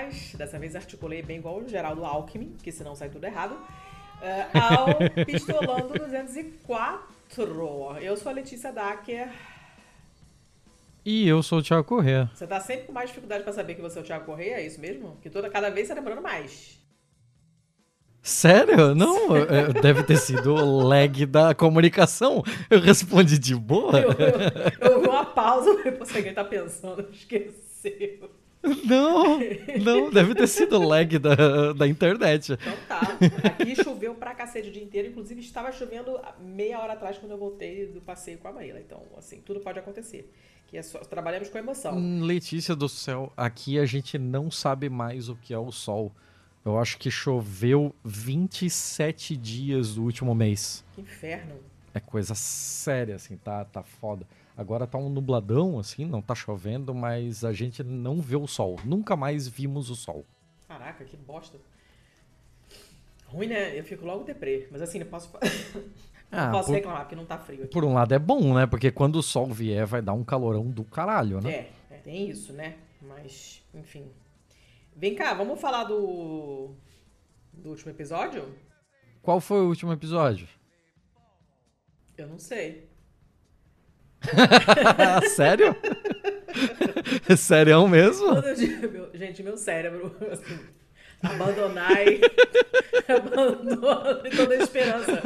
bem-vindas. Dessa vez articulei bem igual o Geraldo Alckmin, que senão sai tudo errado. Uh, ao Pistolando 204. Eu sou a Letícia Dacker. E eu sou o Thiago Corrêa. Você tá sempre com mais dificuldade para saber que você é o Thiago Corrêa, é isso mesmo? Que toda, cada vez você tá lembrando mais. Sério? Não, é, deve ter sido o lag da comunicação. Eu respondi de boa. Eu, eu, eu ouvi uma pausa, você alguém tá pensando, esqueceu. Não, não, deve ter sido lag da, da internet. Então tá. Aqui choveu pra cacete o dia inteiro. Inclusive, estava chovendo meia hora atrás quando eu voltei do passeio com a Maíla. Então, assim, tudo pode acontecer. Que é só, trabalhamos com emoção. Hum, Letícia do céu, aqui a gente não sabe mais o que é o sol. Eu acho que choveu 27 dias do último mês. Que inferno. É coisa séria, assim, tá, tá foda. Agora tá um nubladão, assim, não tá chovendo, mas a gente não vê o sol. Nunca mais vimos o sol. Caraca, que bosta. Ruim, né? Eu fico logo deprê. Mas assim, não posso, ah, posso por, reclamar porque não tá frio aqui. Por um lado é bom, né? Porque quando o sol vier vai dar um calorão do caralho, né? É, é tem isso, né? Mas, enfim. Vem cá, vamos falar do. do último episódio? Qual foi o último episódio? Eu não sei. Sério? Sério mesmo? Meu, gente, meu cérebro, assim, abandonar e abandono toda a esperança.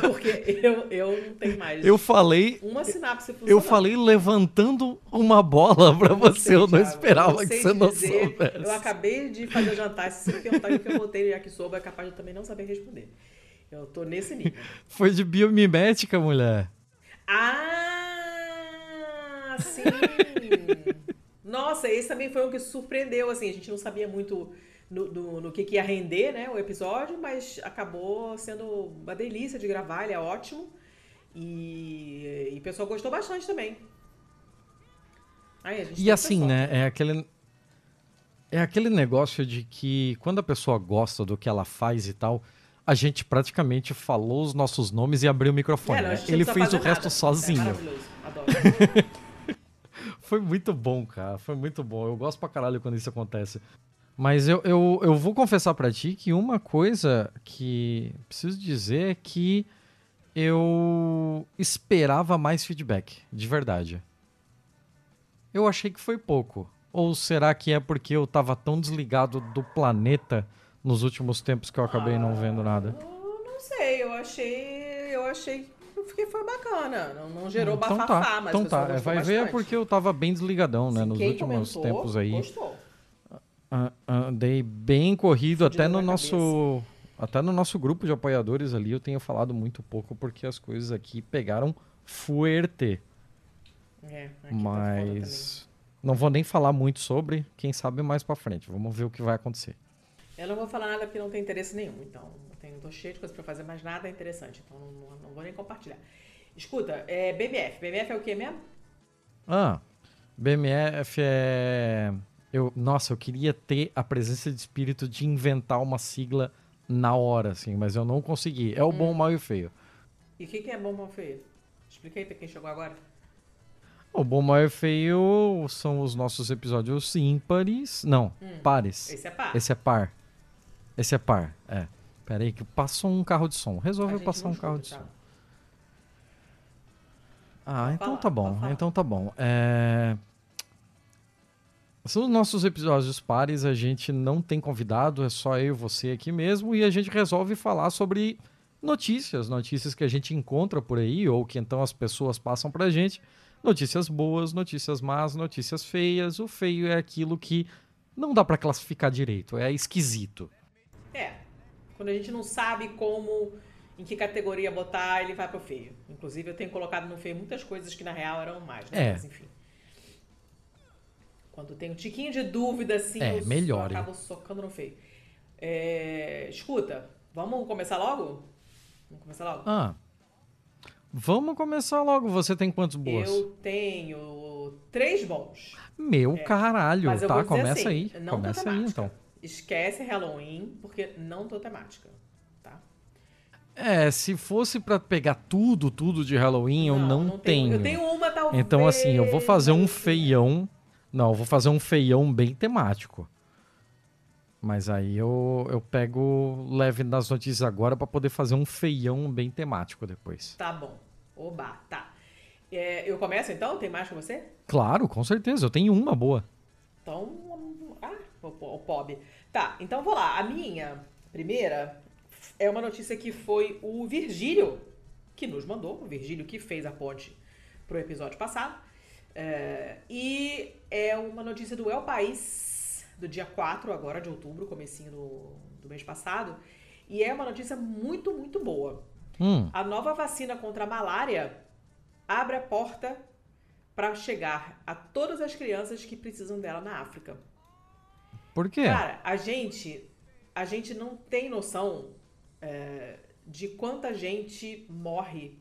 Porque eu, eu não tenho mais. Eu falei. Uma sinapse. Eu falei levantando uma bola pra você. Eu não Thiago, esperava eu que você não dizer, soubesse. Eu acabei de fazer o jantar. Se você perguntar o que eu botei e aqui soube, é capaz de também não saber responder. Eu tô nesse nível. Foi de biomimética, mulher. Ah! Sim! Nossa, esse também foi um que surpreendeu, assim, a gente não sabia muito no, no, no, que, que ia render, né, o episódio, mas acabou sendo uma delícia de gravar, ele é ótimo. E, e o pessoal gostou bastante também. Aí, e assim, né, é aquele... É aquele negócio de que quando a pessoa gosta do que ela faz e tal, a gente praticamente falou os nossos nomes e abriu o microfone. É, né? Ele fez o resto nada. sozinho. É maravilhoso, adoro. Foi muito bom, cara. Foi muito bom. Eu gosto pra caralho quando isso acontece. Mas eu, eu, eu vou confessar para ti que uma coisa que preciso dizer é que eu esperava mais feedback, de verdade. Eu achei que foi pouco. Ou será que é porque eu tava tão desligado do planeta nos últimos tempos que eu acabei não vendo nada? Não sei, eu achei. Eu achei porque foi bacana. Não, não gerou então bafafá, tá, mas Então tá, vai bastante. ver porque eu tava bem desligadão, né? Sim, nos últimos comentou, tempos aí. Gostou. Andei bem corrido, até no nosso. Até no nosso grupo de apoiadores ali eu tenho falado muito pouco porque as coisas aqui pegaram fuerte. É, Mas tá não vou nem falar muito sobre, quem sabe mais para frente. Vamos ver o que vai acontecer. Eu não vou falar nada porque não tem interesse nenhum, então tenho, tô cheio de coisas para fazer, mas nada é interessante, então não, não, não, vou nem compartilhar. Escuta, é BMF. BMF é o que mesmo? Ah, BMF é. Eu, nossa, eu queria ter a presença de espírito de inventar uma sigla na hora, assim, mas eu não consegui. É o hum. bom, mal e o feio. E o que, que é bom, mal e feio? Explica aí pra quem chegou agora. O bom, mal e feio são os nossos episódios ímpares. Não, hum. pares. Esse é par. Esse é par. Esse é par, é. Pera aí que passou um carro de som. Resolveu passar um carro de som. Ah, então falar, tá bom. Então tá bom. É... São os nossos episódios pares, a gente não tem convidado, é só eu e você aqui mesmo, e a gente resolve falar sobre notícias, notícias que a gente encontra por aí, ou que então as pessoas passam pra gente. Notícias boas, notícias más, notícias feias. O feio é aquilo que não dá para classificar direito, é esquisito. Quando a gente não sabe como, em que categoria botar, ele vai pro feio. Inclusive, eu tenho colocado no feio muitas coisas que na real eram mais, né? É. Mas enfim. Quando tem um tiquinho de dúvida, assim, é, eu, melhor, eu acabo socando no feio. É, escuta, vamos começar logo? Vamos começar logo? Ah. Vamos começar logo. Você tem quantos boas? Eu tenho três bons. Meu é. caralho, tá? Começa assim, aí. Começa aí, então esquece Halloween, porque não tô temática, tá? É, se fosse para pegar tudo, tudo de Halloween, não, eu não, não tenho. tenho. Eu tenho uma, talvez. Então, assim, eu vou fazer um feião. Não, eu vou fazer um feião bem temático. Mas aí eu, eu pego leve nas notícias agora para poder fazer um feião bem temático depois. Tá bom. Oba, tá. É, eu começo então? Tem mais com você? Claro, com certeza. Eu tenho uma boa. Então, ah, o, o POB. Tá, então vou lá. A minha primeira é uma notícia que foi o Virgílio que nos mandou, o Virgílio que fez a ponte pro episódio passado. É, e é uma notícia do El País, do dia 4 agora de outubro, comecinho do, do mês passado. E é uma notícia muito, muito boa. Hum. A nova vacina contra a malária abre a porta para chegar a todas as crianças que precisam dela na África. Por quê? Cara, a gente, a gente não tem noção é, de quanta gente morre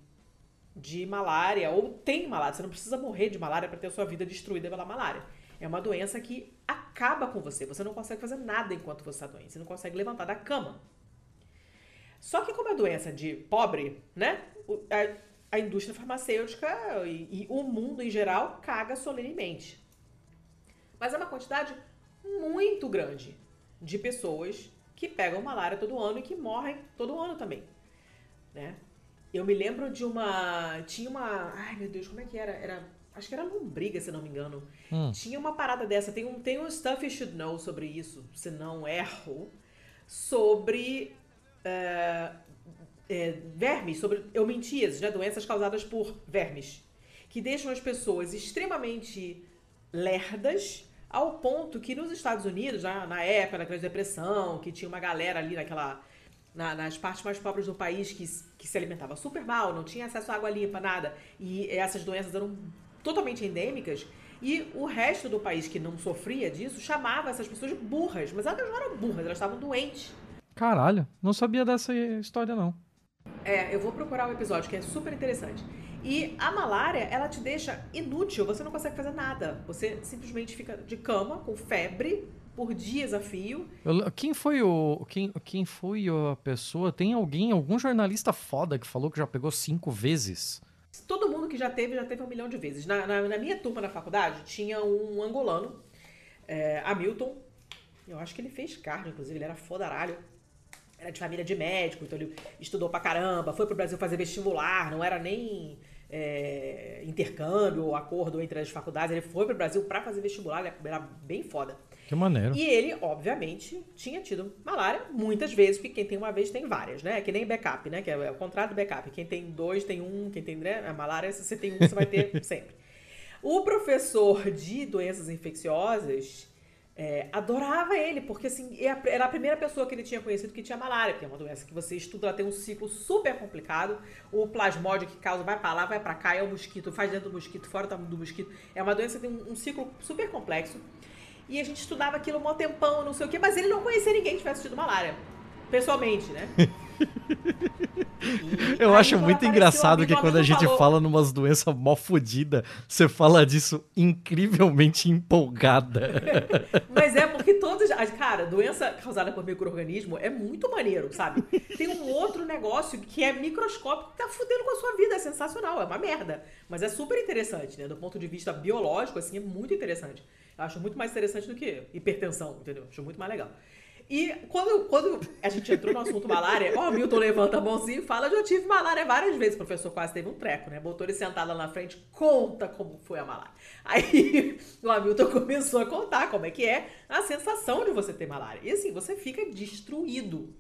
de malária ou tem malária. Você não precisa morrer de malária para ter a sua vida destruída pela malária. É uma doença que acaba com você. Você não consegue fazer nada enquanto você está doente. Você não consegue levantar da cama. Só que como é doença de pobre, né? A, a indústria farmacêutica e, e o mundo em geral caga solenemente. Mas é uma quantidade muito grande de pessoas que pegam malária todo ano e que morrem todo ano também, né? Eu me lembro de uma. Tinha uma. Ai, meu Deus, como é que era? Era. Acho que era lombriga, se não me engano. Hum. Tinha uma parada dessa. Tem um, tem um Stuff You Should Know sobre isso, se não erro. Sobre. Uh, é, vermes, sobre eumentias, né? Doenças causadas por vermes. Que deixam as pessoas extremamente lerdas ao ponto que nos Estados Unidos, na, na época da Grande Depressão, que tinha uma galera ali naquela na, nas partes mais pobres do país que, que se alimentava super mal, não tinha acesso à água limpa, nada, e essas doenças eram totalmente endêmicas, e o resto do país que não sofria disso chamava essas pessoas de burras, mas elas não eram burras, elas estavam doentes. Caralho, não sabia dessa história não. É, eu vou procurar um episódio que é super interessante. E a malária, ela te deixa inútil, você não consegue fazer nada. Você simplesmente fica de cama, com febre, por dias a fio. Quem foi o. Quem, quem foi a pessoa? Tem alguém, algum jornalista foda que falou que já pegou cinco vezes? Todo mundo que já teve, já teve um milhão de vezes. Na, na, na minha turma na faculdade, tinha um angolano, é, Hamilton. Eu acho que ele fez carne, inclusive, ele era fodaralho. Era de família de médico, então ele estudou pra caramba, foi pro Brasil fazer vestibular, não era nem é, intercâmbio ou acordo entre as faculdades. Ele foi pro Brasil pra fazer vestibular, ele era bem foda. Que maneiro. E ele, obviamente, tinha tido malária muitas vezes, porque quem tem uma vez tem várias, né? É que nem backup, né? Que é o contrário do backup. Quem tem dois tem um, quem tem né? a malária, se você tem um, você vai ter sempre. O professor de doenças infecciosas é, adorava ele, porque assim, era a primeira pessoa que ele tinha conhecido que tinha malária, que é uma doença que você estuda, ela tem um ciclo super complicado. O plasmódio que causa vai para lá, vai para cá, é o mosquito, faz dentro do mosquito, fora do mosquito. É uma doença que tem um, um ciclo super complexo. E a gente estudava aquilo um tempão, não sei o quê, mas ele não conhecia ninguém que tivesse tido malária. Pessoalmente, né? Eu acho muito engraçado que quando a gente falou... fala numas doenças mó fodida, você fala disso incrivelmente empolgada. Mas é porque todos. Cara, doença causada por microorganismo é muito maneiro, sabe? Tem um outro negócio que é microscópico que tá fudendo com a sua vida. É sensacional, é uma merda. Mas é super interessante, né? Do ponto de vista biológico, assim, é muito interessante. Eu acho muito mais interessante do que hipertensão, entendeu? Acho muito mais legal. E quando, quando a gente entrou no assunto malária, ó, Milton levanta a mãozinha e fala: Eu tive malária várias vezes. O professor quase teve um treco, né? Botou ele sentado lá na frente, conta como foi a malária. Aí o Hamilton começou a contar como é que é a sensação de você ter malária. E assim, você fica destruído.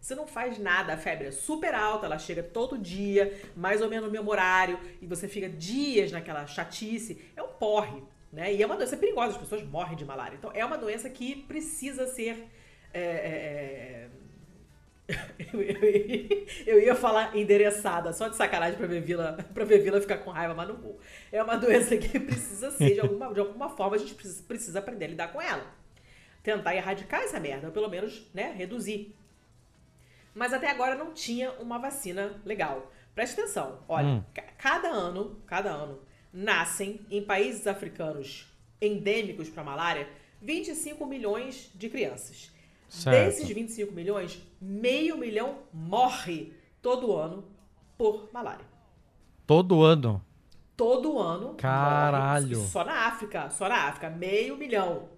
Você não faz nada, a febre é super alta, ela chega todo dia, mais ou menos no mesmo horário, e você fica dias naquela chatice. É um porre. Né? E é uma doença perigosa, as pessoas morrem de malária. Então, é uma doença que precisa ser. É, é, é eu, eu, eu, ia falar endereçada, só de sacanagem pra ver Vila, pra ver Vila ficar com raiva, mas não vou. É uma doença que precisa ser, de alguma, de alguma forma, a gente precisa, precisa aprender a lidar com ela. Tentar erradicar essa merda, ou pelo menos, né, reduzir. Mas até agora não tinha uma vacina legal. Preste atenção, olha, hum. cada ano, cada ano, nascem em países africanos endêmicos para malária 25 milhões de crianças. Certo. Desses 25 milhões, meio milhão morre todo ano por malária. Todo ano? Todo ano. Caralho. Morre. Só na África, só na África, meio milhão.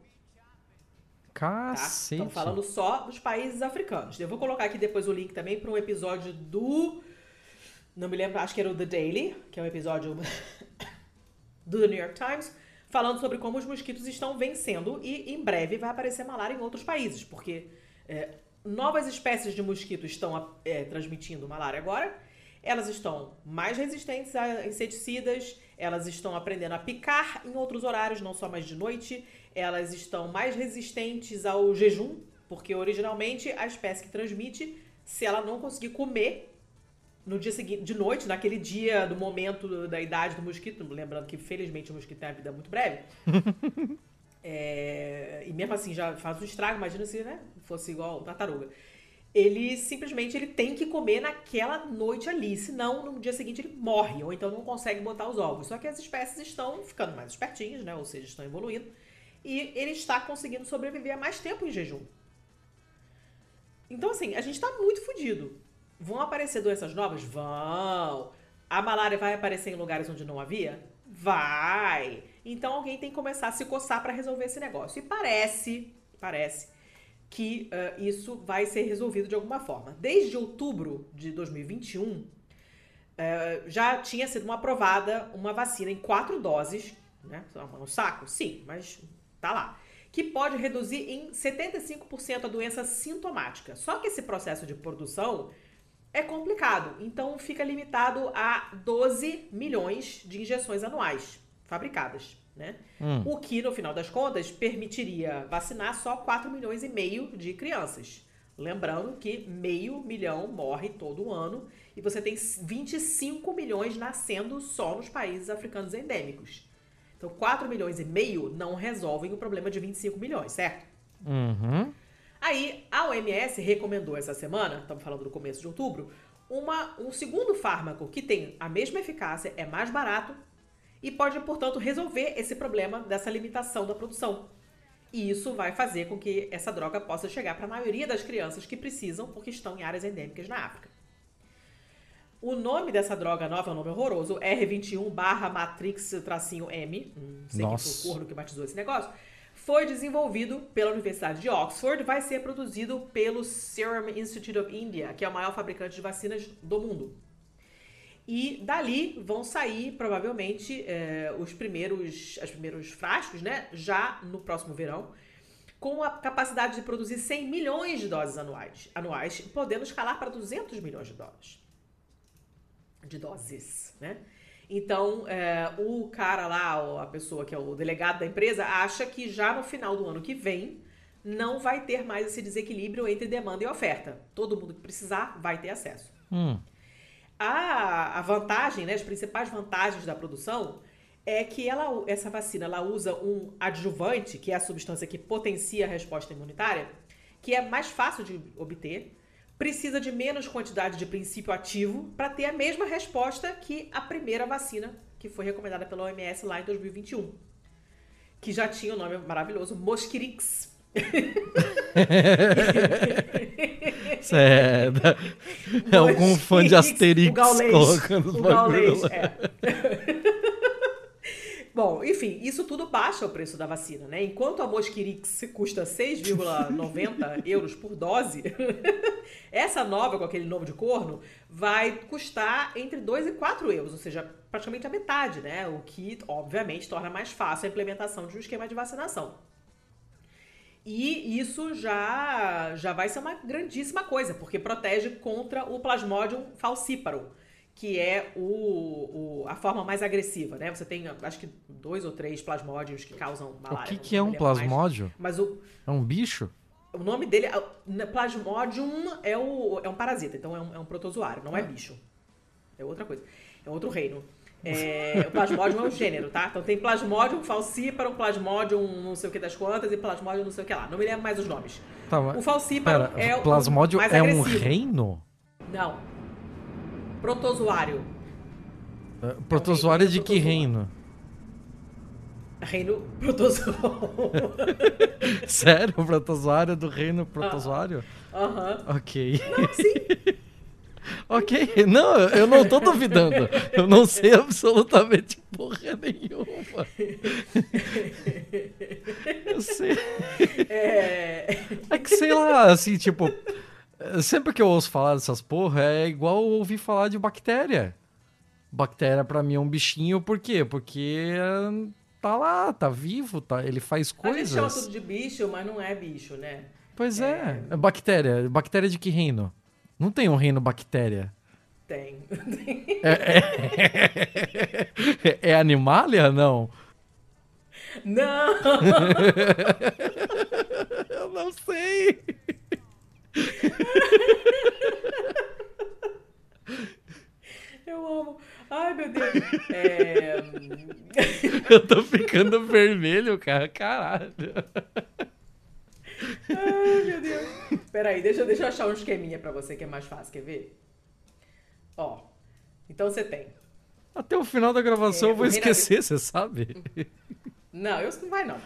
Cacete. Estamos tá? falando só dos países africanos. Eu vou colocar aqui depois o link também para um episódio do. Não me lembro, acho que era o The Daily, que é um episódio do The New York Times, falando sobre como os mosquitos estão vencendo e em breve vai aparecer malária em outros países, porque é, novas espécies de mosquito estão é, transmitindo malária agora. Elas estão mais resistentes a inseticidas, elas estão aprendendo a picar em outros horários, não só mais de noite. Elas estão mais resistentes ao jejum, porque originalmente a espécie que transmite, se ela não conseguir comer no dia seguinte, de noite, naquele dia do momento da idade do mosquito, lembrando que felizmente o mosquito tem a vida muito breve. é, e mesmo assim já faz um estrago, imagina se né, fosse igual tartaruga ele simplesmente ele tem que comer naquela noite ali, senão no dia seguinte ele morre, ou então não consegue botar os ovos. Só que as espécies estão ficando mais espertinhas, né? Ou seja, estão evoluindo, e ele está conseguindo sobreviver a mais tempo em jejum. Então, assim, a gente está muito fodido. Vão aparecer doenças novas? Vão. A malária vai aparecer em lugares onde não havia? Vai. Então alguém tem que começar a se coçar para resolver esse negócio. E parece, parece que uh, isso vai ser resolvido de alguma forma. Desde outubro de 2021, uh, já tinha sido aprovada uma vacina em quatro doses, né? Um saco? Sim, mas tá lá. Que pode reduzir em 75% a doença sintomática. Só que esse processo de produção é complicado, então fica limitado a 12 milhões de injeções anuais fabricadas. Né? Hum. O que, no final das contas, permitiria vacinar só 4 milhões e meio de crianças. Lembrando que meio milhão morre todo ano e você tem 25 milhões nascendo só nos países africanos endêmicos. Então, 4 milhões e meio não resolvem o problema de 25 milhões, certo? Uhum. Aí, a OMS recomendou essa semana, estamos falando do começo de outubro, uma, um segundo fármaco que tem a mesma eficácia, é mais barato e pode, portanto, resolver esse problema dessa limitação da produção. E isso vai fazer com que essa droga possa chegar para a maioria das crianças que precisam porque estão em áreas endêmicas na África. O nome dessa droga nova é um nome horroroso, R21 barra Matrix-M, não sei Nossa. quem foi o corno que batizou esse negócio, foi desenvolvido pela Universidade de Oxford, vai ser produzido pelo Serum Institute of India, que é o maior fabricante de vacinas do mundo. E dali vão sair, provavelmente, é, os primeiros, os primeiros frascos, né? Já no próximo verão, com a capacidade de produzir 100 milhões de doses anuais, anuais podendo escalar para 200 milhões de doses. De doses, né? Então, é, o cara lá, a pessoa que é o delegado da empresa, acha que já no final do ano que vem não vai ter mais esse desequilíbrio entre demanda e oferta. Todo mundo que precisar vai ter acesso. Hum. A, a vantagem, né, as principais vantagens da produção é que ela, essa vacina ela usa um adjuvante, que é a substância que potencia a resposta imunitária, que é mais fácil de obter, precisa de menos quantidade de princípio ativo para ter a mesma resposta que a primeira vacina que foi recomendada pela OMS lá em 2021, que já tinha o nome maravilhoso Mosquirix. é, é algum fã de Asterix colocando os bagulhos. É. Bom, enfim, isso tudo baixa o preço da vacina, né? Enquanto a Mosquirix custa 6,90 euros por dose, essa nova, com aquele novo de corno, vai custar entre 2 e 4 euros, ou seja, praticamente a metade, né? O que, obviamente, torna mais fácil a implementação de um esquema de vacinação. E isso já, já vai ser uma grandíssima coisa, porque protege contra o Plasmodium falciparum, que é o, o, a forma mais agressiva, né? Você tem, acho que, dois ou três plasmódios que causam malária. O que, que é um plasmódio? Mas o, é um bicho? O nome dele, é, Plasmodium é, o, é um parasita, então é um, é um protozoário, não é ah. bicho. É outra coisa. É outro reino. É, o plasmodium é um gênero, tá? Então tem plasmodium falciparum, plasmodium não sei o que das quantas e plasmodium não sei o que lá. Não me lembro mais os nomes. Tá, o falciparum pera, é o plasmodium mais é agressivo. um reino? Não. Protozoário. É, protozoário é de que reino? Reino protozoário. Sério? Protozoário do reino protozoário? Aham. Uh -huh. Ok. Não, sim. Ok, não, eu não tô duvidando. Eu não sei absolutamente porra nenhuma. Eu sei. É... é que sei lá, assim, tipo. Sempre que eu ouço falar dessas porra, é igual ouvir falar de bactéria. Bactéria para mim é um bichinho, por quê? Porque tá lá, tá vivo, tá, ele faz coisas. A gente chama tudo de bicho, mas não é bicho, né? Pois é. é. Bactéria. Bactéria de que reino? Não tem um reino bactéria. Tem. É, é... é animalia? Não. Não! Eu não sei. Eu amo. Ai, meu Deus. É... Eu tô ficando vermelho, cara. Caralho. Ai, meu Deus. Peraí, deixa, deixa eu achar um esqueminha pra você que é mais fácil. Quer ver? Ó. Então você tem. Até o final da gravação é, eu vou esquecer, você sabe? Não, eu não vai não.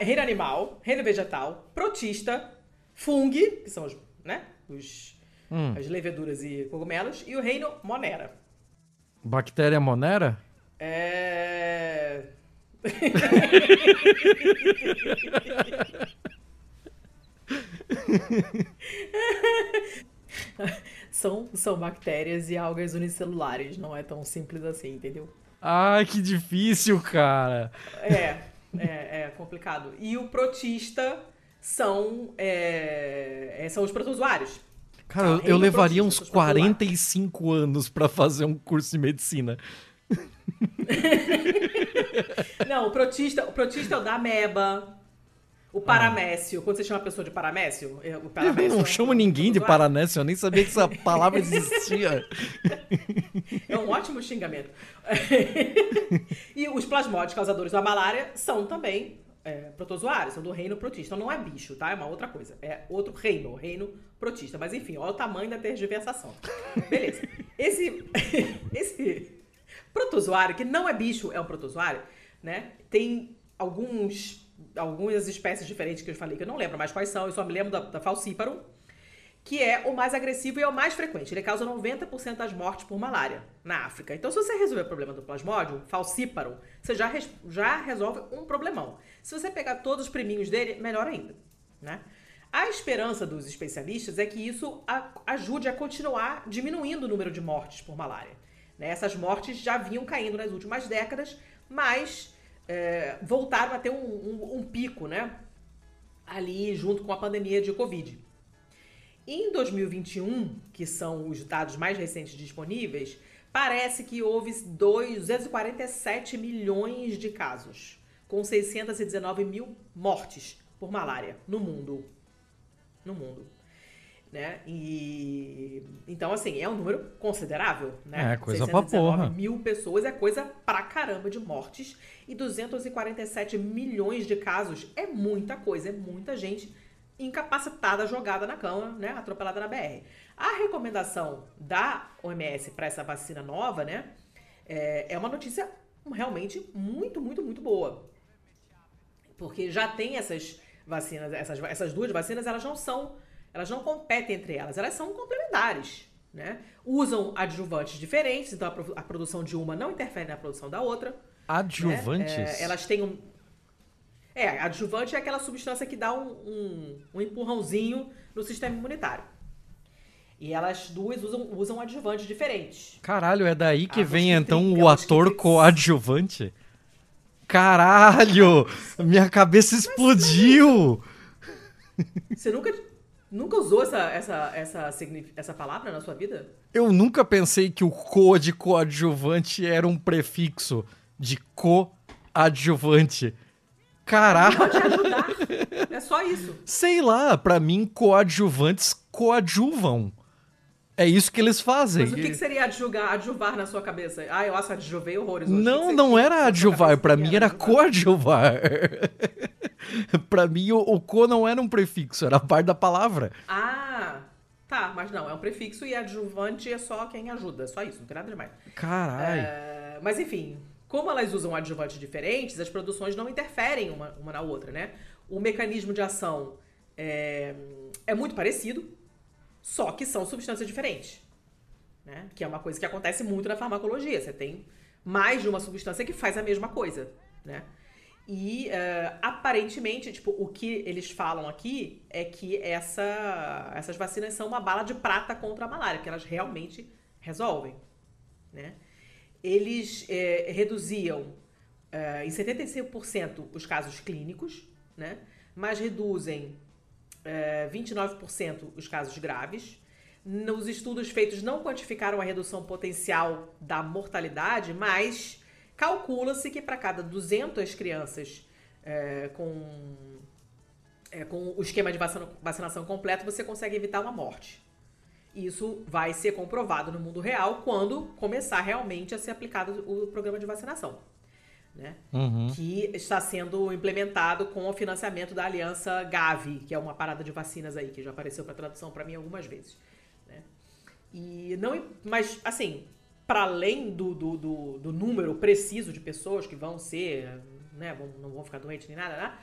Reino animal, reino vegetal, protista, fungo, que são os, né, os, hum. as leveduras e cogumelos, e o reino monera. Bactéria monera? É. são, são bactérias e algas unicelulares, não é tão simples assim, entendeu? Ai, que difícil, cara. É, é, é complicado. E o protista são, é, é são os protozoários. Cara, tá, eu levaria uns 45 anos para fazer um curso de medicina. Não, o protista, o protista é o da ameba, o paramécio, quando você chama a pessoa de paramécio, é, o paramécio eu não é um chamo ninguém de paramécio, eu nem sabia que essa palavra existia. É um ótimo xingamento. e os plasmódios causadores da malária são também é, protozoários, são do reino protista. Então não é bicho, tá? É uma outra coisa. É outro reino, o reino protista. Mas enfim, olha o tamanho da tergiversação. Beleza. Esse, esse protozoário, que não é bicho, é um protozoário, né? Tem alguns algumas espécies diferentes que eu falei, que eu não lembro mais quais são, eu só me lembro da, da falciparum, que é o mais agressivo e é o mais frequente. Ele causa 90% das mortes por malária na África. Então, se você resolver o problema do plasmódio, falciparum, você já, res, já resolve um problemão. Se você pegar todos os priminhos dele, melhor ainda, né? A esperança dos especialistas é que isso ajude a continuar diminuindo o número de mortes por malária. Né? Essas mortes já vinham caindo nas últimas décadas, mas é, voltaram a ter um, um, um pico, né? Ali junto com a pandemia de Covid. Em 2021, que são os dados mais recentes disponíveis, parece que houve 247 milhões de casos, com 619 mil mortes por malária no mundo. No mundo né? E então assim é um número considerável, né? É coisa pra porra. mil pessoas é coisa pra caramba de mortes e 247 milhões de casos é muita coisa, é muita gente incapacitada, jogada na cama, né? Atropelada na BR. A recomendação da OMS para essa vacina nova, né? É, é uma notícia realmente muito, muito, muito boa, porque já tem essas vacinas, essas, essas duas vacinas, elas não são elas não competem entre elas, elas são complementares. Né? Usam adjuvantes diferentes, então a, a produção de uma não interfere na produção da outra. Né? Adjuvantes? Né? É, elas têm um. É, adjuvante é aquela substância que dá um, um, um empurrãozinho no sistema imunitário. E elas duas usam, usam adjuvantes diferentes. Caralho, é daí que vem então o ator coadjuvante? Caralho! Minha cabeça explodiu! Você nunca Nunca usou essa, essa, essa, essa palavra na sua vida? Eu nunca pensei que o co de coadjuvante era um prefixo de coadjuvante. Caralho! Pode ajudar. É só isso. Sei lá, para mim coadjuvantes coadjuvam. É isso que eles fazem. Mas o que, que seria adjugar, adjuvar na sua cabeça? Ah, eu acho adjuvei horrores. Hoje. Não, não era adjuvar. Para mim era coadjuvar. para mim o, o co não era um prefixo, era parte da palavra. Ah, tá. Mas não, é um prefixo e adjuvante é só quem ajuda. Só isso, não tem nada demais. Caralho. É, mas enfim, como elas usam adjuvantes diferentes, as produções não interferem uma, uma na outra, né? O mecanismo de ação é, é muito parecido só que são substâncias diferentes. Né? Que é uma coisa que acontece muito na farmacologia. Você tem mais de uma substância que faz a mesma coisa. Né? E uh, aparentemente, tipo, o que eles falam aqui é que essa, essas vacinas são uma bala de prata contra a malária, que elas realmente resolvem, né? Eles é, reduziam é, em 75% os casos clínicos, né? Mas reduzem é, 29% os casos graves. Nos estudos feitos não quantificaram a redução potencial da mortalidade, mas calcula-se que para cada 200 crianças é, com, é, com o esquema de vacina, vacinação completo, você consegue evitar uma morte. Isso vai ser comprovado no mundo real quando começar realmente a ser aplicado o programa de vacinação. Né? Uhum. Que está sendo implementado com o financiamento da aliança Gavi, que é uma parada de vacinas aí, que já apareceu para tradução para mim algumas vezes. Né? E não, mas assim, para além do, do, do, do, número preciso de pessoas que vão ser, né, vão, não vão ficar doentes nem nada, né?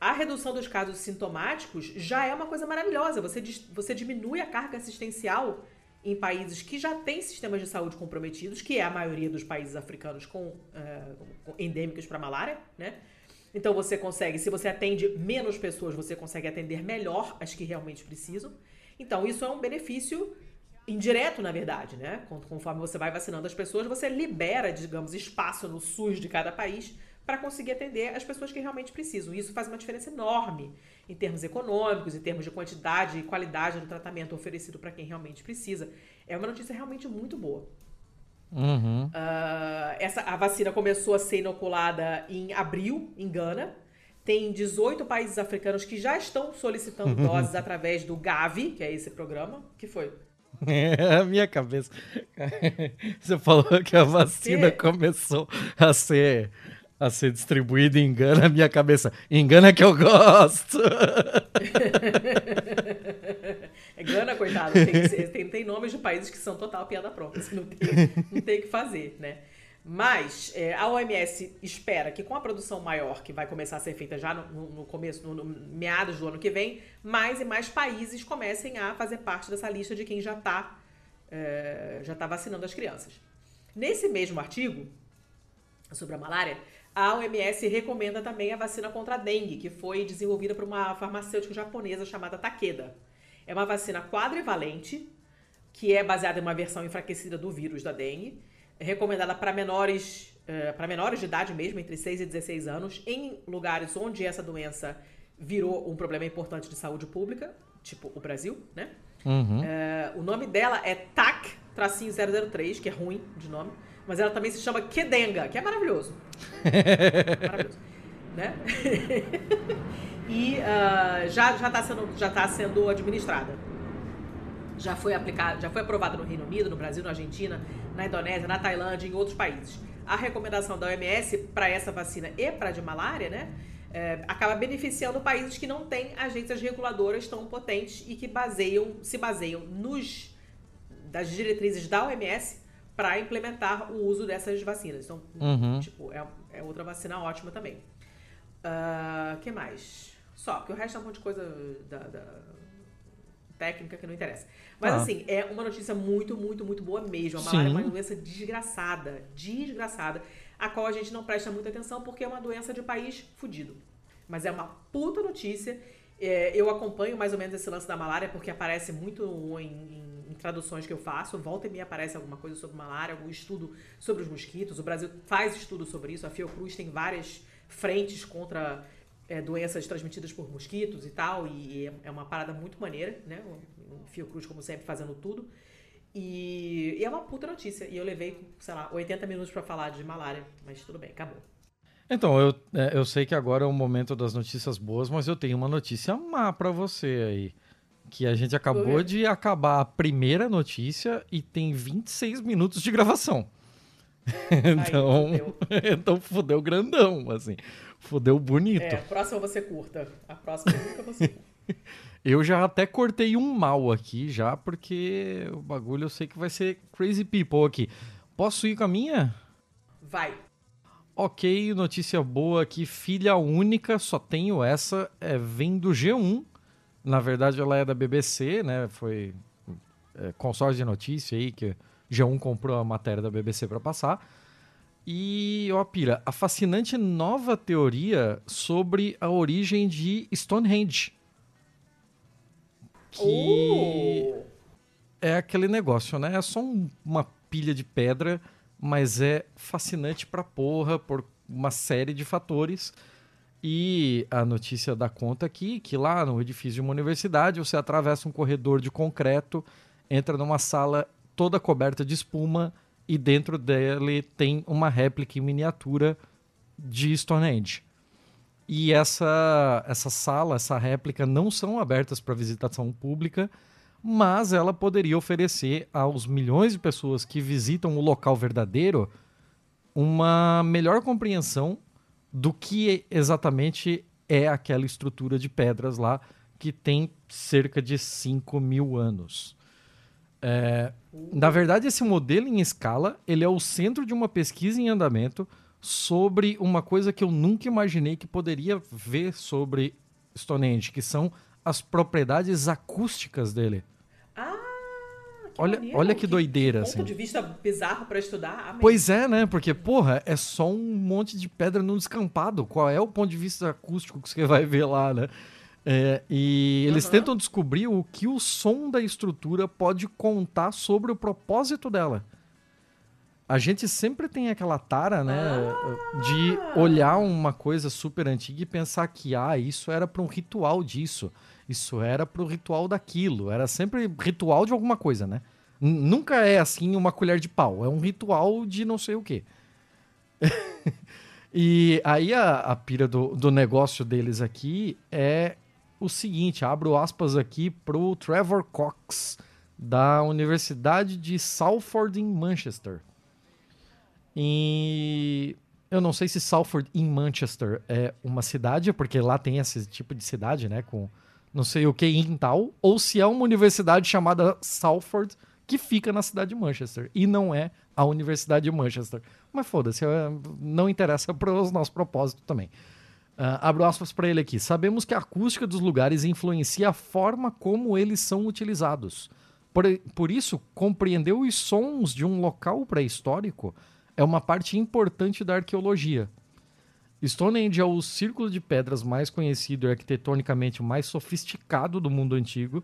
A redução dos casos sintomáticos já é uma coisa maravilhosa. Você, você diminui a carga assistencial em países que já têm sistemas de saúde comprometidos, que é a maioria dos países africanos com, uh, com endêmicos para malária, né? Então você consegue, se você atende menos pessoas, você consegue atender melhor as que realmente precisam. Então isso é um benefício indireto, na verdade, né? Conforme você vai vacinando as pessoas, você libera, digamos, espaço no SUS de cada país para conseguir atender as pessoas que realmente precisam. E isso faz uma diferença enorme em termos econômicos, em termos de quantidade e qualidade do tratamento oferecido para quem realmente precisa. É uma notícia realmente muito boa. Uhum. Uh, essa, a vacina começou a ser inoculada em abril, em Gana. Tem 18 países africanos que já estão solicitando doses através do Gavi, que é esse programa. que foi? É a minha cabeça. Você falou que a vacina começou a ser a ser distribuído engana a minha cabeça. Engana que eu gosto. Gana, coitado. Tem, tem, tem, nomes de países que são total piada pronta. Não tem, não tem o que fazer, né? Mas é, a OMS espera que com a produção maior, que vai começar a ser feita já no, no começo, no, no, meados do ano que vem, mais e mais países comecem a fazer parte dessa lista de quem já está é, já tá vacinando as crianças. Nesse mesmo artigo sobre a malária, a OMS recomenda também a vacina contra a dengue, que foi desenvolvida por uma farmacêutica japonesa chamada Takeda. É uma vacina quadrivalente, que é baseada em uma versão enfraquecida do vírus da dengue, é recomendada para menores, uh, para menores de idade mesmo, entre 6 e 16 anos, em lugares onde essa doença virou um problema importante de saúde pública, tipo o Brasil, né? Uhum. Uh, o nome dela é TAC-003, que é ruim de nome. Mas ela também se chama Kedenga, que é maravilhoso. maravilhoso. Né? e uh, já está sendo, já tá sendo administrada. Já foi aplicada, já foi aprovada no Reino Unido, no Brasil, na Argentina, na Indonésia, na Tailândia e em outros países. A recomendação da OMS para essa vacina e para a de malária, né? É, acaba beneficiando países que não têm agências reguladoras tão potentes e que baseiam, se baseiam nos das diretrizes da OMS para implementar o uso dessas vacinas. Então, uhum. tipo, é, é, outra vacina ótima também. O uh, que mais? Só, porque o resto é um monte de coisa da, da técnica que não interessa. Mas, ah. assim, é uma notícia muito, muito, muito boa mesmo. A malária é uma doença desgraçada, desgraçada, a qual a gente não presta muita atenção porque é uma doença de país fudido. Mas é uma puta notícia. É, eu acompanho mais ou menos esse lance da malária porque aparece muito em, em traduções que eu faço, volta e meia aparece alguma coisa sobre malária, algum estudo sobre os mosquitos. O Brasil faz estudo sobre isso. A Fiocruz tem várias frentes contra é, doenças transmitidas por mosquitos e tal, e é uma parada muito maneira, né? O Fiocruz, como sempre, fazendo tudo. E, e, é uma puta notícia. E eu levei, sei lá, 80 minutos para falar de malária, mas tudo bem, acabou. Então, eu, é, eu sei que agora é o momento das notícias boas, mas eu tenho uma notícia má para você aí que a gente acabou de acabar a primeira notícia e tem 26 minutos de gravação. então, fudeu. então fudeu grandão, assim. Fudeu bonito. É, a próxima você curta. A próxima nunca você Eu já até cortei um mal aqui já, porque o bagulho eu sei que vai ser crazy people aqui. Posso ir com a minha? Vai. Ok, notícia boa aqui. Filha única, só tenho essa. É, vem do G1 na verdade, ela é da BBC, né? Foi é, consórcio de notícia aí que G1 comprou a matéria da BBC para passar. E, ó, Pira, a fascinante nova teoria sobre a origem de Stonehenge. Que uh! é aquele negócio, né? É só um, uma pilha de pedra, mas é fascinante pra porra por uma série de fatores. E a notícia dá conta aqui que lá no edifício de uma universidade você atravessa um corredor de concreto, entra numa sala toda coberta de espuma e dentro dele tem uma réplica em miniatura de Stonehenge. E essa, essa sala, essa réplica não são abertas para visitação pública, mas ela poderia oferecer aos milhões de pessoas que visitam o local verdadeiro uma melhor compreensão do que exatamente é aquela estrutura de pedras lá que tem cerca de 5 mil anos. É, na verdade, esse modelo em escala ele é o centro de uma pesquisa em andamento sobre uma coisa que eu nunca imaginei que poderia ver sobre Stonehenge, que são as propriedades acústicas dele. Ah, que olha, olha que, que doideira, que assim. Ponto de vista bizarro para estudar. Amém. Pois é, né? Porque porra, é só um monte de pedra no descampado. Qual é o ponto de vista acústico que você vai ver lá, né? É, e eles uhum. tentam descobrir o que o som da estrutura pode contar sobre o propósito dela. A gente sempre tem aquela tara, né, ah. de olhar uma coisa super antiga e pensar que, ah, isso era para um ritual disso, isso era para o ritual daquilo, era sempre ritual de alguma coisa, né? Nunca é assim uma colher de pau, é um ritual de não sei o quê. e aí a, a pira do, do negócio deles aqui é o seguinte, abro aspas aqui pro Trevor Cox, da Universidade de Salford em Manchester. E eu não sei se Salford em Manchester é uma cidade, porque lá tem esse tipo de cidade, né, com não sei o que em tal, ou se é uma universidade chamada Salford que fica na cidade de Manchester e não é a Universidade de Manchester. Mas foda-se, é, não interessa para os nossos propósitos também. Uh, abro aspas para ele aqui. Sabemos que a acústica dos lugares influencia a forma como eles são utilizados. Por, por isso, compreender os sons de um local pré-histórico é uma parte importante da arqueologia. Stonehenge é o círculo de pedras mais conhecido e arquitetonicamente mais sofisticado do mundo antigo,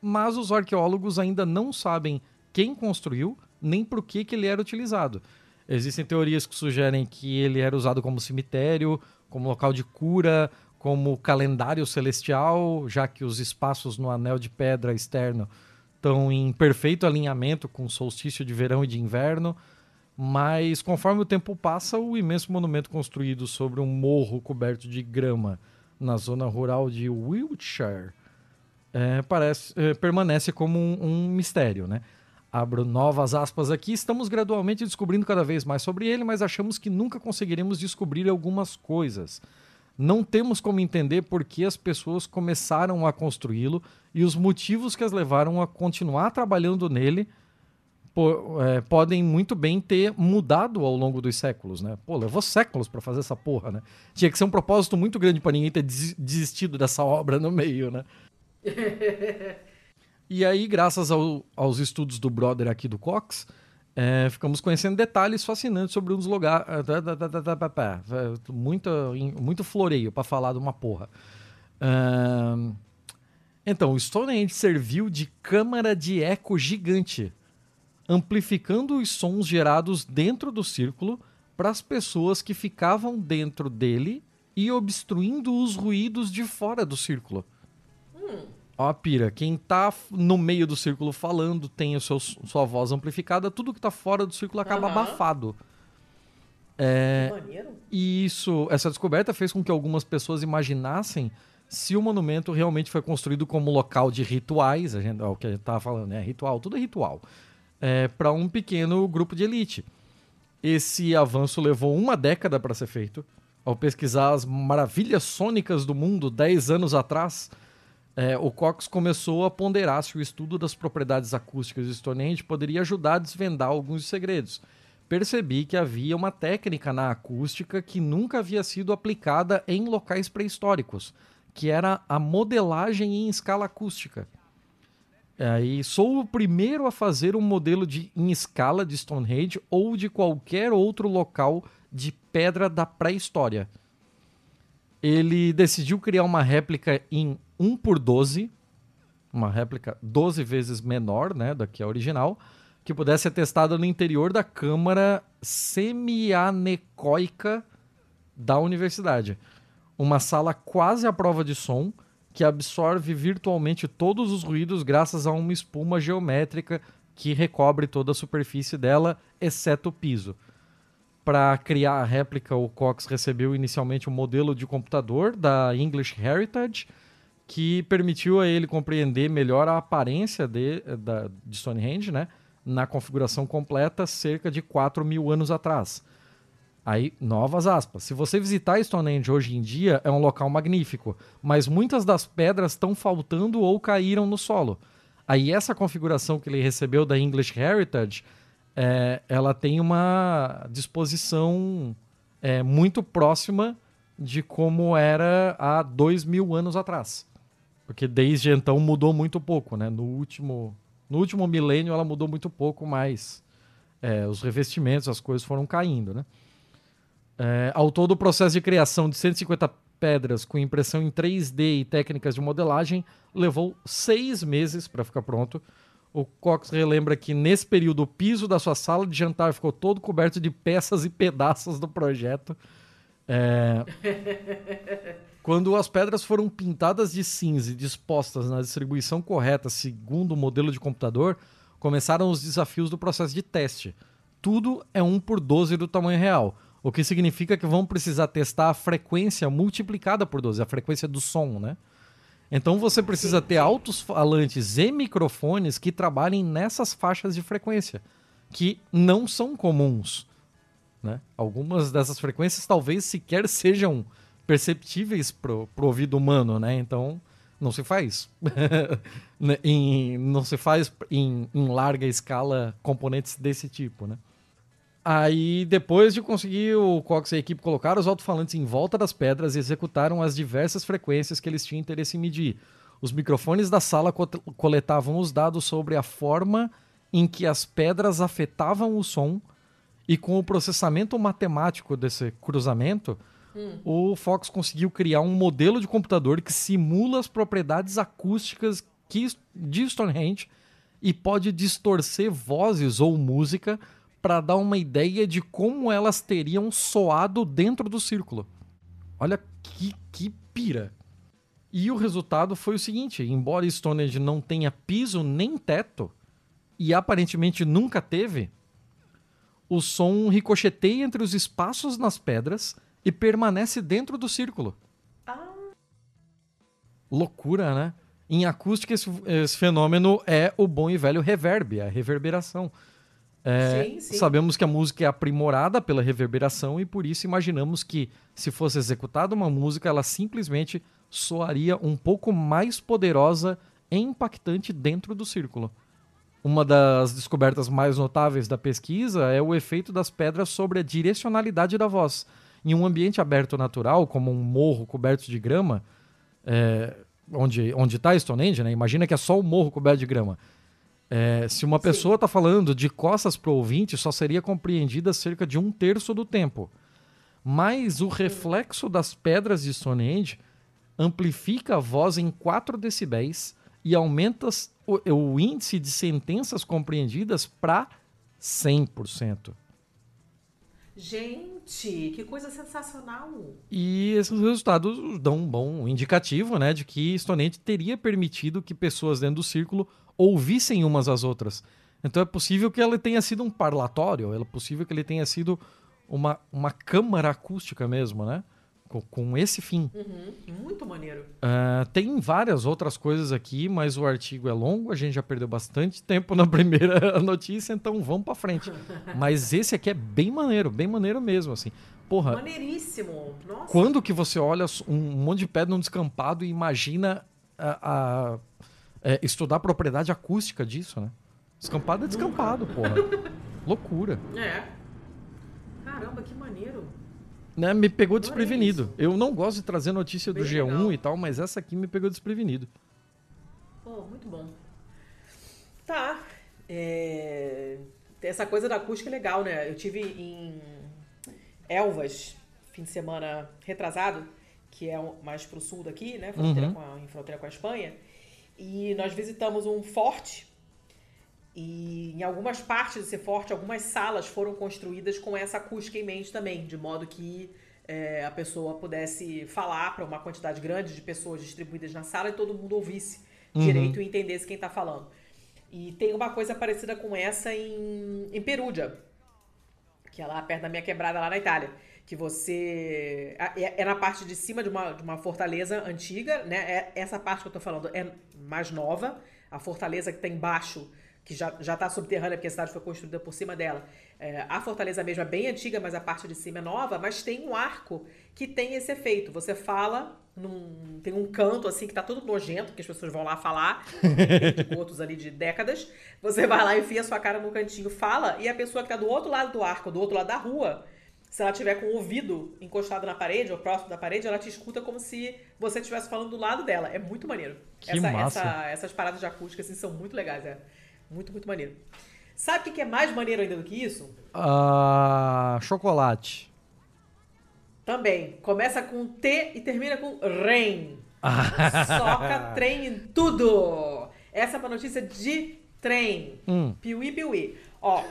mas os arqueólogos ainda não sabem quem construiu nem por que, que ele era utilizado. Existem teorias que sugerem que ele era usado como cemitério como local de cura, como calendário celestial, já que os espaços no anel de pedra externo estão em perfeito alinhamento com o solstício de verão e de inverno. Mas conforme o tempo passa, o imenso monumento construído sobre um morro coberto de grama na zona rural de Wiltshire é, parece, é, permanece como um, um mistério, né? Abro novas aspas aqui. Estamos gradualmente descobrindo cada vez mais sobre ele, mas achamos que nunca conseguiremos descobrir algumas coisas. Não temos como entender por que as pessoas começaram a construí-lo e os motivos que as levaram a continuar trabalhando nele é, podem muito bem ter mudado ao longo dos séculos, né? Pô, levou séculos para fazer essa porra, né? Tinha que ser um propósito muito grande para ninguém ter desistido dessa obra no meio, né? E aí, graças ao, aos estudos do brother aqui do Cox, é, ficamos conhecendo detalhes fascinantes sobre um dos lugares. Muito, muito floreio para falar de uma porra. Uh, então, o Stonehenge serviu de câmara de eco gigante, amplificando os sons gerados dentro do círculo para as pessoas que ficavam dentro dele e obstruindo os ruídos de fora do círculo. Hum. Ó a pira, quem tá no meio do círculo falando tem o seu, sua voz amplificada, tudo que tá fora do círculo acaba uhum. abafado. É, e isso, essa descoberta fez com que algumas pessoas imaginassem se o monumento realmente foi construído como local de rituais, a gente, ó, o que a gente tava falando, né? Ritual, tudo é ritual. É, para um pequeno grupo de elite. Esse avanço levou uma década para ser feito. Ao pesquisar as maravilhas sônicas do mundo 10 anos atrás, é, o Cox começou a ponderar se o estudo das propriedades acústicas de Stonehenge poderia ajudar a desvendar alguns segredos. Percebi que havia uma técnica na acústica que nunca havia sido aplicada em locais pré-históricos, que era a modelagem em escala acústica. Aí, sou o primeiro a fazer um modelo de, em escala de Stonehenge ou de qualquer outro local de pedra da pré-história. Ele decidiu criar uma réplica em 1 por 12, uma réplica 12 vezes menor né, da que a original, que pudesse ser testada no interior da câmara semianecoica da universidade. Uma sala quase à prova de som, que absorve virtualmente todos os ruídos graças a uma espuma geométrica que recobre toda a superfície dela, exceto o piso. Para criar a réplica, o Cox recebeu inicialmente um modelo de computador da English Heritage, que permitiu a ele compreender melhor a aparência de, da, de Stonehenge, né? na configuração completa cerca de 4 mil anos atrás. Aí, novas aspas. Se você visitar Stonehenge hoje em dia, é um local magnífico, mas muitas das pedras estão faltando ou caíram no solo. Aí, essa configuração que ele recebeu da English Heritage, é, ela tem uma disposição é, muito próxima de como era há dois mil anos atrás. Porque desde então mudou muito pouco, né? No último, no último milênio ela mudou muito pouco, mas é, os revestimentos, as coisas foram caindo, né? É, ao todo, o processo de criação de 150 pedras com impressão em 3D e técnicas de modelagem levou seis meses para ficar pronto. O Cox relembra que nesse período o piso da sua sala de jantar ficou todo coberto de peças e pedaços do projeto. É... Quando as pedras foram pintadas de cinza e dispostas na distribuição correta, segundo o modelo de computador, começaram os desafios do processo de teste. Tudo é 1 por 12 do tamanho real o que significa que vão precisar testar a frequência multiplicada por 12, a frequência do som, né? Então você precisa ter altos falantes e microfones que trabalhem nessas faixas de frequência, que não são comuns. Né? Algumas dessas frequências talvez sequer sejam perceptíveis para o ouvido humano, né? Então não se faz. Né? em, não se faz em, em larga escala componentes desse tipo, né? Aí, depois de conseguir o Cox e a equipe colocar os alto-falantes em volta das pedras e executaram as diversas frequências que eles tinham interesse em medir. Os microfones da sala co coletavam os dados sobre a forma em que as pedras afetavam o som e com o processamento matemático desse cruzamento, hum. o Fox conseguiu criar um modelo de computador que simula as propriedades acústicas que, de Stonehenge e pode distorcer vozes ou música para dar uma ideia de como elas teriam soado dentro do círculo. Olha que, que pira. E o resultado foi o seguinte: embora Stonehenge não tenha piso nem teto, e aparentemente nunca teve, o som ricocheteia entre os espaços nas pedras e permanece dentro do círculo. Ah. Loucura, né? Em acústica, esse, esse, fenômeno é o bom e velho reverb, a reverberação. É, sim, sim. Sabemos que a música é aprimorada pela reverberação e por isso imaginamos que, se fosse executada uma música, ela simplesmente soaria um pouco mais poderosa e impactante dentro do círculo. Uma das descobertas mais notáveis da pesquisa é o efeito das pedras sobre a direcionalidade da voz. Em um ambiente aberto natural, como um morro coberto de grama, é, onde está Stonehenge, né? imagina que é só um morro coberto de grama. É, se uma pessoa está falando de costas para o ouvinte, só seria compreendida cerca de um terço do tempo. Mas o reflexo das pedras de Stonehenge amplifica a voz em 4 decibéis e aumenta o, o índice de sentenças compreendidas para 100%. Gente, que coisa sensacional! E esses resultados dão um bom indicativo né, de que Stonehenge teria permitido que pessoas dentro do círculo ouvissem umas às outras. Então é possível que ele tenha sido um parlatório, é possível que ele tenha sido uma, uma câmara acústica mesmo, né? Com, com esse fim. Uhum, muito maneiro. Uh, tem várias outras coisas aqui, mas o artigo é longo, a gente já perdeu bastante tempo na primeira notícia, então vamos para frente. mas esse aqui é bem maneiro, bem maneiro mesmo, assim. Porra. Maneiríssimo. Nossa. Quando que você olha um monte de pedra num descampado e imagina a, a é, estudar a propriedade acústica disso, né? Descampado é descampado, porra. Loucura. É. Caramba, que maneiro. Né, me pegou desprevenido. Eu não gosto de trazer notícia Bem do G1 legal. e tal, mas essa aqui me pegou desprevenido. Pô, muito bom. Tá. É... Essa coisa da acústica é legal, né? Eu tive em Elvas, fim de semana retrasado, que é mais pro sul daqui, né? Fronteira uhum. com a, em fronteira com a Espanha. E nós visitamos um forte. E em algumas partes desse forte, algumas salas foram construídas com essa acústica em mente também, de modo que é, a pessoa pudesse falar para uma quantidade grande de pessoas distribuídas na sala e todo mundo ouvisse uhum. direito e entendesse quem está falando. E tem uma coisa parecida com essa em, em Perúdia, que é lá perto da minha quebrada lá na Itália. Que você. É, é na parte de cima de uma, de uma fortaleza antiga, né? É, essa parte que eu tô falando é mais nova. A fortaleza que tá embaixo que já, já tá subterrânea, porque a cidade foi construída por cima dela. É, a fortaleza mesmo é bem antiga, mas a parte de cima é nova, mas tem um arco que tem esse efeito. Você fala, num, tem um canto assim que tá todo nojento, que as pessoas vão lá falar, tem outros ali de décadas. Você vai lá, enfia sua cara no cantinho, fala, e a pessoa que tá do outro lado do arco, do outro lado da rua, se ela tiver com o ouvido encostado na parede ou próximo da parede, ela te escuta como se você estivesse falando do lado dela. É muito maneiro. Que essa, massa. Essa, essas paradas de acústica assim, são muito legais. É. Muito, muito maneiro. Sabe o que é mais maneiro ainda do que isso? Uh, chocolate. Também. Começa com T e termina com REM. Soca trem em tudo. Essa é uma notícia de trem. Hum. Piuí, piuí. Ó,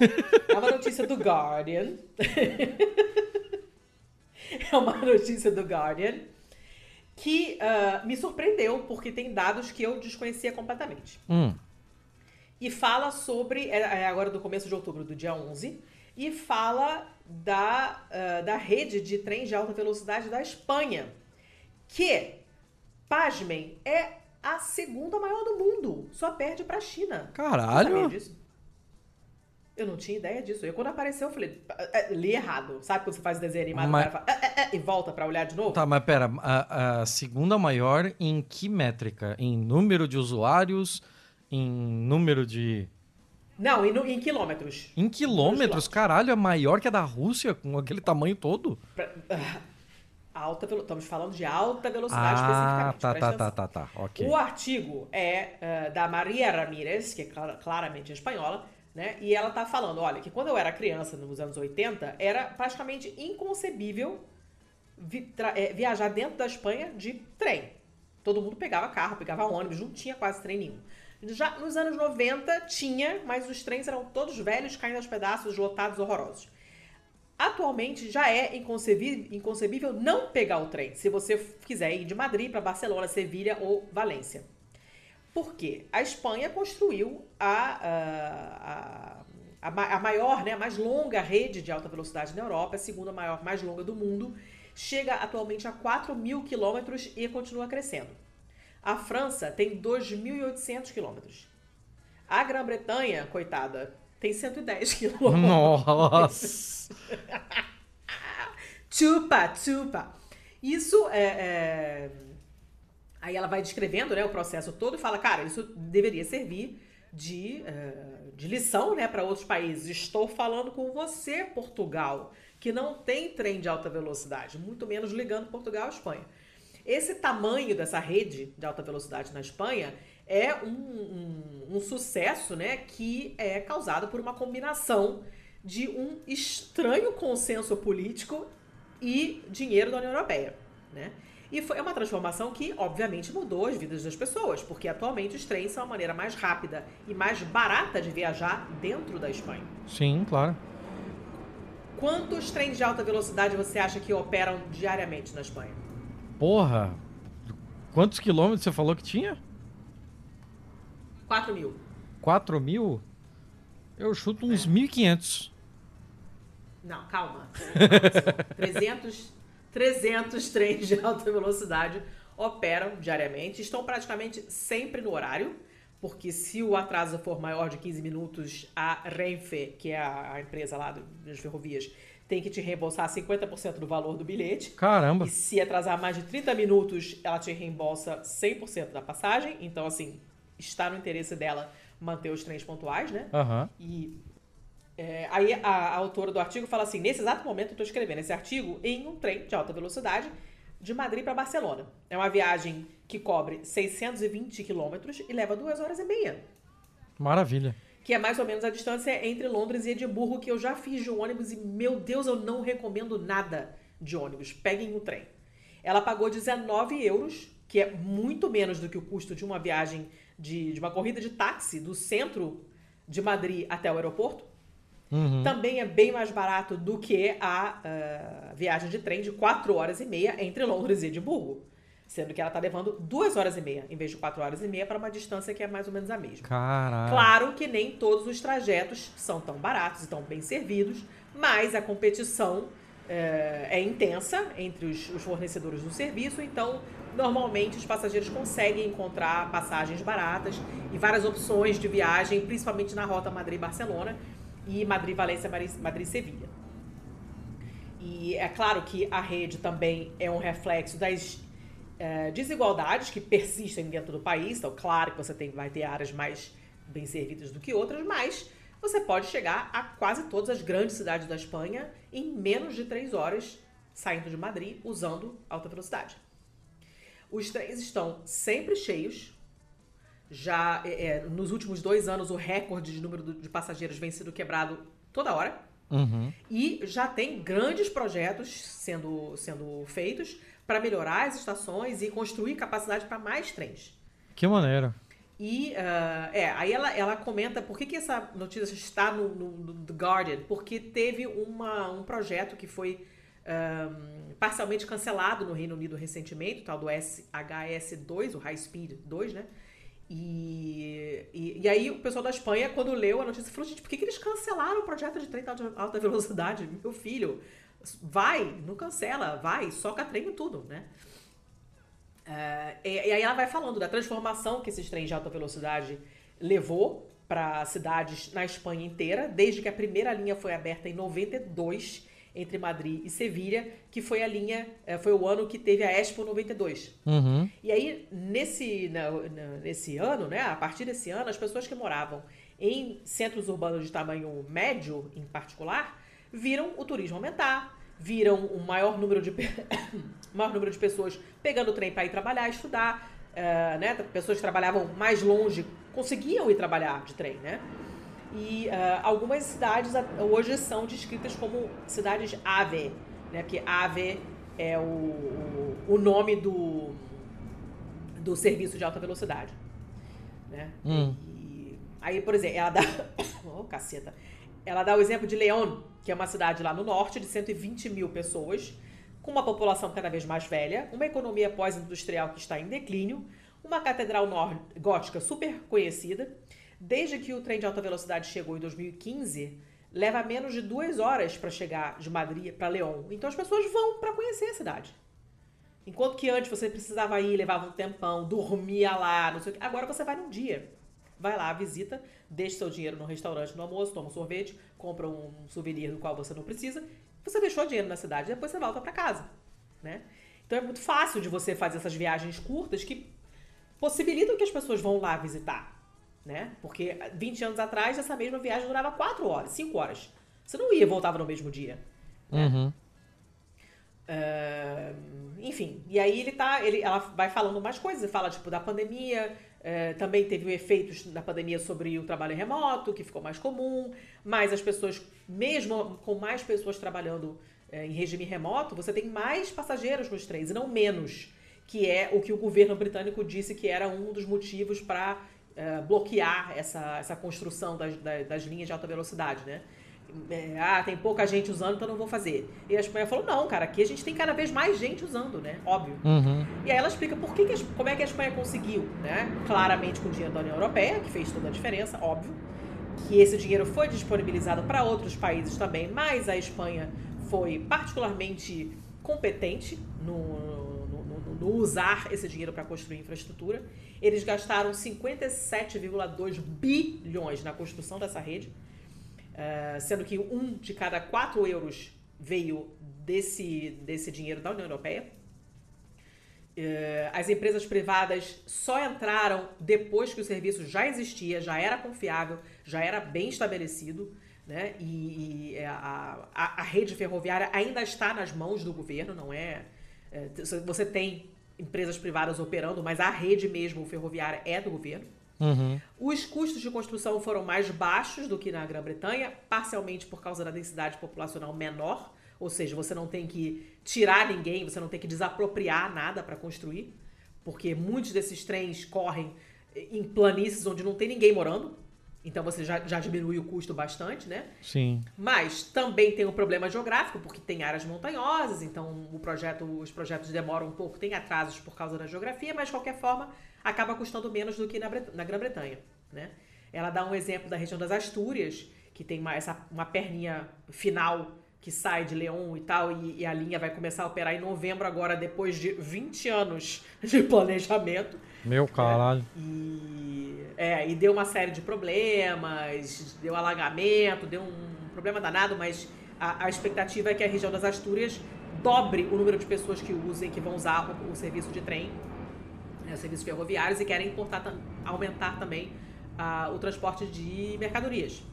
é uma notícia do Guardian. é uma notícia do Guardian que uh, me surpreendeu porque tem dados que eu desconhecia completamente. Hum e fala sobre, é, é agora do começo de outubro, do dia 11, e fala da, uh, da rede de trens de alta velocidade da Espanha, que, pasmem, é a segunda maior do mundo, só perde para a China. Caralho! Eu não tinha ideia disso. E quando apareceu, eu falei, é, li errado. Sabe quando você faz o desenho animado mas... fala, é, é, e volta para olhar de novo? Tá, mas pera, a, a segunda maior em que métrica? Em número de usuários? em número de. Não, em, em quilômetros. Em quilômetros? Caralho, é maior que a da Rússia, com aquele tamanho todo? Pra, alta Estamos falando de alta velocidade ah, especificamente. Tá, tá, tá, tá, tá, ok. O artigo é uh, da Maria Ramírez, que é claramente espanhola, né? E ela tá falando, olha, que quando eu era criança, nos anos 80, era praticamente inconcebível vi é, viajar dentro da Espanha de trem. Todo mundo pegava carro, pegava ônibus, não tinha quase trem nenhum. Já nos anos 90 tinha, mas os trens eram todos velhos, caindo aos pedaços, lotados, horrorosos. Atualmente já é inconcebível, inconcebível não pegar o trem, se você quiser ir de Madrid para Barcelona, Sevilha ou Valência. Por quê? A Espanha construiu a, a, a, a maior, né, a mais longa rede de alta velocidade na Europa, a segunda maior, mais longa do mundo. Chega atualmente a 4 mil quilômetros e continua crescendo. A França tem 2.800 quilômetros. A Grã-Bretanha, coitada, tem 110 quilômetros. Nossa! chupa, chupa. Isso é, é, Aí ela vai descrevendo né, o processo todo e fala, cara, isso deveria servir de, uh, de lição né, para outros países. Estou falando com você, Portugal, que não tem trem de alta velocidade, muito menos ligando Portugal à Espanha. Esse tamanho dessa rede de alta velocidade na Espanha é um, um, um sucesso né, que é causado por uma combinação de um estranho consenso político e dinheiro da União Europeia. Né? E foi uma transformação que, obviamente, mudou as vidas das pessoas, porque atualmente os trens são a maneira mais rápida e mais barata de viajar dentro da Espanha. Sim, claro. Quantos trens de alta velocidade você acha que operam diariamente na Espanha? Porra! Quantos quilômetros você falou que tinha? 4 mil. 4 mil? Eu chuto uns é. 1.500. Não, calma. 300, 300 trens de alta velocidade operam diariamente, estão praticamente sempre no horário, porque se o atraso for maior de 15 minutos, a Renfe, que é a empresa lá das ferrovias, tem que te reembolsar 50% do valor do bilhete. Caramba! E se atrasar mais de 30 minutos, ela te reembolsa 100% da passagem. Então, assim, está no interesse dela manter os trens pontuais, né? Uhum. E é, aí a, a, autora do artigo fala assim: nesse exato momento eu estou escrevendo esse artigo em um trem de alta velocidade de Madrid para Barcelona. É uma viagem que cobre 620 quilômetros e leva duas horas e meia. Maravilha. Que é mais ou menos a distância entre Londres e Edimburgo, que eu já fiz de ônibus e, meu Deus, eu não recomendo nada de ônibus. Peguem o trem. Ela pagou 19 euros, que é muito menos do que o custo de uma viagem de, de uma corrida de táxi do centro de Madrid até o aeroporto. Uhum. Também é bem mais barato do que a uh, viagem de trem de 4 horas e meia entre Londres e Edimburgo. Sendo que ela está levando 2 horas e meia, em vez de 4 horas e meia, para uma distância que é mais ou menos a mesma. Caraca. Claro que nem todos os trajetos são tão baratos e tão bem servidos, mas a competição é, é intensa entre os, os fornecedores do serviço, então normalmente os passageiros conseguem encontrar passagens baratas e várias opções de viagem, principalmente na rota Madrid-Barcelona e Madrid-Valência, Madrid-Sevilha. E é claro que a rede também é um reflexo das é, desigualdades que persistem dentro do país. Então, claro que você tem, vai ter áreas mais bem servidas do que outras, mas você pode chegar a quase todas as grandes cidades da Espanha em menos de três horas saindo de Madrid usando alta velocidade. Os trens estão sempre cheios. Já é, é nos últimos dois anos, o recorde de número de passageiros vem sendo quebrado toda hora. Uhum. E já tem grandes projetos sendo, sendo feitos para melhorar as estações e construir capacidade para mais trens. Que maneira. E, uh, é, aí ela, ela comenta por que, que essa notícia está no, no, no The Guardian, porque teve uma, um projeto que foi um, parcialmente cancelado no Reino Unido recentemente, o tal do SHS2, o High Speed 2, né? E, e, e, aí o pessoal da Espanha, quando leu a notícia, falou, gente, por que, que eles cancelaram o projeto de trem de alta velocidade? Meu filho, vai, não cancela, vai, soca trem em tudo, né? Uh, e, e, aí ela vai falando da transformação que esses trens de alta velocidade levou para cidades na Espanha inteira, desde que a primeira linha foi aberta em 92 entre Madrid e Sevilha, que foi a linha, eh, foi o ano que teve a Expo 92. Uhum. E aí, nesse, na, na, nesse ano, né, a partir desse ano, as pessoas que moravam em centros urbanos de tamanho médio, em particular, viram o turismo aumentar, viram um maior número de, maior número de pessoas pegando o trem para ir trabalhar, estudar, uh, né? Pessoas que trabalhavam mais longe conseguiam ir trabalhar de trem, né? E uh, algumas cidades hoje são descritas como cidades AVE, né? Porque AVE é o, o nome do, do serviço de alta velocidade, né? Hum. E, aí, por exemplo, ela dá... oh, caceta. Ela dá o exemplo de León, que é uma cidade lá no norte de 120 mil pessoas, com uma população cada vez mais velha, uma economia pós-industrial que está em declínio, uma catedral gótica super conhecida. Desde que o trem de alta velocidade chegou em 2015, leva menos de duas horas para chegar de Madrid para León. Então as pessoas vão para conhecer a cidade. Enquanto que antes você precisava ir, levava um tempão, dormia lá, não sei o que. Agora você vai num dia. Vai lá, visita, deixa seu dinheiro no restaurante no almoço, toma um sorvete, compra um souvenir do qual você não precisa. Você deixou dinheiro na cidade, depois você volta para casa, né? Então é muito fácil de você fazer essas viagens curtas que possibilitam que as pessoas vão lá visitar, né? Porque 20 anos atrás essa mesma viagem durava 4 horas, 5 horas. Você não ia e voltava no mesmo dia. Né? Uhum. Uh, enfim, e aí ele tá, ele, ela vai falando mais coisas, fala tipo da pandemia, é, também teve efeitos na pandemia sobre o trabalho remoto, que ficou mais comum, mas as pessoas, mesmo com mais pessoas trabalhando é, em regime remoto, você tem mais passageiros nos trens e não menos, que é o que o governo britânico disse que era um dos motivos para é, bloquear essa, essa construção das, das, das linhas de alta velocidade, né? é, ah, tem pouca gente usando, então não vou fazer. E a Espanha falou, não, cara, aqui a gente tem cada vez mais gente usando, né? Óbvio. Uhum. E aí ela explica por que, que como é que a Espanha conseguiu, né? Claramente com o dinheiro da União Europeia, que fez toda a diferença, óbvio. Que esse dinheiro foi disponibilizado para outros países também, mas a Espanha foi particularmente competente no, no, no, no usar esse dinheiro para construir infraestrutura. Eles gastaram 57,2 bilhões na construção dessa rede Uh, sendo que um de cada quatro euros veio desse, desse dinheiro da União Europeia. Uh, as empresas privadas só entraram depois que o serviço já existia, já era confiável, já era bem estabelecido, né? E, e é, a, a, a, rede ferroviária ainda está nas mãos do governo, não é você tem empresas privadas operando, mas a rede mesmo ferroviária é do governo. Uhum. Os custos de construção foram mais baixos do que na Grã-Bretanha, parcialmente por causa da densidade populacional menor, ou seja, você não tem que tirar ninguém, você não tem que desapropriar nada para construir, porque muitos desses trens correm em planícies onde não tem ninguém morando. Então você já, já diminui o custo bastante, né? Sim. Mas também tem um problema geográfico, porque tem áreas montanhosas, então o projeto, os projetos demoram um pouco, tem atrasos por causa da geografia, mas de qualquer forma acaba custando menos do que na, na Grã-Bretanha, né? Ela dá um exemplo da região das Astúrias, que tem uma, essa, uma perninha final que sai de Leão e tal, e, e, a linha vai começar a operar em novembro agora, depois de 20 anos de planejamento. Meu caralho. É, e, é, e deu uma série de problemas, deu alagamento, deu um problema danado, mas a, a expectativa é que a região das Astúrias dobre o número de pessoas que usem, que vão usar o, o serviço de trem, né, serviços ferroviários, e querem importar, aumentar também uh, o transporte de mercadorias.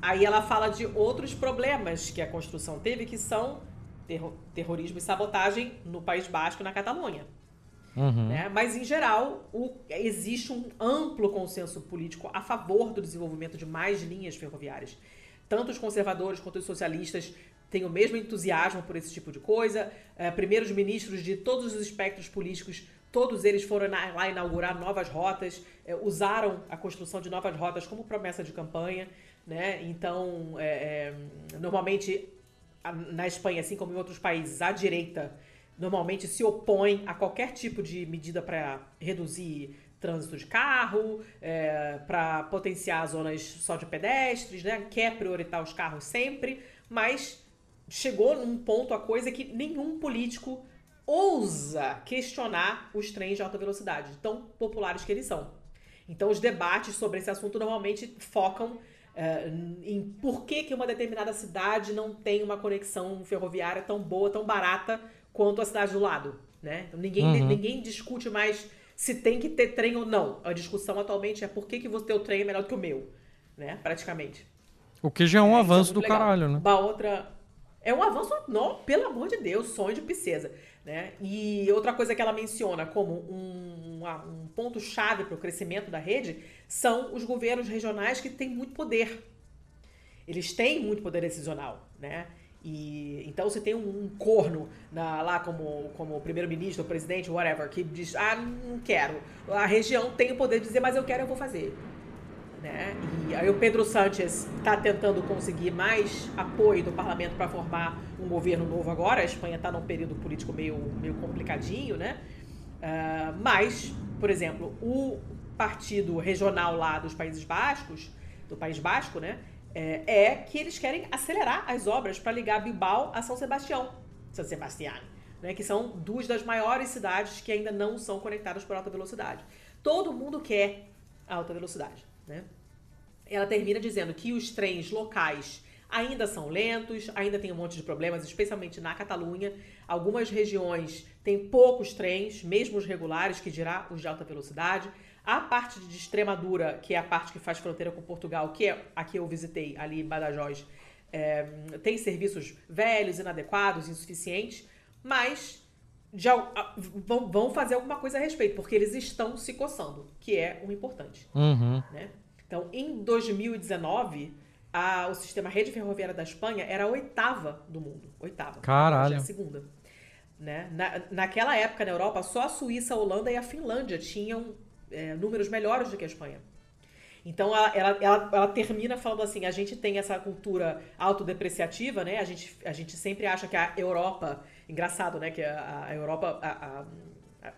Aí ela fala de outros problemas que a construção teve, que são terro terrorismo e sabotagem no País Basco e na Catalunha. Uhum. Né? Mas, em geral, o, existe um amplo consenso político a favor do desenvolvimento de mais linhas ferroviárias. Tanto os conservadores quanto os socialistas têm o mesmo entusiasmo por esse tipo de coisa. É, primeiros ministros de todos os espectros políticos, todos eles foram na, lá inaugurar novas rotas, é, usaram a construção de novas rotas como promessa de campanha né? Então, é, é, normalmente na Espanha, assim como em outros países, a direita normalmente se opõe a qualquer tipo de medida para reduzir trânsito de carro, é, para potenciar zonas só de pedestres, né? Quer prioritar os carros sempre, mas chegou num ponto a coisa que nenhum político ousa questionar os trens de alta velocidade, tão populares que eles são. Então, os debates sobre esse assunto normalmente focam é, em por que, que uma determinada cidade não tem uma conexão ferroviária tão boa, tão barata quanto a cidade do lado. Né? Então, ninguém, uhum. ninguém discute mais se tem que ter trem ou não. A discussão atualmente é por que, que o teu trem é melhor do que o meu, né? Praticamente. O que já é um é, avanço é do legal. caralho, né? Uma outra. É um avanço, não, pelo amor de Deus, sonho de princesa. Né? E outra coisa que ela menciona como um, um ponto-chave para o crescimento da rede são os governos regionais que têm muito poder. Eles têm muito poder decisional. Né? E, então você tem um, um corno na, lá como, como primeiro-ministro, presidente, whatever, que diz: ah, não quero. A região tem o poder de dizer, mas eu quero, eu vou fazer. Né? E aí o Pedro Sánchez está tentando conseguir mais apoio do parlamento para formar um governo novo agora. A Espanha está num período político meio, meio complicadinho, né? Uh, mas, por exemplo, o partido regional lá dos Países Bascos, do País Basco, né? É, é que eles querem acelerar as obras para ligar Bilbao a São Sebastião, São Sebastião, né? Que são duas das maiores cidades que ainda não são conectadas por alta velocidade. Todo mundo quer alta velocidade, né? Ela termina dizendo que os trens locais ainda são lentos, ainda tem um monte de problemas, especialmente na Catalunha. Algumas regiões têm poucos trens, mesmo os regulares, que dirá os de alta velocidade. A parte de Extremadura, que é a parte que faz fronteira com Portugal, que é a que eu visitei ali em Badajoz, é, tem serviços velhos, inadequados, insuficientes, mas já vão fazer alguma coisa a respeito, porque eles estão se coçando, que é o importante. Uhum. Né? Então, em 2019, a, o sistema rede ferroviária da Espanha era a oitava do mundo. Oitava. Caralho. a segunda. Né? Na, naquela época, na Europa, só a Suíça, a Holanda e a Finlândia tinham é, números melhores do que a Espanha. Então ela, ela, ela, ela, termina falando assim: a gente tem essa cultura autodepreciativa, né? A gente, a gente sempre acha que a Europa. Engraçado, né? Que a, a Europa. A, a,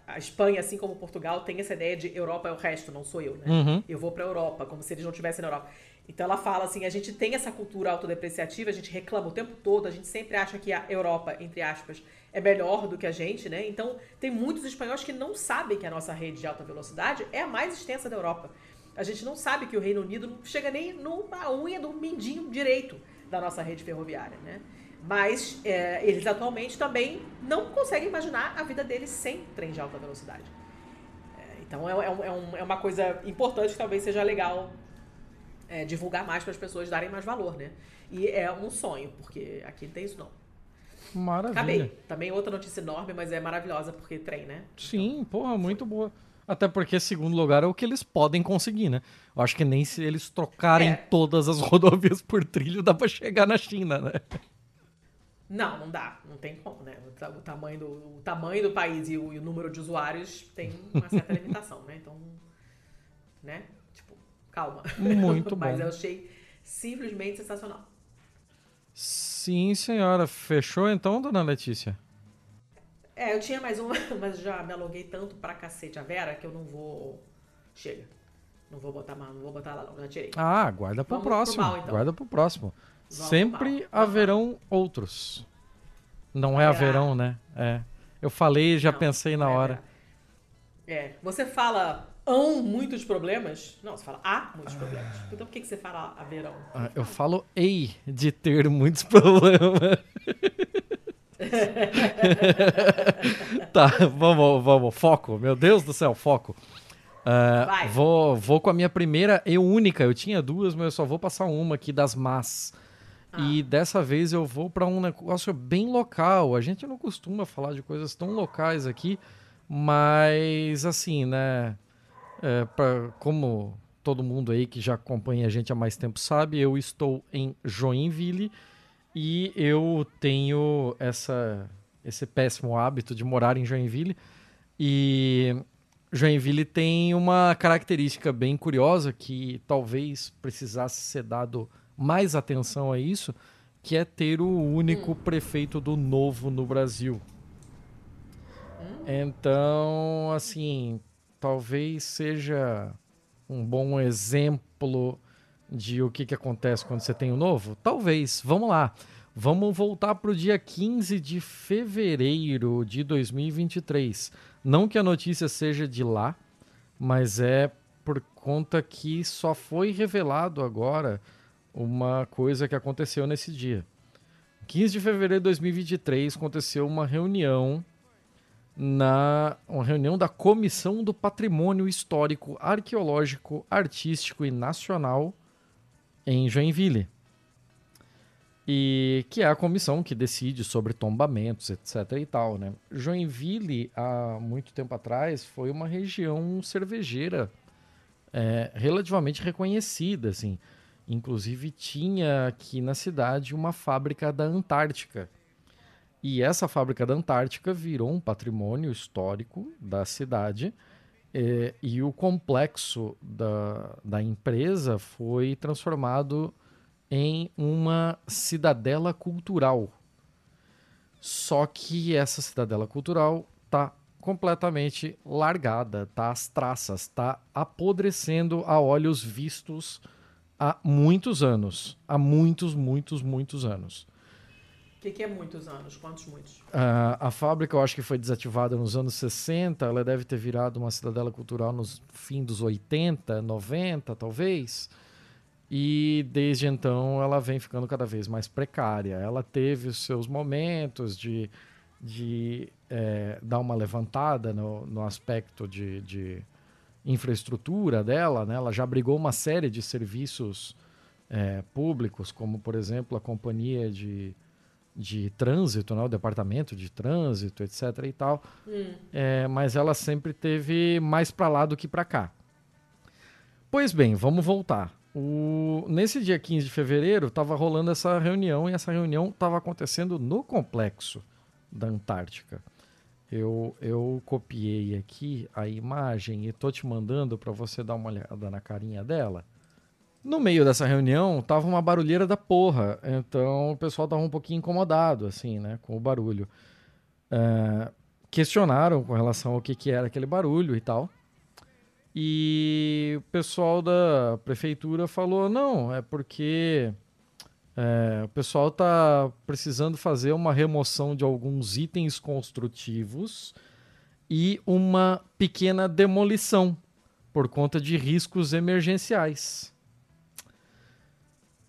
a Espanha, assim como Portugal, tem essa ideia de Europa é o resto, não sou eu, né? Uhum. Eu vou para a Europa, como se eles não estivessem na Europa. Então ela fala assim, a gente tem essa cultura autodepreciativa, a gente reclama o tempo todo, a gente sempre acha que a Europa, entre aspas, é melhor do que a gente, né? Então tem muitos espanhóis que não sabem que a nossa rede de alta velocidade é a mais extensa da Europa. A gente não sabe que o Reino Unido não chega nem numa unha do mindinho direito da nossa rede ferroviária, né? Mas é, eles atualmente também não conseguem imaginar a vida deles sem trem de alta velocidade. É, então é, é, um, é, uma coisa importante que talvez seja legal é, divulgar mais para as pessoas darem mais valor, né? E é um sonho, porque aqui não tem isso não. Maravilha. Acabei. Também outra notícia enorme, mas é maravilhosa porque trem, né? Sim, então, porra, muito boa. Até porque, segundo lugar, é o que eles podem conseguir, né? Eu acho que nem se eles trocarem é. todas as rodovias por trilho dá para chegar na China, né? Não, não dá. Não tem como, né? O, tamanho, do, o tamanho do país e o, e o número de usuários tem uma certa limitação, né? Então, né? Tipo, calma. Muito bom. Mas eu achei simplesmente sensacional. Sim, senhora. Fechou então, dona Letícia? É, eu tinha mais uma, mas já me aluguei tanto pra cacete a Vera que eu não vou. Chega. Não vou botar não vou botar lá não, já tirei. Ah, guarda pro Vamos próximo. Pro mal, então. Guarda pro próximo. Sempre haverão outros. Não é haverão, né? É. Eu falei e já não, pensei na é hora. É. Você fala hão muitos problemas? Não, você fala há muitos problemas. Então por que, que você fala haverão? Ah, eu falo ei de ter muitos problemas. tá, vamos, vamos, foco. Meu Deus do céu, foco. Uh, vou, vou com a minha primeira e única. Eu tinha duas, mas eu só vou passar uma aqui das más. Ah. E dessa vez eu vou para um negócio bem local. A gente não costuma falar de coisas tão locais aqui, mas assim, né? É, pra, como todo mundo aí que já acompanha a gente há mais tempo sabe, eu estou em Joinville e eu tenho essa, esse péssimo hábito de morar em Joinville. E Joinville tem uma característica bem curiosa que talvez precisasse ser dado mais atenção a isso, que é ter o único hum. prefeito do novo no Brasil. Hum. Então, assim, talvez seja um bom exemplo de o que, que acontece quando você tem o um novo? Talvez. Vamos lá. Vamos voltar para o dia 15 de fevereiro de 2023. Não que a notícia seja de lá, mas é por conta que só foi revelado agora uma coisa que aconteceu nesse dia. 15 de fevereiro de 2023 aconteceu uma reunião na uma reunião da Comissão do Patrimônio Histórico, Arqueológico, Artístico e Nacional em Joinville. E que é a comissão que decide sobre tombamentos, etc e tal, né? Joinville, há muito tempo atrás, foi uma região cervejeira é, relativamente reconhecida, assim. Inclusive tinha aqui na cidade uma fábrica da Antártica. E essa fábrica da Antártica virou um patrimônio histórico da cidade é, e o complexo da, da empresa foi transformado em uma cidadela cultural. Só que essa cidadela cultural está completamente largada, tá às traças, está apodrecendo a olhos vistos há muitos anos, há muitos, muitos, muitos anos. O que, que, é muitos anos? Quantos muitos? A fábrica eu acho que foi desativada nos anos 60, ela deve ter virado uma cidadela cultural nos fim dos 80, 90, talvez. E desde então ela vem ficando cada vez mais precária. Ela teve os seus momentos de, de é, dar uma levantada no, no aspecto de, de, infraestrutura dela. Né? Ela já abrigou uma série de serviços é, públicos, como por exemplo a companhia de de trânsito, né? o departamento de trânsito, etc. e tal. Hum. É, mas ela sempre teve mais para lá do que para cá. Pois bem, vamos voltar. O... Nesse dia 15 de fevereiro estava rolando essa reunião e essa reunião estava acontecendo no complexo da Antártica. Eu, eu copiei aqui a imagem e estou te mandando para você dar uma olhada na carinha dela. No meio dessa reunião, tava uma barulheira da porra. Então o pessoal tava um pouquinho incomodado, assim, né, com o barulho. É, questionaram com relação ao que, que era aquele barulho e tal. E o pessoal da prefeitura falou: não, é porque é, o pessoal está precisando fazer uma remoção de alguns itens construtivos e uma pequena demolição por conta de riscos emergenciais.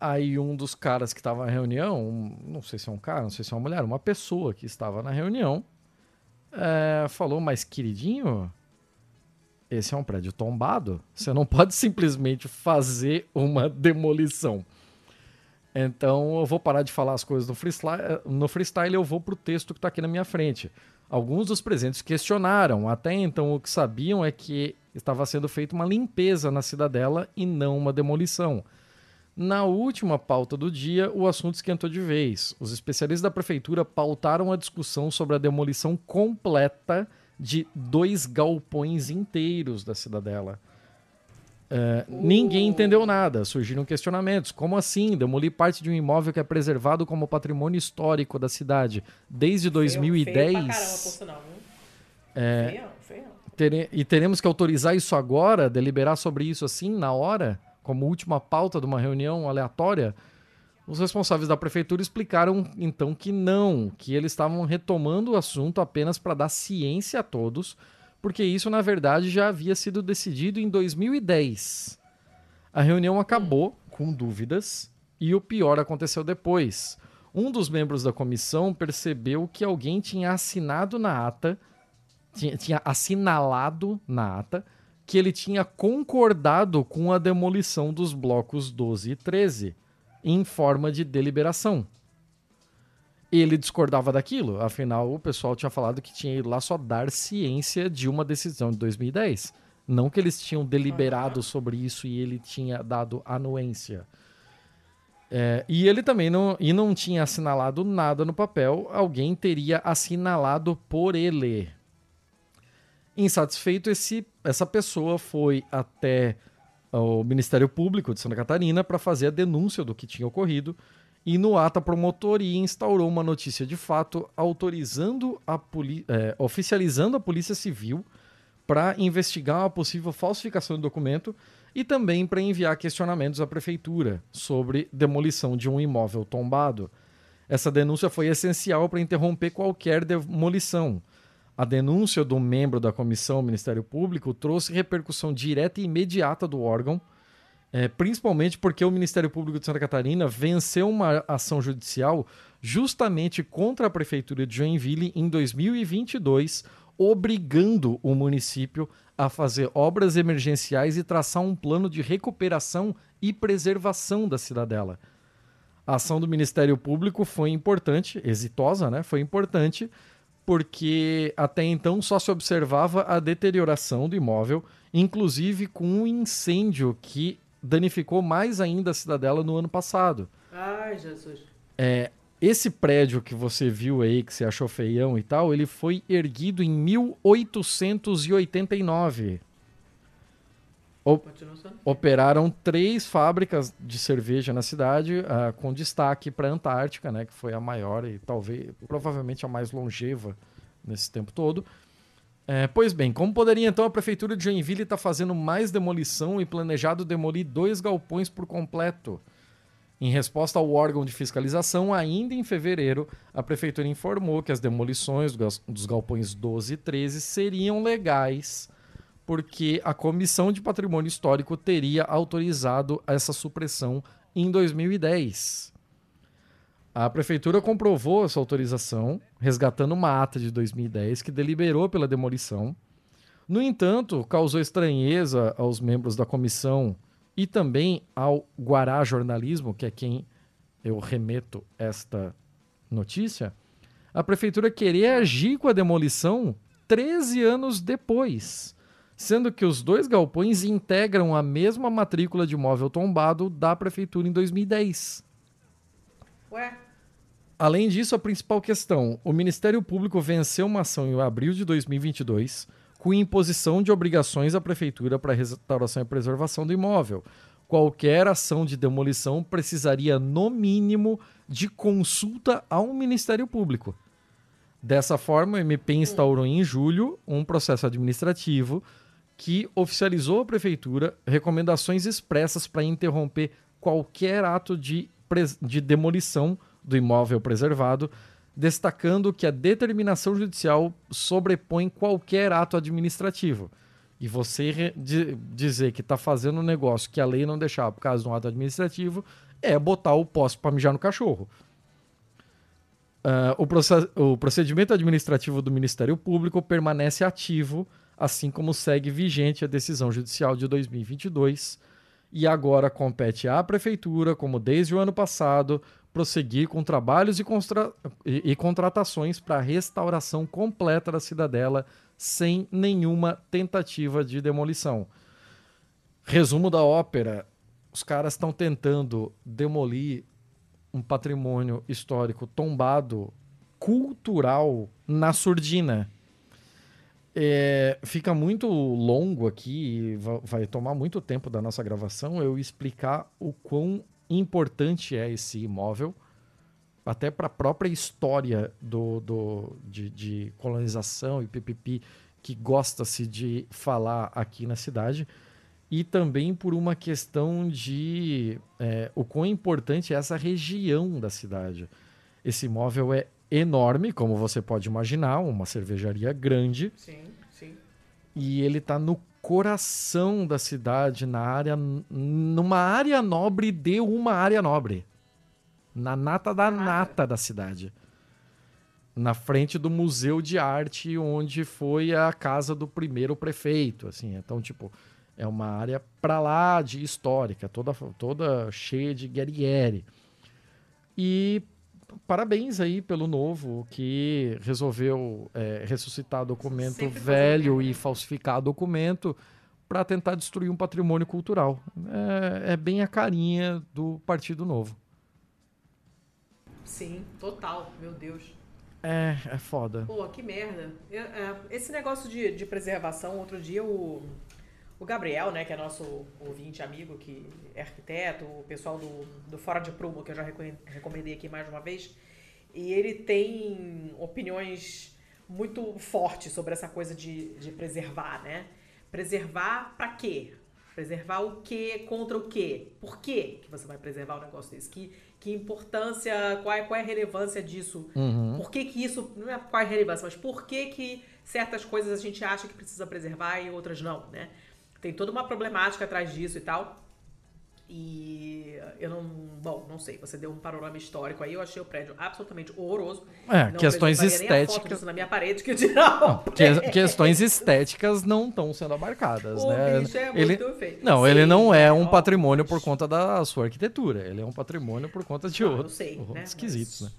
Aí um dos caras que estava na reunião, um, não sei se é um cara, não sei se é uma mulher, uma pessoa que estava na reunião, é, falou, mas queridinho, esse é um prédio tombado, você não pode simplesmente fazer uma demolição. Então eu vou parar de falar as coisas no freestyle, no freestyle eu vou pro texto que está aqui na minha frente. Alguns dos presentes questionaram. Até então, o que sabiam é que estava sendo feita uma limpeza na cidadela e não uma demolição. Na última pauta do dia, o assunto esquentou de vez. Os especialistas da prefeitura pautaram a discussão sobre a demolição completa de dois galpões inteiros da cidadela. Uh, ninguém entendeu nada, surgiram questionamentos. Como assim? Demolir parte de um imóvel que é preservado como patrimônio histórico da cidade desde 2010? Feio, feio caramba, sinal, é. Tere, e teremos que autorizar isso agora, deliberar sobre isso assim, na hora, como última pauta de uma reunião aleatória? Os responsáveis da prefeitura explicaram então que não, que eles estavam retomando o assunto apenas para dar ciência a todos porque isso na verdade já havia sido decidido em 2010. A reunião acabou com dúvidas e o pior aconteceu depois. Um dos membros da comissão percebeu que alguém tinha assinado na ata, tinha, tinha assinalado na ata, que ele tinha concordado com a demolição dos blocos 12 e 13 em forma de deliberação ele discordava daquilo. Afinal, o pessoal tinha falado que tinha ido lá só dar ciência de uma decisão de 2010. Não que eles tinham deliberado sobre isso e ele tinha dado anuência. É, e ele também não, e não tinha assinalado nada no papel, alguém teria assinalado por ele. Insatisfeito, esse, essa pessoa foi até o Ministério Público de Santa Catarina para fazer a denúncia do que tinha ocorrido e no ato a promotoria instaurou uma notícia de fato autorizando a é, oficializando a Polícia Civil para investigar uma possível falsificação do documento e também para enviar questionamentos à prefeitura sobre demolição de um imóvel tombado. Essa denúncia foi essencial para interromper qualquer demolição. A denúncia do membro da comissão Ministério Público trouxe repercussão direta e imediata do órgão é, principalmente porque o Ministério Público de Santa Catarina venceu uma ação judicial justamente contra a Prefeitura de Joinville em 2022, obrigando o município a fazer obras emergenciais e traçar um plano de recuperação e preservação da cidadela. A ação do Ministério Público foi importante, exitosa, né? Foi importante porque até então só se observava a deterioração do imóvel, inclusive com um incêndio que danificou mais ainda a cidadela no ano passado. Ai, Jesus. É, esse prédio que você viu aí, que você achou feião e tal, ele foi erguido em 1889. O operaram três fábricas de cerveja na cidade, uh, com destaque para a Antártica, né, que foi a maior e talvez, provavelmente a mais longeva nesse tempo todo. É, pois bem, como poderia então a prefeitura de Joinville estar tá fazendo mais demolição e planejado demolir dois galpões por completo? Em resposta ao órgão de fiscalização, ainda em fevereiro, a prefeitura informou que as demolições dos galpões 12 e 13 seriam legais, porque a Comissão de Patrimônio Histórico teria autorizado essa supressão em 2010. A prefeitura comprovou essa autorização, resgatando uma ata de 2010 que deliberou pela demolição. No entanto, causou estranheza aos membros da comissão e também ao Guará Jornalismo, que é quem eu remeto esta notícia, a prefeitura querer agir com a demolição 13 anos depois, sendo que os dois galpões integram a mesma matrícula de imóvel tombado da prefeitura em 2010. Ué? Além disso, a principal questão: o Ministério Público venceu uma ação em abril de 2022 com imposição de obrigações à prefeitura para restauração e preservação do imóvel. Qualquer ação de demolição precisaria, no mínimo, de consulta ao Ministério Público. Dessa forma, o MP instaurou em julho um processo administrativo que oficializou à prefeitura recomendações expressas para interromper qualquer ato de, de demolição do imóvel preservado, destacando que a determinação judicial sobrepõe qualquer ato administrativo. E você dizer que está fazendo um negócio que a lei não deixava por causa de um ato administrativo é botar o poste para mijar no cachorro. Uh, o, o procedimento administrativo do Ministério Público permanece ativo, assim como segue vigente a decisão judicial de 2022 e agora compete à Prefeitura, como desde o ano passado, prosseguir com trabalhos e, e, e contratações para restauração completa da cidadela sem nenhuma tentativa de demolição. Resumo da ópera: os caras estão tentando demolir um patrimônio histórico tombado cultural na surdina. É, fica muito longo aqui, vai tomar muito tempo da nossa gravação eu explicar o quão importante é esse imóvel, até para a própria história do, do, de, de colonização e pipipi que gosta-se de falar aqui na cidade, e também por uma questão de é, o quão importante é essa região da cidade. Esse imóvel é enorme, como você pode imaginar, uma cervejaria grande. Sim, sim. E ele está no coração da cidade, na área, numa área nobre de uma área nobre. Na nata da nata da cidade. Na frente do Museu de Arte, onde foi a casa do primeiro prefeito, assim. Então, tipo, é uma área para lá de histórica, toda, toda cheia de guerriere. E parabéns aí pelo novo que resolveu é, ressuscitar documento Sempre velho e falsificar documento para tentar destruir um patrimônio cultural. É, é, bem a carinha do Partido Novo. Sim, total, meu Deus. É, é foda. Pô, que merda. Eu, é, esse negócio de, de preservação, outro dia o, o Gabriel, né, que é nosso ouvinte, amigo, que é arquiteto, o pessoal do, do Fora de Prumo, que eu já recomendei aqui mais uma vez, e ele tem opiniões muito fortes sobre essa coisa de, de preservar, né? Preservar para quê? Preservar o quê contra o quê? Por quê que você vai preservar um negócio desse? Que, que importância, qual é, qual é a relevância disso? Uhum. Por que que isso, não é qual é a relevância, mas por que que certas coisas a gente acha que precisa preservar e outras não, né? Tem toda uma problemática atrás disso e tal. E eu não. Bom, não sei. Você deu um panorama histórico aí. Eu achei o prédio absolutamente horroroso. É, não questões estéticas. na minha parede que eu não, que, questões estéticas não estão sendo abarcadas, o né? Bicho é ele, muito feio. Não, Sim, ele não é um patrimônio por conta da sua arquitetura. Ele é um patrimônio por conta de não, outros, sei, né? esquisitos, mas... né?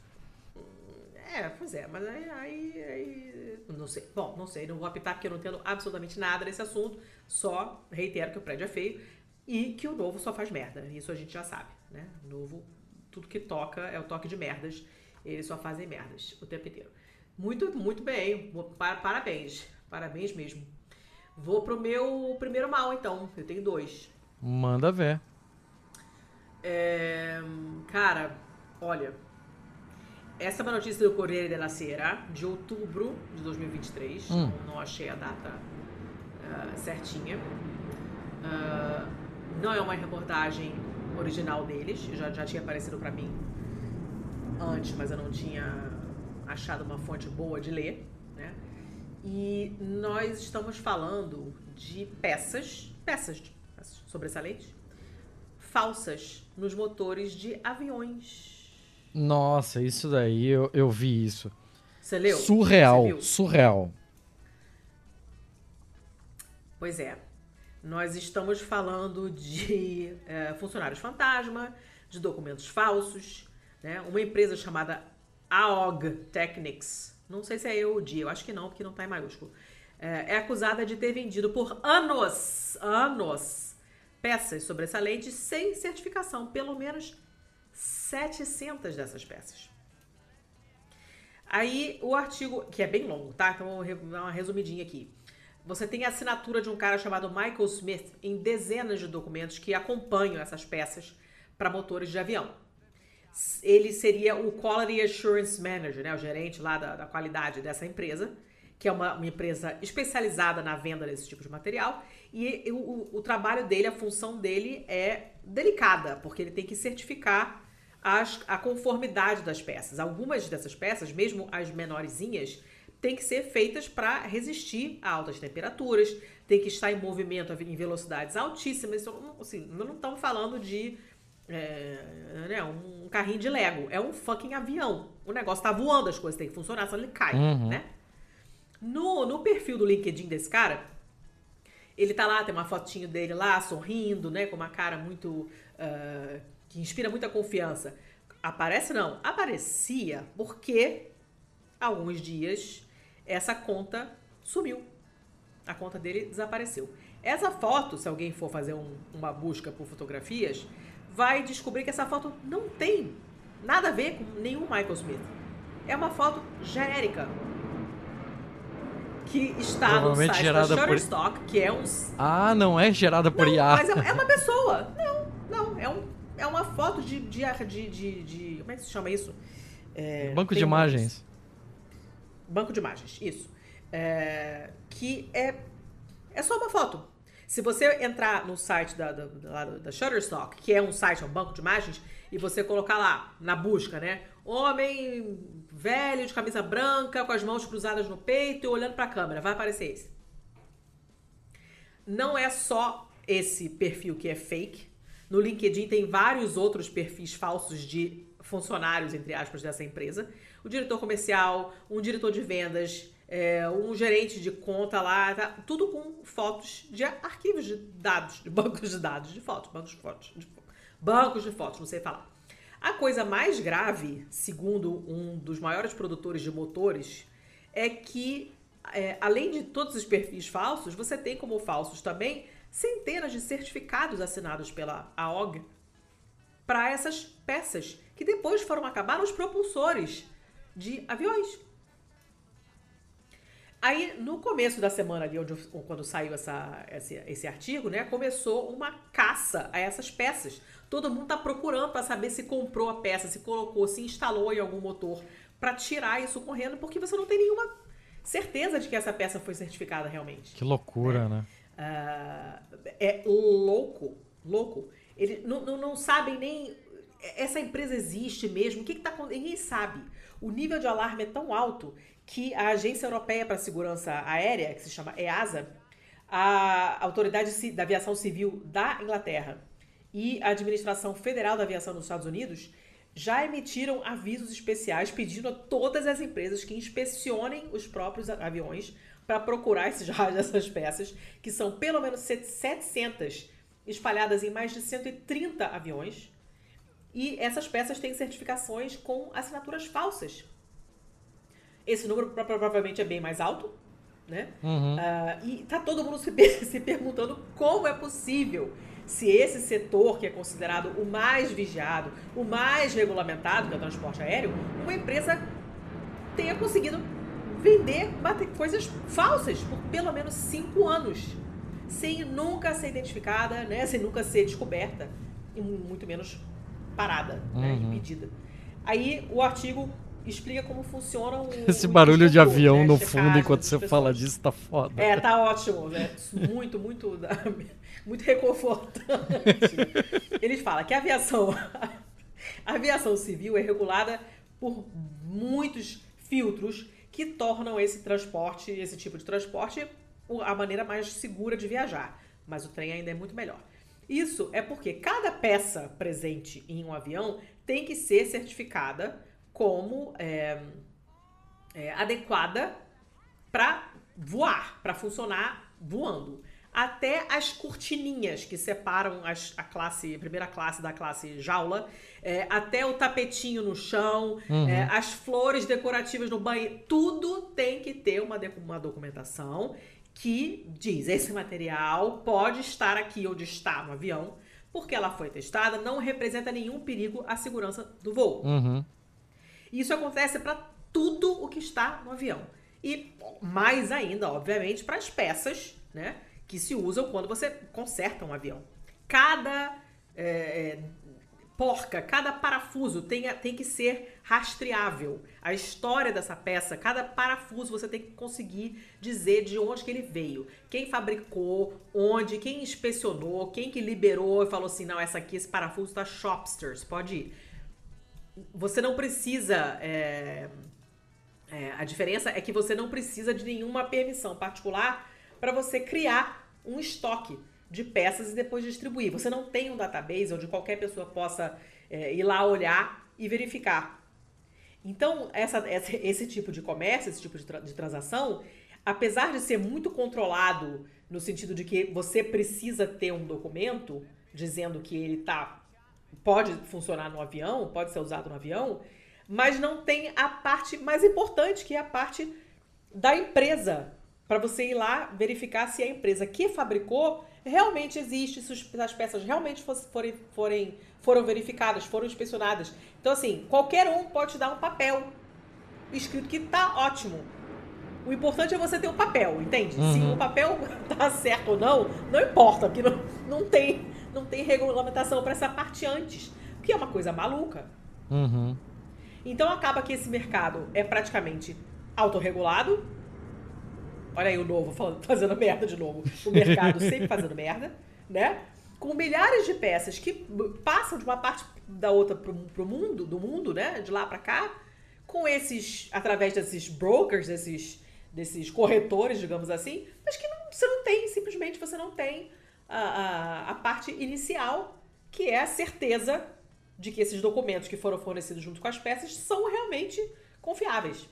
É, pois é, mas aí, aí, aí, Não sei. Bom, não sei. Não vou apitar porque eu não entendo absolutamente nada desse assunto. Só reitero que o prédio é feio e que o novo só faz merda. Isso a gente já sabe, né? Novo, tudo que toca é o toque de merdas. Eles só fazem merdas o tempo inteiro. Muito, muito bem. Parabéns. Parabéns mesmo. Vou pro meu primeiro mal, então. Eu tenho dois. Manda ver. É, cara, olha. Essa é uma notícia do Corriere della Sera, de outubro de 2023. Hum. Não achei a data uh, certinha. Uh, não é uma reportagem original deles, já, já tinha aparecido para mim antes, mas eu não tinha achado uma fonte boa de ler, né? E nós estamos falando de peças, peças, peças sobressalentes, falsas nos motores de aviões. Nossa, isso daí eu, eu vi isso. Você leu? Surreal, Você surreal. Pois é. Nós estamos falando de é, funcionários fantasma, de documentos falsos, né? Uma empresa chamada AOG Technics, não sei se é eu o dia, eu acho que não, porque não está em maiúsculo, é, é acusada de ter vendido por anos, anos, peças sobressalentes sem certificação, pelo menos 700 dessas peças. Aí o artigo, que é bem longo, tá? Então vou dar uma resumidinha aqui. Você tem a assinatura de um cara chamado Michael Smith em dezenas de documentos que acompanham essas peças para motores de avião. Ele seria o Quality Assurance Manager, né, o gerente lá da, da qualidade dessa empresa, que é uma, uma, empresa especializada na venda desse tipo de material. E, o, o, trabalho dele, a função dele é delicada, porque ele tem que certificar as, a conformidade das peças. Algumas dessas peças, mesmo as menorzinhas, tem que ser feitas para resistir a altas temperaturas, tem que estar em movimento em velocidades altíssimas. Então, assim, não estamos falando de é, né, um carrinho de Lego, é um fucking avião. O negócio está voando, as coisas têm que funcionar, senão ele cai, uhum. né? No, no perfil do LinkedIn desse cara, ele tá lá, tem uma fotinho dele lá, sorrindo, né, com uma cara muito... Uh, que inspira muita confiança Aparece não, aparecia porque alguns dias essa conta sumiu. A conta dele desapareceu. Essa foto, se alguém for fazer um, uma busca por fotografias, vai descobrir que essa foto não tem nada a ver com nenhum Michael Smith. É uma foto genérica. Que está no site da Shutterstock, por... que é um... Ah, não é gerada por não, IA. Mas é, é, uma pessoa. Não, não. É, um, é uma foto de, de, de, de, de Como é que se chama isso? É, Banco de imagens. Banco de imagens, isso. É, que é, é só uma foto. Se você entrar no site da, da, da, Shutterstock, que é um site, é um banco de imagens, e você colocar lá na busca, né? Homem velho de camisa branca, com as mãos cruzadas no peito e olhando para a câmera, vai aparecer esse. Não é só esse perfil que é fake. No LinkedIn tem vários outros perfis falsos de funcionários, entre aspas, dessa empresa. O diretor comercial, um diretor de vendas, é, um gerente de conta lá, tá, tudo com fotos de arquivos de dados, de bancos de dados, de fotos, bancos de fotos, de, bancos de fotos, não sei falar. A coisa mais grave, segundo um dos maiores produtores de motores, é que, é, além de todos os perfis falsos, você tem como falsos também centenas de certificados assinados pela AOG para essas peças, que depois foram acabar nos propulsores de aviões. Aí, no começo da semana ali, onde, quando saiu essa, esse, esse artigo, né, começou uma caça a essas peças. Todo mundo tá procurando para saber se comprou a peça, se colocou, se instalou em algum motor para tirar isso correndo, porque você não tem nenhuma certeza de que essa peça foi certificada realmente. Que loucura, né? né? Uh, é louco, louco. Eles não, não, não sabem nem essa empresa existe mesmo? O que, está acontecendo? Ninguém sabe. O nível de alarme é tão alto que a Agência Europeia para a Segurança Aérea, que se chama EASA, a Autoridade da Aviação Civil da Inglaterra e a Administração Federal da Aviação dos Estados Unidos já emitiram avisos especiais pedindo a todas as empresas que inspecionem os próprios aviões para procurar esses raios dessas peças, que são pelo menos 700 espalhadas em mais de 130 aviões. E essas peças têm certificações com assinaturas falsas. Esse número provavelmente é bem mais alto, né? Uhum. Uh, e tá todo mundo se, se perguntando como é possível se esse setor, que é considerado o mais vigiado, o mais regulamentado, que é o transporte aéreo, uma empresa tenha conseguido vender coisas falsas por pelo menos cinco anos, sem nunca ser identificada, né? sem nunca ser descoberta, e muito menos parada, né? uhum. né? impedida. Aí o artigo explica como funciona o. Esse barulho de avião né? no fundo enquanto você fala disso tá foda. É, tá ótimo, né? Muito, muito, muito reconfortante. Eles falam que a aviação, a aviação civil é regulada por muitos filtros que tornam esse transporte, esse tipo de transporte, a maneira mais segura de viajar. Mas o trem ainda é muito melhor. Isso é porque cada peça presente em um avião tem que ser certificada como é, é, adequada para voar, para funcionar voando. Até as cortininhas que separam as, a classe, a primeira classe da classe jaula, é, até o tapetinho no chão, uhum. É, as flores decorativas no banheiro, tudo tem que ter uma, uma documentação que diz esse material pode estar aqui onde está no avião, porque ela foi testada, não representa nenhum perigo à segurança do voo. Uhum. Isso acontece para tudo o que está no avião. E mais ainda, obviamente, para as peças né, que se usam quando você conserta um avião. Cada é, porca, cada parafuso tem, tem que ser rastreável. A história dessa peça, cada parafuso você tem que conseguir dizer de onde que ele veio. Quem fabricou, onde, quem inspecionou, quem que liberou e falou assim, não, essa aqui, esse parafuso tá shopsters, pode ir você não precisa. É, é, a diferença é que você não precisa de nenhuma permissão particular para você criar um estoque de peças e depois distribuir. Você não tem um database onde qualquer pessoa possa é, ir lá olhar e verificar. Então, essa, essa, esse tipo de comércio, esse tipo de, tra de transação, apesar de ser muito controlado no sentido de que você precisa ter um documento dizendo que ele está pode funcionar no avião, pode ser usado no avião, mas não tem a parte mais importante, que é a parte da empresa. Para você ir lá verificar se a empresa que fabricou realmente existe, se as peças realmente forem, forem, foram verificadas, foram inspecionadas. Então, assim, qualquer um pode te dar um papel escrito que tá ótimo. O importante é você ter o um papel, entende? Uhum. Se o papel tá certo ou não, não importa, porque não, não, tem, não tem regulamentação para essa parte antes, que é uma coisa maluca. Uhum. Então acaba que esse mercado é praticamente autorregulado. Olha aí o novo fazendo merda de novo. O mercado sempre fazendo merda, né? Com milhares de peças que passam de uma parte da outra pro, pro mundo, do mundo, né? De lá para cá, com esses, através desses brokers, desses, desses corretores, digamos assim, mas que não, você não tem, simplesmente você não tem a, a, a parte inicial, que é a certeza de que esses documentos que foram fornecidos junto com as peças são realmente confiáveis.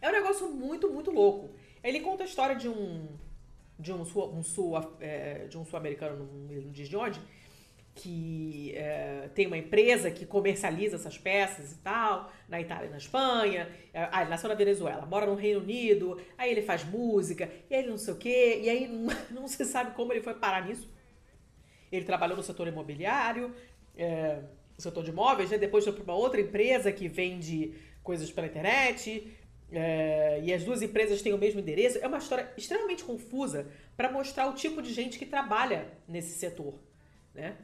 É um negócio muito, muito louco. Ele conta a história de um de um sul, um sul é, de um sul-americano, não diz de onde, que é, tem uma empresa que comercializa essas peças e tal, na Itália e na Espanha. É, ah, ele nasceu na Venezuela, mora no Reino Unido, aí ele faz música, e aí ele não sei o quê, e aí não, não se sabe como ele foi parar nisso. Ele trabalhou no setor imobiliário, é, no setor de imóveis, né? depois foi para uma outra empresa que vende coisas pela internet, é, e as duas empresas têm o mesmo endereço. É uma história extremamente confusa para mostrar o tipo de gente que trabalha nesse setor. Né?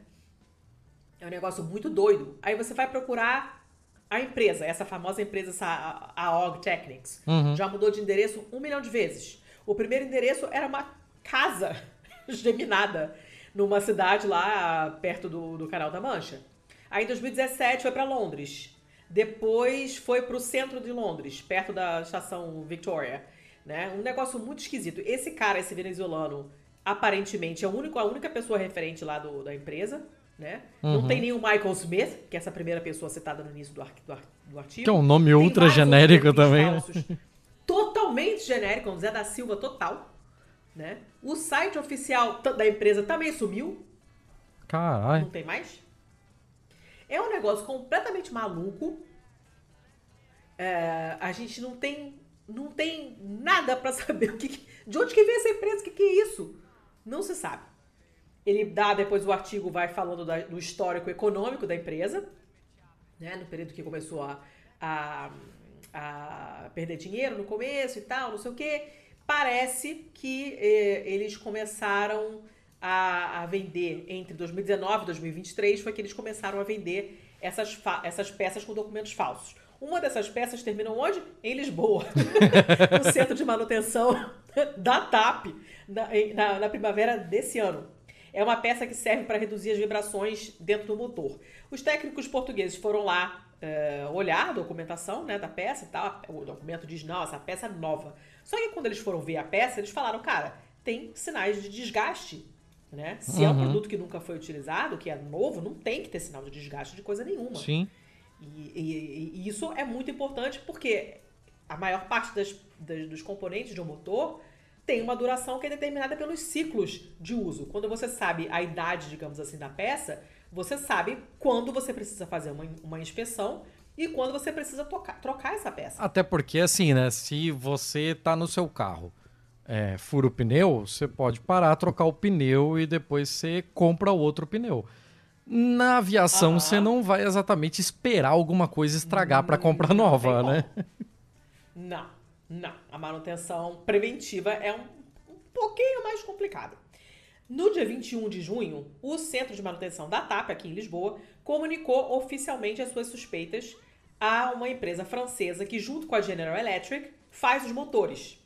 É um negócio muito doido. Aí você vai procurar a empresa, essa famosa empresa, essa, a Og Technics. Uhum. Já mudou de endereço um milhão de vezes. O primeiro endereço era uma casa geminada numa cidade lá perto do, do Canal da Mancha. Aí em 2017 foi para Londres. Depois foi para o centro de Londres, perto da estação Victoria. Né? Um negócio muito esquisito. Esse cara, esse venezuelano, aparentemente é único, a única pessoa referente lá do, da empresa. Né? Uhum. Não tem nenhum Michael Smith, que é essa primeira pessoa citada no início do, ar, do, ar, do artigo. Que é um nome tem ultra genérico também. Né? Totalmente genérico, um Zé da Silva total. Né? O site oficial da empresa também sumiu. Caralho. Não tem mais. É um negócio completamente maluco. É, a gente não tem não tem nada para saber o que, de onde que vem essa empresa, o que, que é isso. Não se sabe. Ele dá depois o artigo vai falando da, do histórico econômico da empresa, né, no período que começou a, a, a perder dinheiro no começo e tal, não sei o quê. Parece que eh, eles começaram a, a vender entre 2019 e 2023 foi que eles começaram a vender essas, essas peças com documentos falsos. Uma dessas peças terminou onde? Em Lisboa, no centro de manutenção da TAP, na, na, na, primavera desse ano. É uma peça que serve para reduzir as vibrações dentro do motor. Os técnicos portugueses foram lá uh, olhar a documentação né, da peça e tal. O documento diz: não, essa peça é nova. Só que quando eles foram ver a peça, eles falaram: cara, tem sinais de desgaste né? Se uhum. é um uhum. produto que nunca foi utilizado, que é novo, não tem que ter sinal de desgaste de coisa nenhuma. Sim. E, e, e isso é muito importante porque a maior parte das, das, dos componentes de um motor tem uma duração que é determinada pelos ciclos de uso. Quando você sabe a idade, digamos assim, da peça, você sabe quando você precisa fazer uma, uma inspeção e quando você precisa tocar, trocar essa peça. Até porque, assim, né? Se você está no seu carro é, fura o pneu, você pode parar, trocar o pneu e depois você compra outro pneu. Na aviação, você não vai exatamente esperar alguma coisa estragar para comprar nova, né? Não, não. A manutenção preventiva é um, um pouquinho mais complicada. No dia 21 de junho, o Centro de Manutenção da TAP, aqui em Lisboa, comunicou oficialmente as suas suspeitas a uma empresa francesa que, junto com a General Electric, faz os motores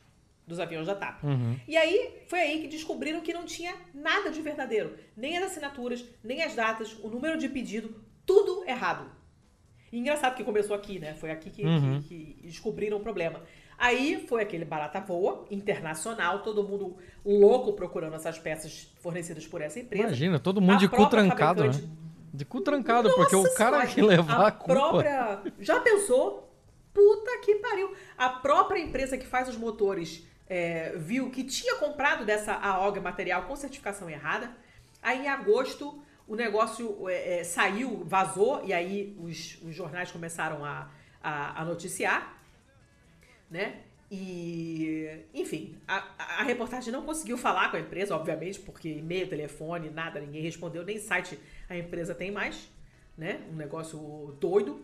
dos aviões da TAP. Uhum. E aí foi aí que descobriram que não tinha nada de verdadeiro. Nem as assinaturas, nem as datas, o número de pedido, tudo errado. E engraçado que começou aqui, né? Foi aqui que, uhum. que, que descobriram o problema. Aí foi aquele barata voa internacional, todo mundo louco procurando essas peças fornecidas por essa empresa. Imagina, todo mundo a de cu trancado, né? De cu trancado, Nossa, porque o cara que levar a, a culpa... própria... Já pensou? Puta que pariu. A própria empresa que faz os motores é, viu que tinha comprado dessa AOG material com certificação errada. Aí em agosto, o negócio é, é, saiu, vazou, e aí os, os jornais começaram a, a, a noticiar, né? E, enfim, a, a, reportagem não conseguiu falar com a empresa, obviamente, porque e-mail, telefone, nada, ninguém respondeu, nem site a empresa tem mais, né? Um negócio doido.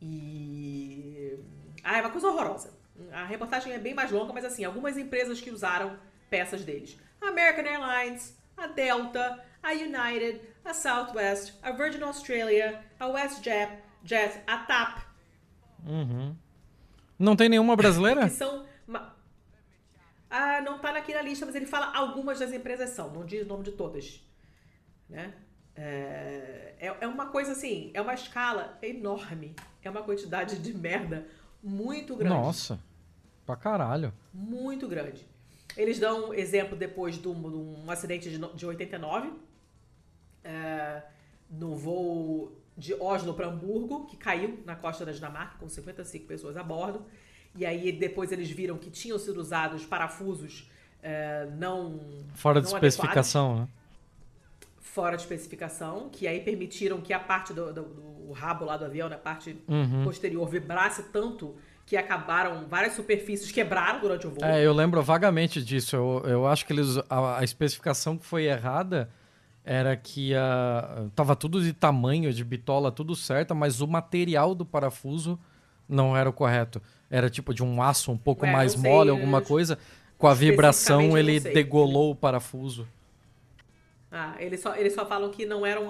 E. Ah, é uma coisa horrorosa. A reportagem é bem mais longa, mas assim, algumas empresas que usaram peças deles: a American Airlines, a Delta, a United, a Southwest, a Virgin Australia, a WestJet, Jet, a TAP. Uhum. Não tem nenhuma brasileira? que são. Ah, não tá aqui na lista, mas ele fala algumas das empresas são, não diz o nome de todas. Né? É, é, é uma coisa assim, é uma escala enorme. É uma quantidade de merda muito grande. Nossa, pra caralho. Muito grande. Eles dão exemplo depois de um, de um acidente de, de 89, é, no voo de Oslo para Hamburgo, que caiu na costa da Dinamarca, com 55 pessoas a bordo. E aí depois eles viram que tinham sido usados parafusos é, não. Fora não de especificação, né? Fora de especificação, que aí permitiram que a parte do, do, do rabo lá do avião, na né, parte uhum. posterior, vibrasse tanto que acabaram, várias superfícies quebraram durante o voo. É, eu lembro vagamente disso. Eu, eu acho que eles, a, a especificação que foi errada era que a, tava tudo de tamanho, de bitola, tudo certo, mas o material do parafuso não era o correto. Era tipo de um aço um pouco Ué, mais sei, mole, alguma coisa. Com a vibração ele degolou o parafuso. Ah, eles só, eles só falam que não eram,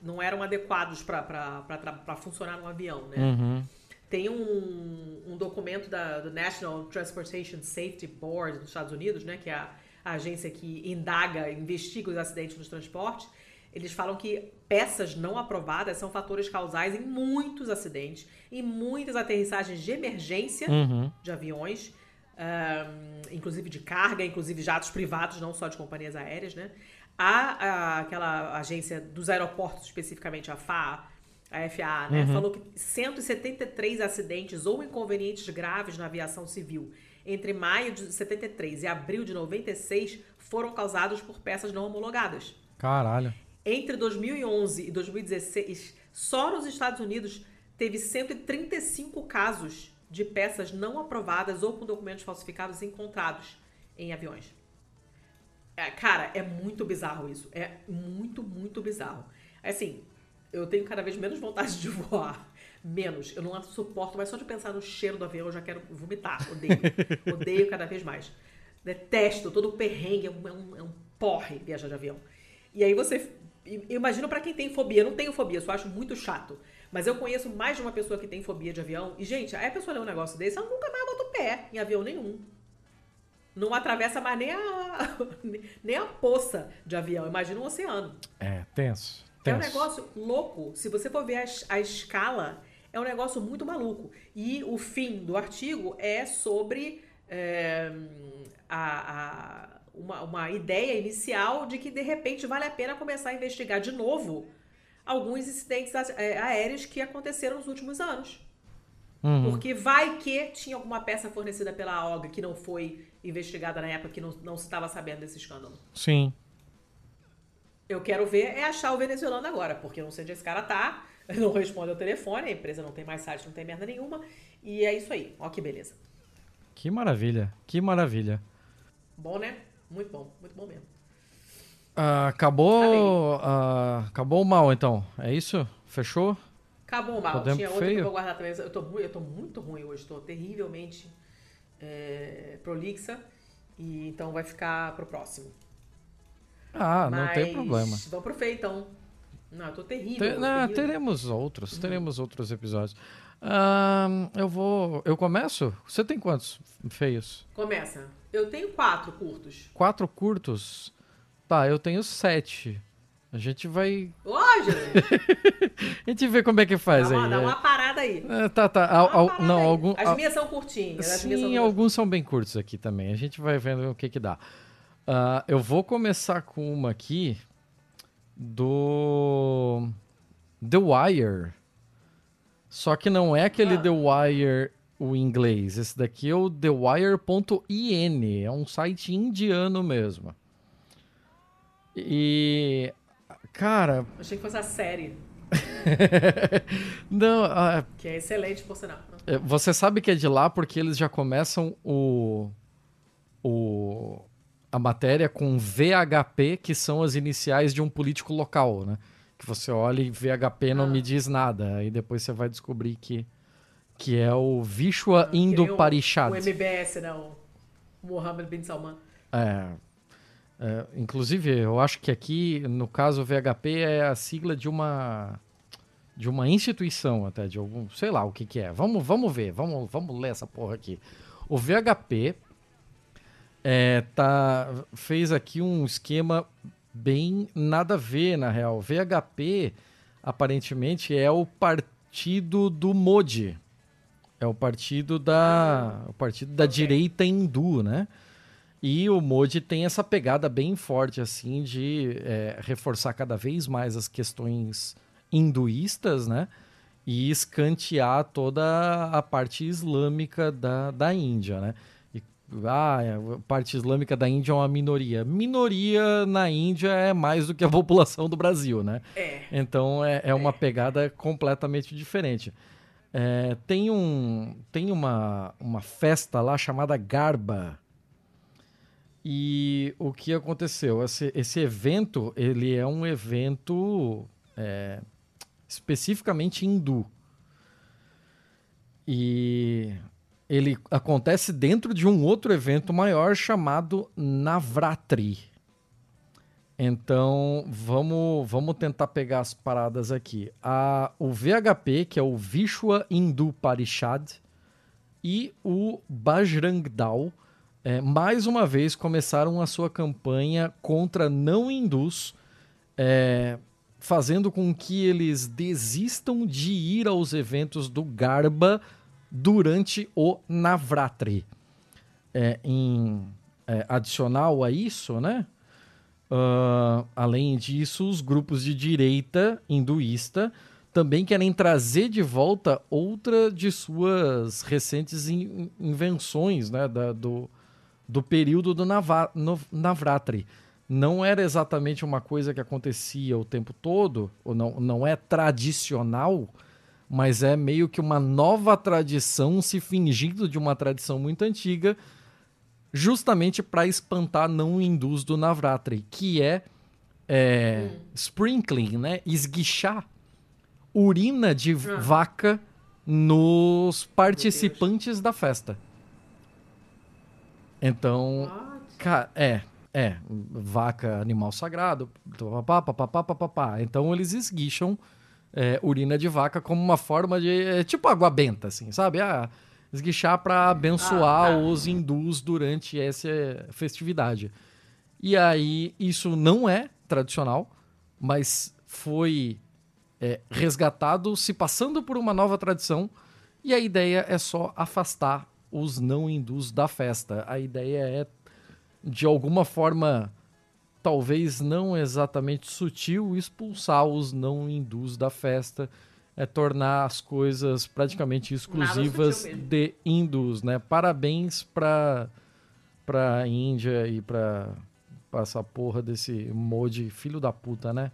não eram adequados para funcionar no avião, né? Uhum. Tem um, um documento da, do National Transportation Safety Board dos Estados Unidos, né, que é a, a agência que indaga, investiga os acidentes nos transportes. Eles falam que peças não aprovadas são fatores causais em muitos acidentes, em muitas aterrissagens de emergência uhum. de aviões, um, inclusive de carga, inclusive jatos privados, não só de companhias aéreas, né? A, a, aquela agência dos aeroportos, especificamente a FAA, a FAA, né, uhum. falou que 173 acidentes ou inconvenientes graves na aviação civil entre maio de 73 e abril de 96 foram causados por peças não homologadas. Caralho. Entre 2011 e 2016, só nos Estados Unidos teve 135 casos de peças não aprovadas ou com documentos falsificados encontrados em aviões. É, cara, é muito bizarro isso. É muito, muito bizarro. Assim, eu tenho cada vez menos vontade de voar. Menos. Eu não suporto, mas só de pensar no cheiro do avião eu já quero vomitar. Odeio. Odeio cada vez mais. Detesto todo o perrengue. É um, é um, é um porre viajar de avião. E aí você. Imagino para quem tem fobia. Eu não tenho fobia, só acho muito chato. Mas eu conheço mais de uma pessoa que tem fobia de avião. E, gente, aí a pessoa lê um negócio desse, ela nunca mais bota o pé em avião nenhum. Não atravessa mais nem a, nem a poça de avião. Imagina um oceano. É, tenso. É um negócio louco. Se você for ver a, a, escala, é um negócio muito maluco. E o fim do artigo é sobre é, a, a, uma, uma ideia inicial de que, de repente, vale a pena começar a investigar de novo alguns incidentes é, aéreos que aconteceram nos últimos anos. Uhum. Porque vai que tinha alguma peça fornecida pela OGA que não foi investigada na época, que não, não se estava sabendo desse escândalo. Sim. Eu quero ver é achar o venezuelano agora, porque eu não sei onde esse cara tá, não responde ao telefone, a empresa não tem mais site, não tem merda nenhuma. E é isso aí. Ó que beleza. Que maravilha, que maravilha. Bom, né? Muito bom, muito bom mesmo. Uh, acabou. Uh, acabou o mal, então. É isso? Fechou? Acabou o mal. Podemos Tinha outra feio? que eu vou guardar também. Eu tô, eu tô muito ruim hoje, tô terrivelmente é, prolixa. E então vai ficar pro próximo. Ah, Mas não tem problema. Vamos pro feio, então. Não, eu tô terrível. Te, não, terrível. Teremos outros, uhum. teremos outros episódios. Eu vou. Eu começo? Você tem quantos feios? Começa. Eu tenho quatro curtos. Quatro curtos? Tá, eu tenho sete. A gente vai. Hoje? a gente vê como é que faz dá uma, aí. Dá é. uma parada aí. É, tá, tá. Al, não, aí. algum, As minhas são curtinhas. Sim, são alguns são bem curtos aqui também. A gente vai vendo o que que dá. Uh, eu vou começar com uma aqui do The Wire. Só que não é aquele ah. The Wire o inglês. Esse daqui é o thewire.in. É um site indiano mesmo. E Cara. Achei que fosse a série. Não, uh, que é excelente, por sinal. É, você sabe que é de lá porque eles já começam o, o a matéria com VHP, que são as iniciais de um político local, né? Que você olha e VHP não ah. me diz nada. Aí depois você vai descobrir que, que é o Vishwa ah, Indo Parishad. O MBS, né? O Mohammed bin Salman. É, é, inclusive, eu acho que aqui, no caso, o VHP é a sigla de uma de uma instituição até, de algum, sei lá o que que é. Vamos, vamos ver, vamos, vamos ler essa porra aqui. O VHP é, tá, fez aqui um esquema bem nada a ver, na real. VHP, aparentemente, é o partido do Modi. É o partido da, o partido da okay. direita hindu, né? E o Modi tem essa pegada bem forte, assim, de é, reforçar cada vez mais as questões hinduístas, né? E escantear toda a parte islâmica da, da Índia, né? Ah, a parte islâmica da Índia é uma minoria. Minoria na Índia é mais do que a população do Brasil, né? É. Então é, é uma é. pegada completamente diferente. É, tem um, tem uma, uma festa lá chamada Garba, e o que aconteceu? Esse, esse evento, ele é um evento é, especificamente hindu. E ele acontece dentro de um outro evento maior chamado Navratri. Então, vamos, vamos tentar pegar as paradas aqui. A, o VHP, que é o Vishwa Hindu Parishad, e o Bajrang Dal, é, mais uma vez começaram a sua campanha contra não hindus, é, fazendo com que eles desistam de ir aos eventos do Garba durante o Navratri. É, em é, adicional a isso, né? Uh, além disso, os grupos de direita hinduísta também querem trazer de volta outra de suas recentes in invenções né, da, do, do período do Nava no, Navratri. Não era exatamente uma coisa que acontecia o tempo todo, ou não, não é tradicional, mas é meio que uma nova tradição se fingindo de uma tradição muito antiga, justamente para espantar não hindus do Navratri, que é, é hum. sprinkling, né? esguichar urina de ah. vaca nos participantes da festa. Então, cara, é, é, vaca, animal sagrado, papapá, papapá, papapá. Então eles esguicham é, urina de vaca como uma forma de, é, tipo água benta, assim, sabe? Ah, esguichar para abençoar ah, tá. os hindus durante essa festividade. E aí, isso não é tradicional, mas foi é, resgatado se passando por uma nova tradição, e a ideia é só afastar os não hindus da festa. A ideia é, de alguma forma, talvez não exatamente sutil, expulsar os não hindus da festa. É tornar as coisas praticamente exclusivas de hindus, né? Parabéns para para Índia e para essa porra desse Modi filho da puta, né?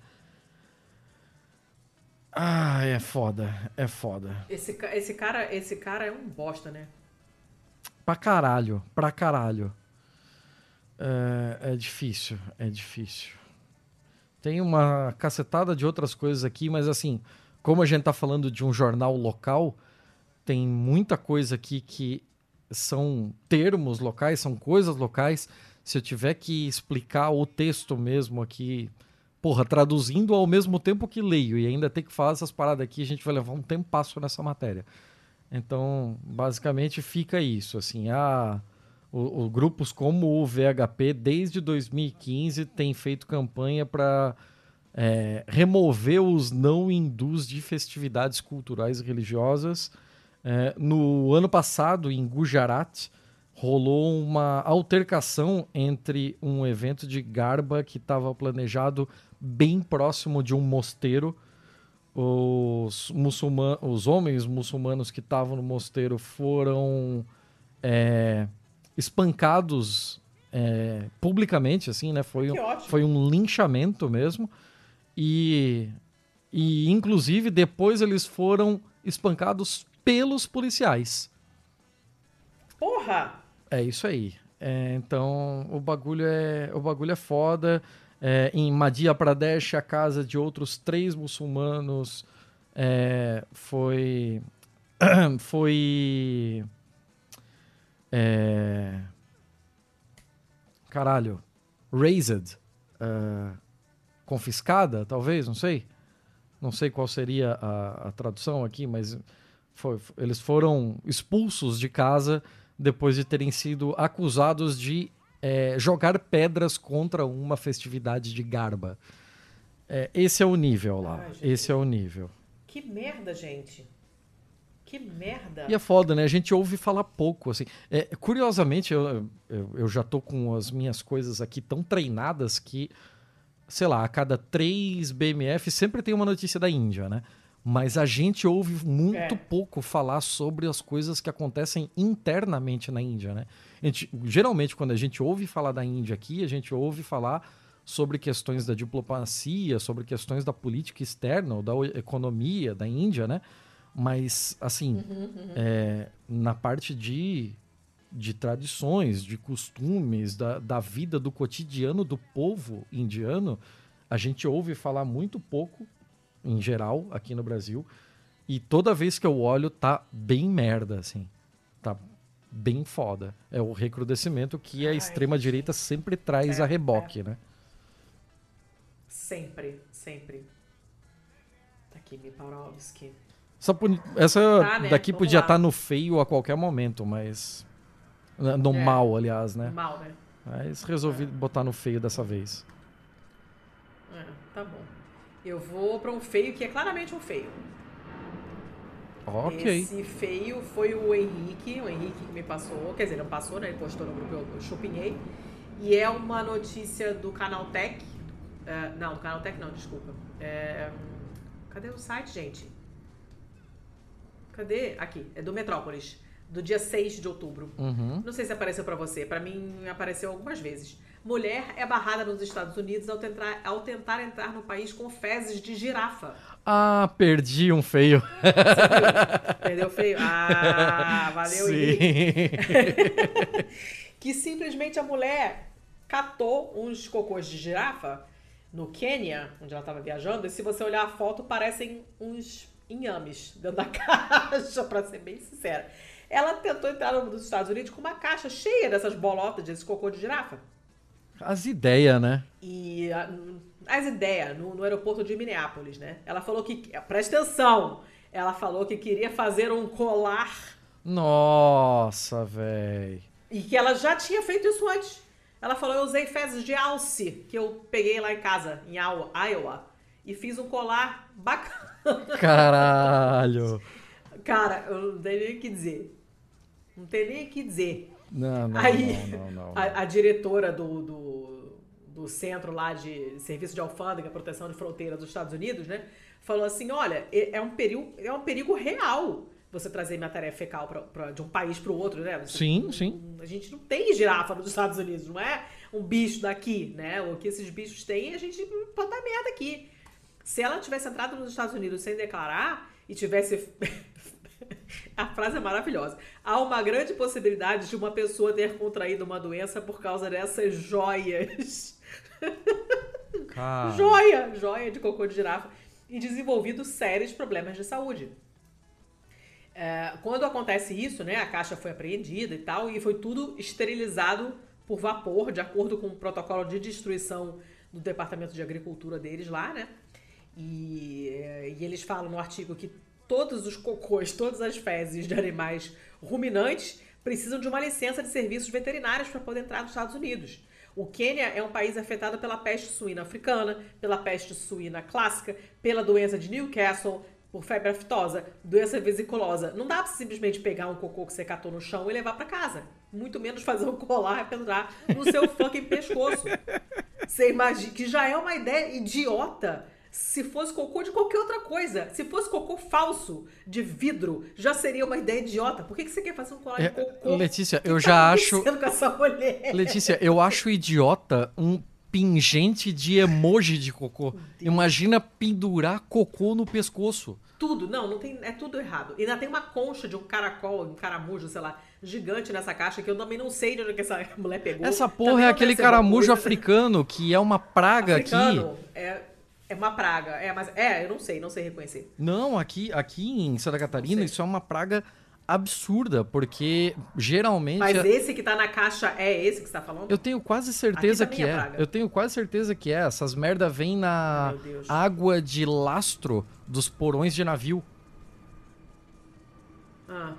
Ah, é foda, é foda. Esse, esse, cara, esse cara é um bosta, né? Pra caralho, pra caralho. É, é difícil, é difícil. Tem uma cacetada de outras coisas aqui, mas assim, como a gente tá falando de um jornal local, tem muita coisa aqui que são termos locais, são coisas locais. Se eu tiver que explicar o texto mesmo aqui, porra, traduzindo ao mesmo tempo que leio e ainda ter que falar essas paradas aqui, a gente vai levar um tempo passo nessa matéria. Então, basicamente fica isso, assim, a o, o, grupos como o VHP desde 2015 tem feito campanha para é, remover os não hindus de festividades culturais e religiosas. É, no ano passado, em Gujarat, rolou uma altercação entre um evento de Garba que estava planejado bem próximo de um mosteiro os, muçulmanos, os homens muçulmanos que estavam no mosteiro foram é, espancados é, publicamente, assim, né? Foi, um, foi um linchamento mesmo. E, e inclusive depois eles foram espancados pelos policiais. Porra! É isso aí. É, então o bagulho é o bagulho é foda. É, em Madhya Pradesh, a casa de outros três muçulmanos é, foi foi é, caralho raised uh, confiscada talvez não sei não sei qual seria a, a tradução aqui mas foi, eles foram expulsos de casa depois de terem sido acusados de é, jogar pedras contra uma festividade de Garba. É, esse é o nível lá. Ai, esse é o nível. Que merda, gente. Que merda. E é foda, né? A gente ouve falar pouco, assim. É, curiosamente, eu, eu, eu, já tô com as minhas coisas aqui tão treinadas que, sei lá, a cada três BMF sempre tem uma notícia da Índia, né? Mas a gente ouve muito é. pouco falar sobre as coisas que acontecem internamente na Índia, né? Gente, geralmente, quando a gente ouve falar da Índia aqui, a gente ouve falar sobre questões da diplomacia, sobre questões da política externa ou da economia da Índia, né? Mas, assim, uhum, uhum. É, na parte de, de tradições, de costumes, da, da vida, do cotidiano do povo indiano, a gente ouve falar muito pouco em geral, aqui no Brasil. E toda vez que eu olho, tá bem merda, assim. Tá bem foda. É o recrudescimento que a extrema-direita sempre traz é, a reboque, é. né? Sempre, sempre. Tá aqui, Mipaurovski. Essa, essa tá, né? daqui Vamos podia estar tá no feio a qualquer momento, mas. No é. mal, aliás, né? Mal, né? Mas resolvi é. botar no feio dessa vez. É, tá bom. Eu vou para um feio que é claramente um feio. Ok. Esse feio foi o Henrique, o Henrique que me passou, quer dizer, não passou, né? Ele postou no grupo, eu chupinhei. E é uma notícia do Canal Tech. Uh, não, do Canal Tech não, desculpa. É, cadê o site, gente? Cadê? Aqui, é do Metrópolis, do dia 6 de outubro. Uhum. Não sei se apareceu para você, para mim apareceu algumas vezes. Mulher é barrada nos Estados Unidos ao tentar, ao tentar entrar no país com fezes de girafa. Ah, perdi um feio. Perdeu feio? Ah, valeu, Sim. que simplesmente a mulher catou uns cocôs de girafa no Quênia, onde ela estava viajando, e se você olhar a foto, parecem uns inhames dentro da caixa, para ser bem sincera. Ela tentou entrar nos Estados Unidos com uma caixa cheia dessas bolotas, desses cocô de girafa. As ideias, né? E as ideias no, no, aeroporto de Minneapolis, né? Ela falou que. Presta atenção! Ela falou que queria fazer um colar. Nossa, velho. E que ela já tinha feito isso antes. Ela falou: eu usei fezes de alce que eu peguei lá em casa, em Iowa, e fiz um colar bacana. Caralho! Cara, eu não tenho nem o que dizer. Não tem nem o que dizer. Não, não, Aí, não, não, não, A, a, diretora do, do, do, centro lá de serviço de alfândega, proteção de fronteira dos Estados Unidos, né? Falou assim, olha, é um perigo, é um perigo real você trazer matéria fecal pra, pra de um país para o outro, né? Você, sim, sim. A gente não tem girafa nos Estados Unidos, não é um bicho daqui, né? O que esses bichos têm, a gente pode dar merda aqui. Se ela tivesse entrado nos Estados Unidos sem declarar e tivesse A frase é maravilhosa. Há uma grande possibilidade de uma pessoa ter contraído uma doença por causa dessas joias. Cara. Joia! Joia de cocô de girafa. E desenvolvido sérios problemas de saúde. É, quando acontece isso, né, a caixa foi apreendida e tal, e foi tudo esterilizado por vapor, de acordo com o protocolo de destruição do Departamento de Agricultura deles lá, né? E, é, e eles falam no artigo que todos os cocôs, todas as fezes de animais ruminantes precisam de uma licença de serviços veterinários para poder entrar nos Estados Unidos. O Quênia é um país afetado pela peste suína africana, pela peste suína clássica, pela doença de Newcastle, por febre aftosa, doença vesiculosa. Não dá para simplesmente pegar um cocô que você catou no chão e levar para casa. Muito menos fazer um colar e pendurar no seu fucking pescoço. Você imagina que já é uma ideia idiota se fosse cocô de qualquer outra coisa. Se fosse cocô falso, de vidro, já seria uma ideia idiota. Por que, que você quer fazer um colar é, de cocô? Letícia, eu tá já acho. Com essa mulher? Letícia, eu acho idiota um pingente de emoji de cocô. Imagina pendurar cocô no pescoço. Tudo, não, não tem, é tudo errado. E ainda tem uma concha de um caracol, um caramujo, sei lá, gigante nessa caixa que eu também não sei de onde que essa mulher pegou. Essa porra também é aquele caramujo africano que é uma praga africano, aqui. É, é uma praga, é, mas é, eu não sei, não sei reconhecer. Não, aqui, aqui em Santa Catarina isso é uma praga absurda, porque geralmente. Mas esse que tá na caixa é esse que você tá falando? Eu tenho quase certeza que é. é. Eu tenho quase certeza que é. Essas merda vêm na água de lastro dos porões de navio. Ah.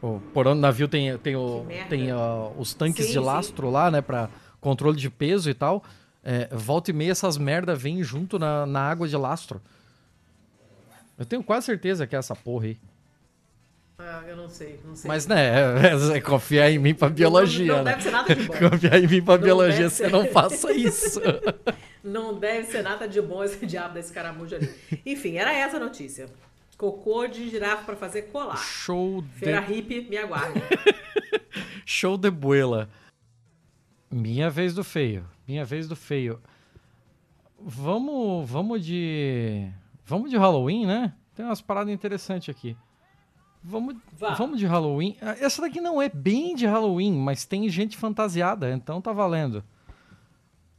O porão do navio tem, tem, o, tem uh, os tanques sim, de lastro sim. lá, né, pra controle de peso e tal. É, volta e meia essas merda vêm junto na, na água de lastro. Eu tenho quase certeza que é essa porra aí. Ah, eu não sei, não sei. Mas, né, é, é, confiar em mim pra biologia. Não, não né? deve ser nada de bom. Confiar em mim pra não biologia, você ser... não faça isso. não deve ser nada de bom esse diabo desse caramujo ali. Enfim, era essa a notícia. Cocô de girafa pra fazer colar. Show Feira de... hippie, me aguarde. Show de buela. Minha vez do feio. Minha vez do feio. Vamos, vamos de... Vamos de Halloween, né? Tem umas paradas interessantes aqui. Vamos, vamos de Halloween. Ah, essa daqui não é bem de Halloween, mas tem gente fantasiada, então tá valendo.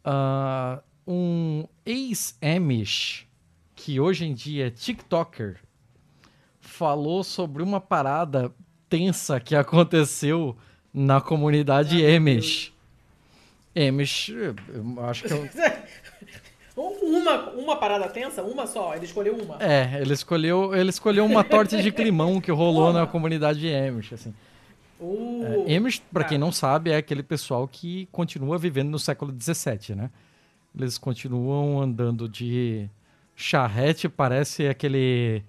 Uh, um ex-Amish, que hoje em dia é TikToker, falou sobre uma parada tensa que aconteceu na comunidade Amish. Amish, eu acho que eu... Uma, uma parada tensa, uma só, ele escolheu uma. É, ele escolheu, ele escolheu uma torta de climão que rolou na comunidade Amish, assim. Uh, é, Amish, pra quem não sabe, é aquele pessoal que continua vivendo no século XVII, né? Eles continuam andando de charrete, parece aquele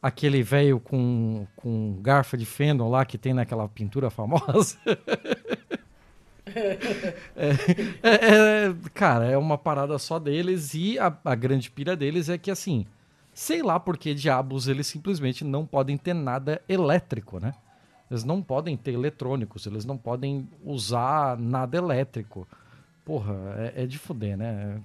aquele velho com, com garfo de feno lá que tem naquela pintura famosa. É, é, é, cara, é uma parada só deles e a, a, grande pira deles é que, assim, sei lá por que diabos eles simplesmente não podem ter nada elétrico, né? Eles não podem ter eletrônicos, eles não podem usar nada elétrico. Porra, é, é de fuder, né?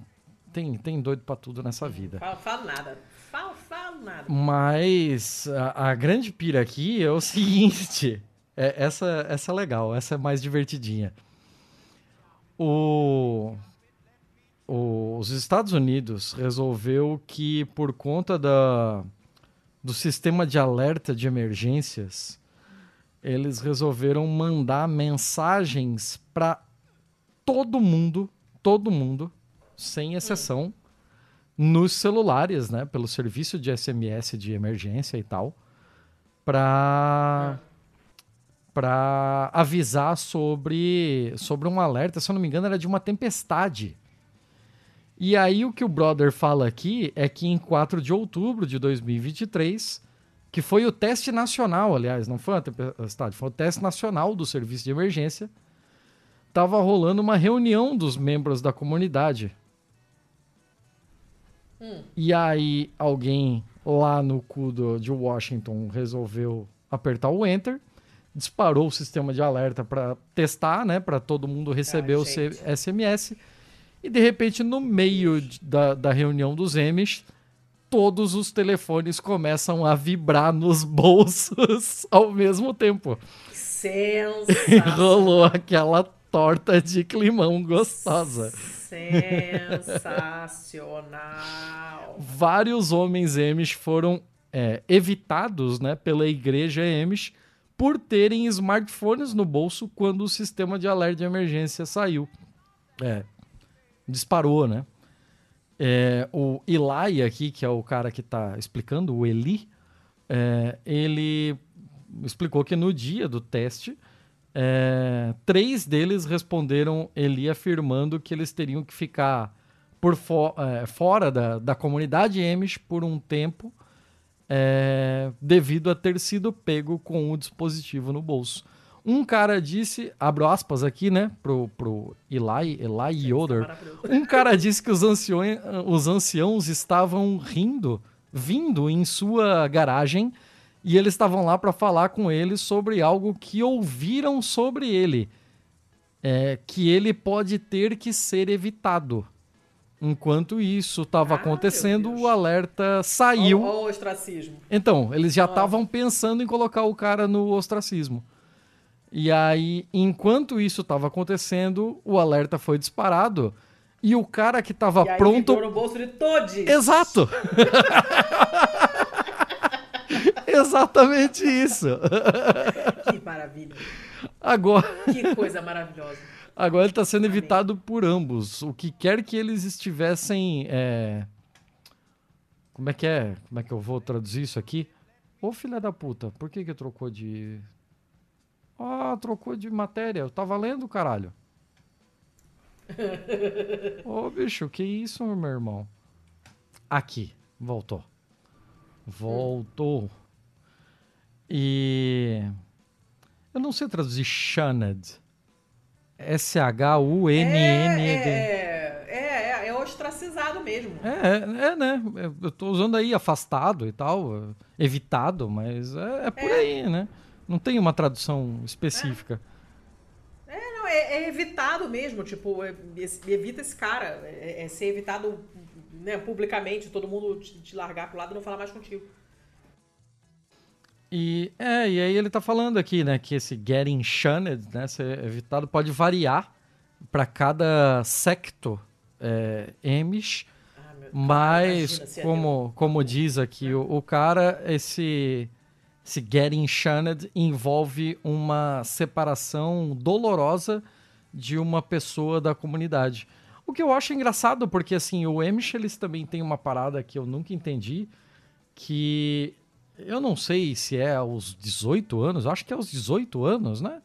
Tem, tem doido pra tudo nessa vida. Fala, fala nada. Fala, fala nada. Mas a, a grande pira aqui é o seguinte. É, essa, essa é legal, essa é mais divertidinha. O, o, os Estados Unidos resolveu que por conta da, do sistema de alerta de emergências, eles resolveram mandar mensagens para todo mundo, todo mundo, sem exceção, nos celulares, né, pelo serviço de SMS de emergência e tal, para para avisar sobre, sobre um alerta, se eu não me engano, era de uma tempestade. E aí o que o brother fala aqui é que em 4 de outubro de 2023, que foi o teste nacional, aliás, não foi a tempestade, foi o teste nacional do serviço de emergência, estava rolando uma reunião dos membros da comunidade. Hum. E aí alguém lá no cu do, de Washington resolveu apertar o enter disparou o sistema de alerta para testar, né, para todo mundo receber o SMS. E de repente, no meio da, da reunião dos M's, todos os telefones começam a vibrar nos bolsos ao mesmo tempo. Sensacional. Rolou aquela torta de climão gostosa. Sensacional. Vários homens Amish foram é, evitados né, pela igreja Amish por terem smartphones no bolso quando o sistema de alerta de emergência saiu. É, disparou, né? É, o Eli aqui, que é o cara que está explicando, o Eli, é, ele explicou que no dia do teste, é, três deles responderam Eli afirmando que eles teriam que ficar por fo é, fora da, da comunidade Amish por um tempo é, devido a ter sido pego com o dispositivo no bolso. Um cara disse, abro aspas aqui, né, pro, pro Eli, Eli Yoder. Um cara disse que os anciões, os anciãos estavam rindo, vindo em sua garagem, e eles estavam lá para falar com ele sobre algo que ouviram sobre ele. é, que ele pode ter que ser evitado. Enquanto isso estava ah, acontecendo, o alerta saiu. Olha o ostracismo. Então, eles já estavam pensando em colocar o cara no ostracismo. E aí, enquanto isso estava acontecendo, o alerta foi disparado. E o cara que estava pronto. no bolso de todos. Exato! Exatamente isso. Que maravilha. Agora. Que coisa maravilhosa. Agora ele está sendo evitado por ambos. O que quer que eles estivessem. É... Como é que é? Como é que eu vou traduzir isso aqui? Ô filha da puta, por que que trocou de. Ah, trocou de matéria. Eu tava lendo, caralho. Ô bicho, que isso, meu irmão? Aqui, voltou. Voltou. E. Eu não sei traduzir shunned. S-H-U-N-N-E-D. É, é, é, é, ostracizado mesmo. É, é, né? Eu tô usando aí afastado e tal, evitado, mas é, é por é. aí, né? Não tem uma tradução específica. É, é não, é, evitado mesmo, tipo, evita esse cara. É, ser evitado né, publicamente, todo mundo te, te largar pro lado e não falar mais contigo. E, é, e aí ele está falando aqui, né, que esse getting shunned, né, ser evitado, pode variar para cada secto é, Amish, ah, mas como, como diz aqui o, o, cara, esse, esse getting shunned envolve uma separação dolorosa de uma pessoa da comunidade. O que eu acho engraçado, porque assim, o Amish eles também tem uma parada que eu nunca entendi, que eu não sei se é aos 18 anos, acho que é aos 18 anos, né?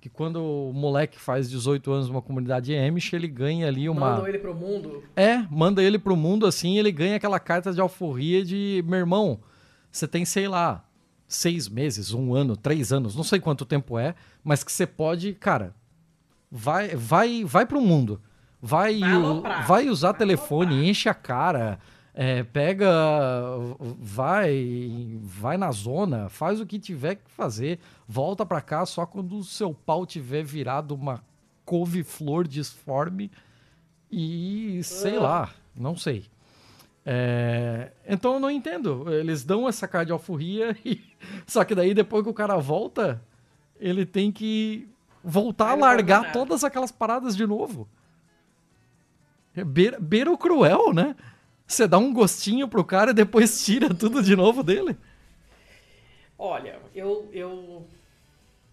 Que quando o moleque faz 18 anos numa comunidade Amish, ele ganha ali uma. Manda ele pro mundo? É, manda ele pro mundo assim, ele ganha aquela carta de alforria de meu irmão. Você tem, sei lá, seis meses, um ano, três anos, não sei quanto tempo é, mas que você pode, cara, vai, vai, vai pro mundo. Vai, vai, vai usar vai telefone, aloprar. enche a cara é, pega, vai, vai na zona, faz o que tiver que fazer, volta para cá só quando o seu pau tiver virado uma couve-flor disforme e sei lá, não sei. É, então eu não entendo. Eles dão essa cara de alforria e só que daí depois que o cara volta, ele tem que voltar a largar todas aquelas paradas de novo. É beira, beira o cruel, né? Você dá um gostinho pro cara e depois tira tudo de novo dele? Olha, eu, eu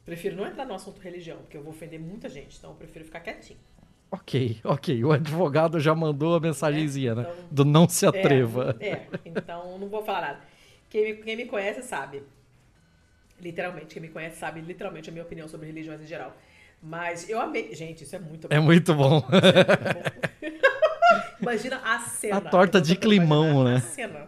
prefiro não entrar no assunto religião, porque eu vou ofender muita gente, então eu prefiro ficar quietinho. Ok, ok. O advogado já mandou a mensagenzinha, é, então, né? Do não se atreva. É, é, então não vou falar nada. Quem me, quem me conhece sabe. Literalmente, quem me conhece sabe literalmente a minha opinião sobre religiões em geral. Mas eu amei. Gente, isso é muito bom. É muito bom. É muito bom. Imagina a cena. A torta de climão, né? A cena.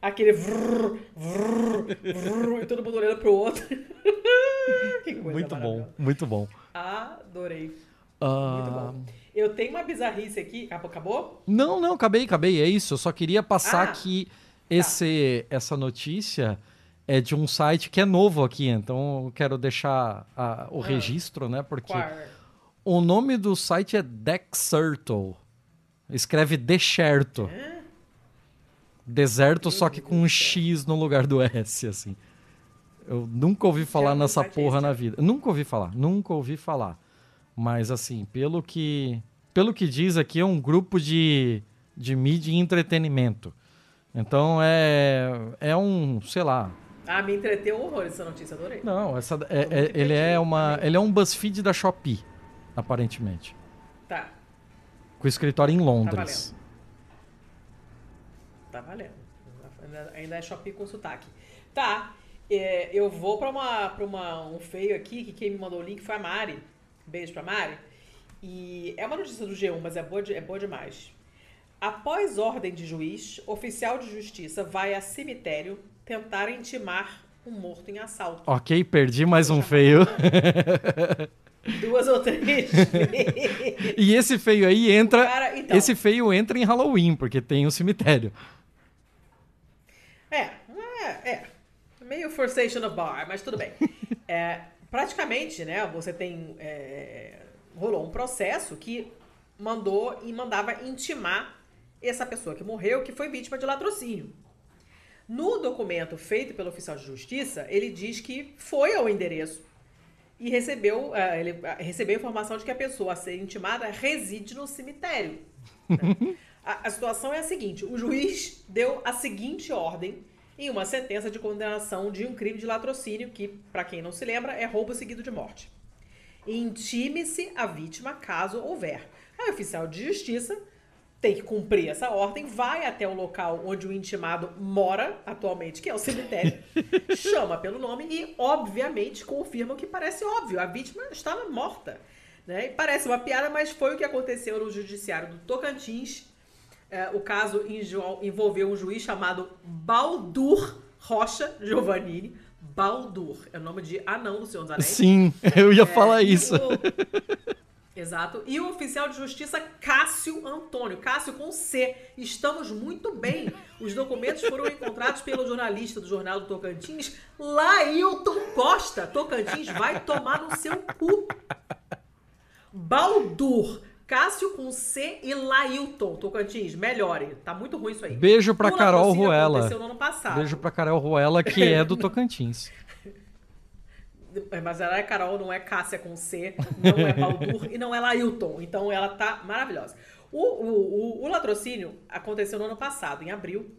Aquele vrr, vrr, vrr, e todo mundo olhando pro outro. que coisa Muito bom, muito bom. Adorei. Uh... Muito bom. Eu tenho uma bizarrice aqui. Acabou? Não, não, acabei, acabei. É isso. Eu só queria passar ah, que esse, tá. essa notícia é de um site que é novo aqui. Então eu quero deixar a, o ah, registro, né? Porque qual? o nome do site é Dexerto. Escreve deserto. É? Deserto, só que com um X no lugar do S, assim. Eu nunca ouvi falar nessa porra na vida. Nunca ouvi falar, nunca ouvi falar. Mas, assim, pelo que, pelo que diz aqui, é um grupo de, de mídia e entretenimento. Então, é, é um, sei lá... Ah, me entreteu horror essa notícia, adorei. Não, essa, é, é, ele, é uma, ele é um BuzzFeed da Shopee, aparentemente. Tá com escritório em Londres. Tá valendo. Tá valendo. Ainda é Shopee com sotaque. Tá. É, eu vou para uma, pra uma, um feio aqui, que quem me mandou o link foi a Mari. Beijo pra Mari. E é uma notícia do G1, mas é boa, de, é boa demais. Após ordem de juiz, oficial de justiça vai a cemitério tentar intimar um morto em assalto. Ok, perdi mais um feio. Duas ou três E esse feio aí entra. Cara, então, esse feio entra em Halloween, porque tem um cemitério. É, é, é. Meio Forçation of Bar, mas tudo bem. É, praticamente, né? Você tem é, rolou um processo que mandou e mandava intimar essa pessoa que morreu, que foi vítima de latrocínio. No documento feito pelo oficial de justiça, ele diz que foi ao endereço e recebeu, uh, ele uh, recebeu a informação de que a pessoa a ser intimada reside no cemitério. Né? a, a situação é a seguinte: o juiz deu a seguinte ordem em uma sentença de condenação de um crime de latrocínio, que, para quem não se lembra, é roubo seguido de morte. Intime-se a vítima caso houver. O oficial de justiça tem que cumprir essa ordem, vai até o local onde o intimado mora atualmente, que é o cemitério, chama pelo nome e, obviamente, confirma o que parece óbvio: a vítima estava morta. Né? E parece uma piada, mas foi o que aconteceu no judiciário do Tocantins. É, o caso envolveu um juiz chamado Baldur Rocha Giovannini. Baldur é o nome de anão do Senhor dos Anéis. Sim, eu ia é, falar isso. O... Exato. E o oficial de justiça Cássio Antônio. Cássio com C. Estamos muito bem. Os documentos foram encontrados pelo jornalista do Jornal do Tocantins, Lailton Costa. Tocantins vai tomar no seu cu. Baldur. Cássio com C e Lailton. Tocantins, melhore. Tá muito ruim isso aí. Beijo pra Carol Ruela. Beijo pra Carol Ruela, que é do Tocantins. Mas ela é Carol, não é Cássia com C, não é Baldur e não é Lailton. Então ela tá maravilhosa. O, o, o, o, latrocínio aconteceu no ano passado, em abril,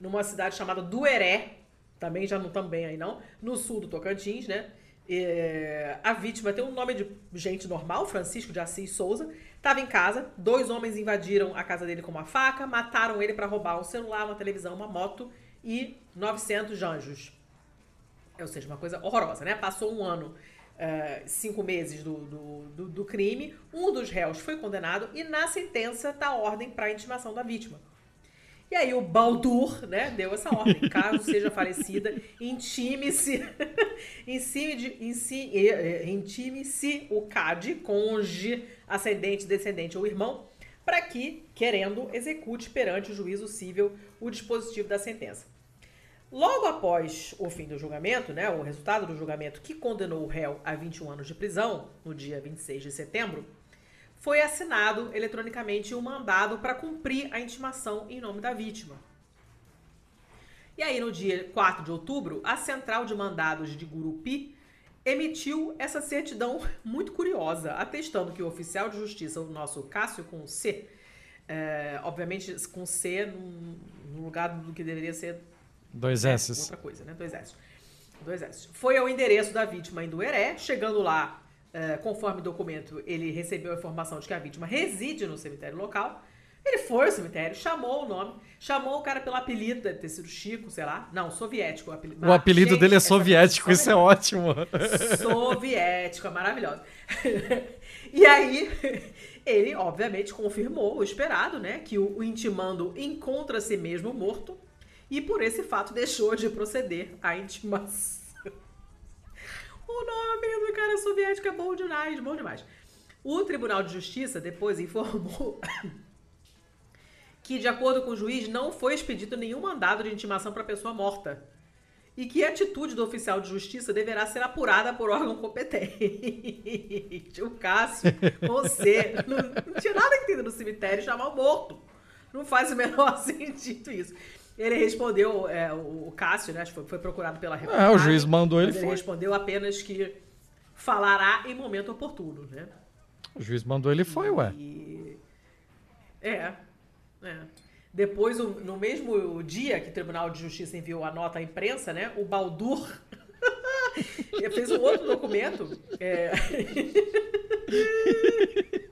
numa cidade chamada Dueré, também já não também aí não, no sul do Tocantins, né? É, a vítima tem um nome de gente normal, Francisco de Assis Souza, estava em casa, dois homens invadiram a casa dele com uma faca, mataram ele para roubar um celular, uma televisão, uma moto e 900 anjos. Ou seja, uma coisa horrorosa, né? Passou um ano, uh, cinco meses do, do, do, do, crime, um dos réus foi condenado e na sentença está a ordem para a intimação da vítima. E aí o Baldur, né, deu essa ordem. Caso seja falecida, intime-se intime-se o CAD, cônjuge, ascendente, descendente ou irmão, para que, querendo, execute perante o juízo civil o dispositivo da sentença. Logo após o fim do julgamento, né, o resultado do julgamento que condenou o réu a 21 anos de prisão, no dia 26 de setembro, foi assinado eletronicamente um mandado para cumprir a intimação em nome da vítima. E aí, no dia 4 de outubro, a Central de Mandados de Gurupi emitiu essa certidão muito curiosa, atestando que o oficial de justiça, o nosso Cássio com C, é, obviamente com C no lugar do que deveria ser Dois S. outra coisa, né? Dois S. Dois S. Foi ao endereço da vítima em Dueré, chegando lá, uh, conforme documento, ele recebeu a informação de que a vítima reside no cemitério local. Ele foi ao cemitério, chamou o nome, chamou o cara pelo apelido, deve ter sido Chico, sei lá. Não, soviético. O apelido, o apelido gente, dele é soviético, isso é ótimo. Soviético, é maravilhoso. e aí, ele, obviamente, confirmou o esperado, né? Que o, o intimando encontra-se mesmo morto e por esse fato deixou de proceder à intimação. O nome do cara soviético é bom demais, bom demais. O Tribunal de Justiça depois informou que, de acordo com o juiz, não foi expedido nenhum mandado de intimação para pessoa morta e que a atitude do oficial de justiça deverá ser apurada por órgão competente. O Cássio, você, não, não tinha nada que ter no cemitério chamar o morto. Não faz o menor sentido isso. Ele respondeu, é, o Cássio, né? Foi, foi procurado pela reportagem. É, o juiz mandou ele. Ele respondeu apenas que falará em momento oportuno, né? O juiz mandou ele foi, ué. E... É, é. Depois, no mesmo dia que o Tribunal de Justiça enviou a nota à imprensa, né? O Baldur fez um outro documento é...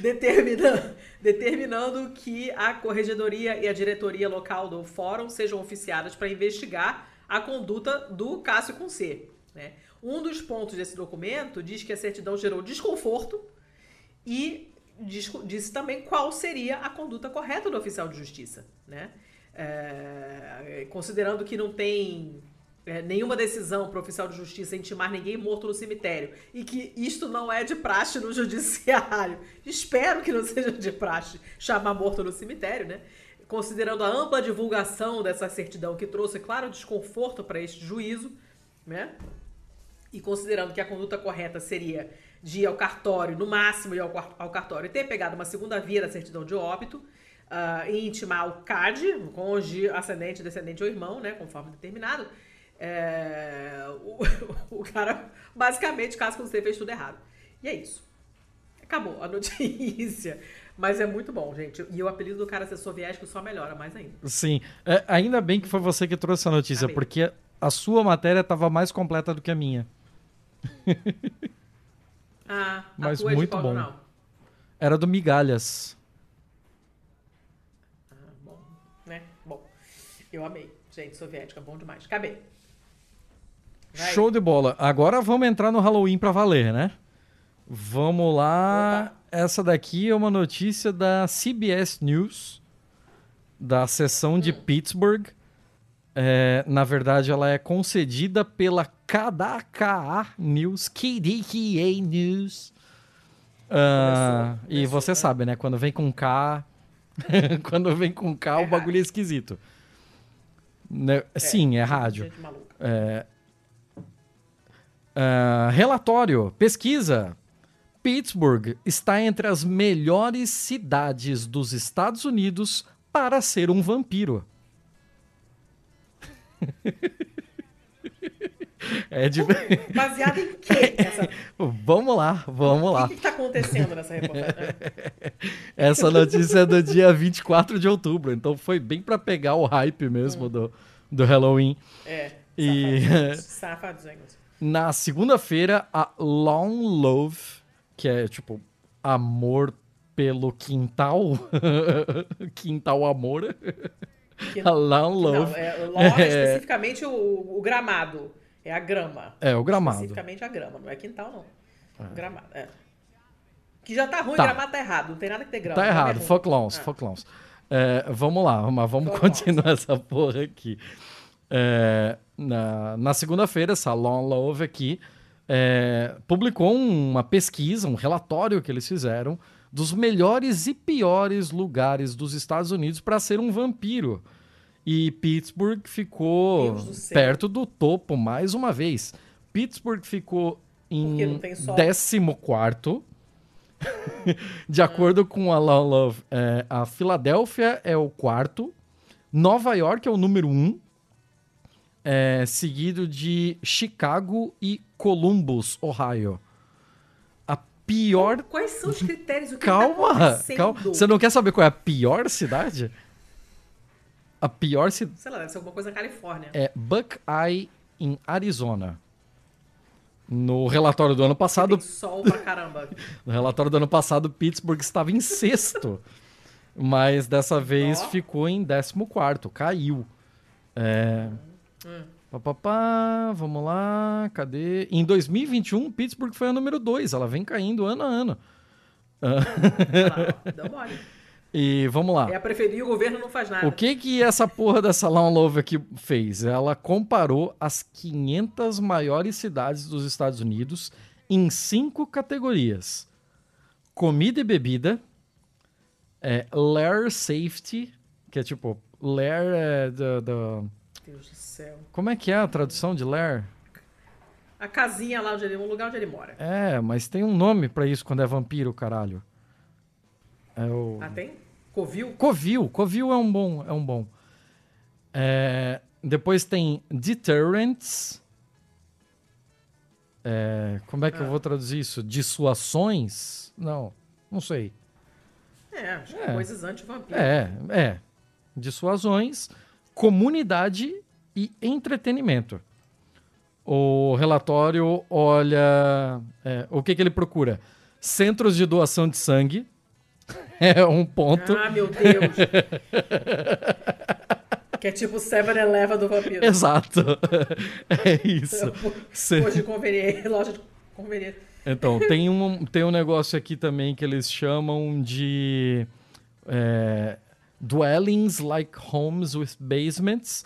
determinando determinando que a corregedoria e a diretoria local do fórum sejam oficiadas para investigar a conduta do Cássio com C. Né? Um dos pontos desse documento diz que a certidão gerou desconforto e diz, disse também qual seria a conduta correta do oficial de justiça. Né? É, considerando que não tem é, nenhuma decisão para o oficial de justiça intimar ninguém morto no cemitério e que isto não é de praxe no judiciário. Espero que não seja de praxe chamar morto no cemitério, né? Considerando a ampla divulgação dessa certidão que trouxe, claro, desconforto para este juízo, né? E considerando que a conduta correta seria de ir ao cartório, no máximo ir ao, ao cartório, ter pegado uma segunda via da certidão de óbito uh, e intimar o CAD, cônjuge, ascendente, descendente ou irmão, né, conforme determinado, é, o, o, cara basicamente caso com você fez tudo errado. E é isso. Acabou a notícia. Mas é muito bom, gente. E o apelido do cara ser soviético só melhora mais ainda. Sim. É, ainda bem que foi você que trouxe a notícia, Amém. porque a sua matéria estava mais completa do que a minha. Ah, Mas é muito bom. Jornal? Era do Migalhas. Ah, bom, né? Bom. Eu amei. Gente, soviética, bom demais. Acabei. Vai. Show de bola. Agora vamos entrar no Halloween para valer, né? Vamos lá. Opa. Essa daqui é uma notícia da CBS News, da seção de hum. Pittsburgh. É, na verdade, ela é concedida pela KDKA News, KDKA News. Uh, e você né? sabe, né? Quando vem com K, quando vem com K, é o bagulho é esquisito. Né? É, Sim, é rádio. É, uh, relatório, pesquisa. Pittsburgh está entre as melhores cidades dos Estados Unidos para ser um vampiro. É de... Baseado em quê? Essa... Vamos lá, vamos lá. O que está acontecendo nessa reportagem? Essa notícia é do dia 24 de outubro, então foi bem para pegar o hype mesmo hum. do, do Halloween. É, e safadinhos. Na segunda-feira, a Long Love, que é tipo amor pelo quintal, quintal amor. Que, a Long Love. Não, é, long é, é especificamente o, o gramado. É a grama. É, o gramado. Especificamente a grama, não é quintal, não. É. Gramado, é. Que já tá ruim, tá. gramado tá errado. Não tem nada que ter grama. Tá errado, é fuck lawns, ah. fuck lawns. É, vamos lá, mas vamos continuar essa porra aqui. É, na na segunda-feira, essa Long Love aqui é, publicou uma pesquisa, um relatório que eles fizeram dos melhores e piores lugares dos Estados Unidos para ser um vampiro. E Pittsburgh ficou do perto do topo mais uma vez. Pittsburgh ficou em 14. De acordo com a Love, é, a Filadélfia é o quarto, Nova York é o número um, é, seguido de Chicago e Columbus, Ohio. A pior. Quais são os critérios? O que calma, tá calma. Você não quer saber qual é a pior cidade? A pior cidade. Sei lá, deve ser alguma coisa na Califórnia. É Buckeye, em Arizona. No relatório do ano passado. Tem sol pra caramba. no relatório do ano passado, Pittsburgh estava em sexto. mas dessa vez oh. ficou em 14, caiu. É. Hum. Pá, vamos lá, cadê? Em 2021, Pittsburgh foi a número 2. Ela vem caindo ano a ano. Ah, dá mole. E vamos lá. É a preferir o governo não faz nada. O que que essa porra dessa Love aqui fez? Ela comparou as 500 maiores cidades dos Estados Unidos em cinco categorias: comida e bebida, é, lair safety, que é tipo lair é do, do... Deus do céu. Como é que é a tradução de lair? A casinha lá onde ele, um lugar onde ele mora. É, mas tem um nome para isso quando é vampiro, caralho. É o... Ah, tem? Covil? Covil. Covil é um bom. É um bom. É, depois tem Deterrents. É, como é que ah. eu vou traduzir isso? Dissuações? Não, não sei. É, acho é. coisas anti-vampiro. É, é. Dissuasões, comunidade e entretenimento. O relatório olha. É, o que, que ele procura? Centros de doação de sangue, é um ponto. Ah, meu Deus. que é tipo 7-Eleven do vampiro. Exato. É isso. Loja de conveniência. Loja de conveniência. Então, tem um, tem um negócio aqui também que eles chamam de é, dwellings like homes with basements.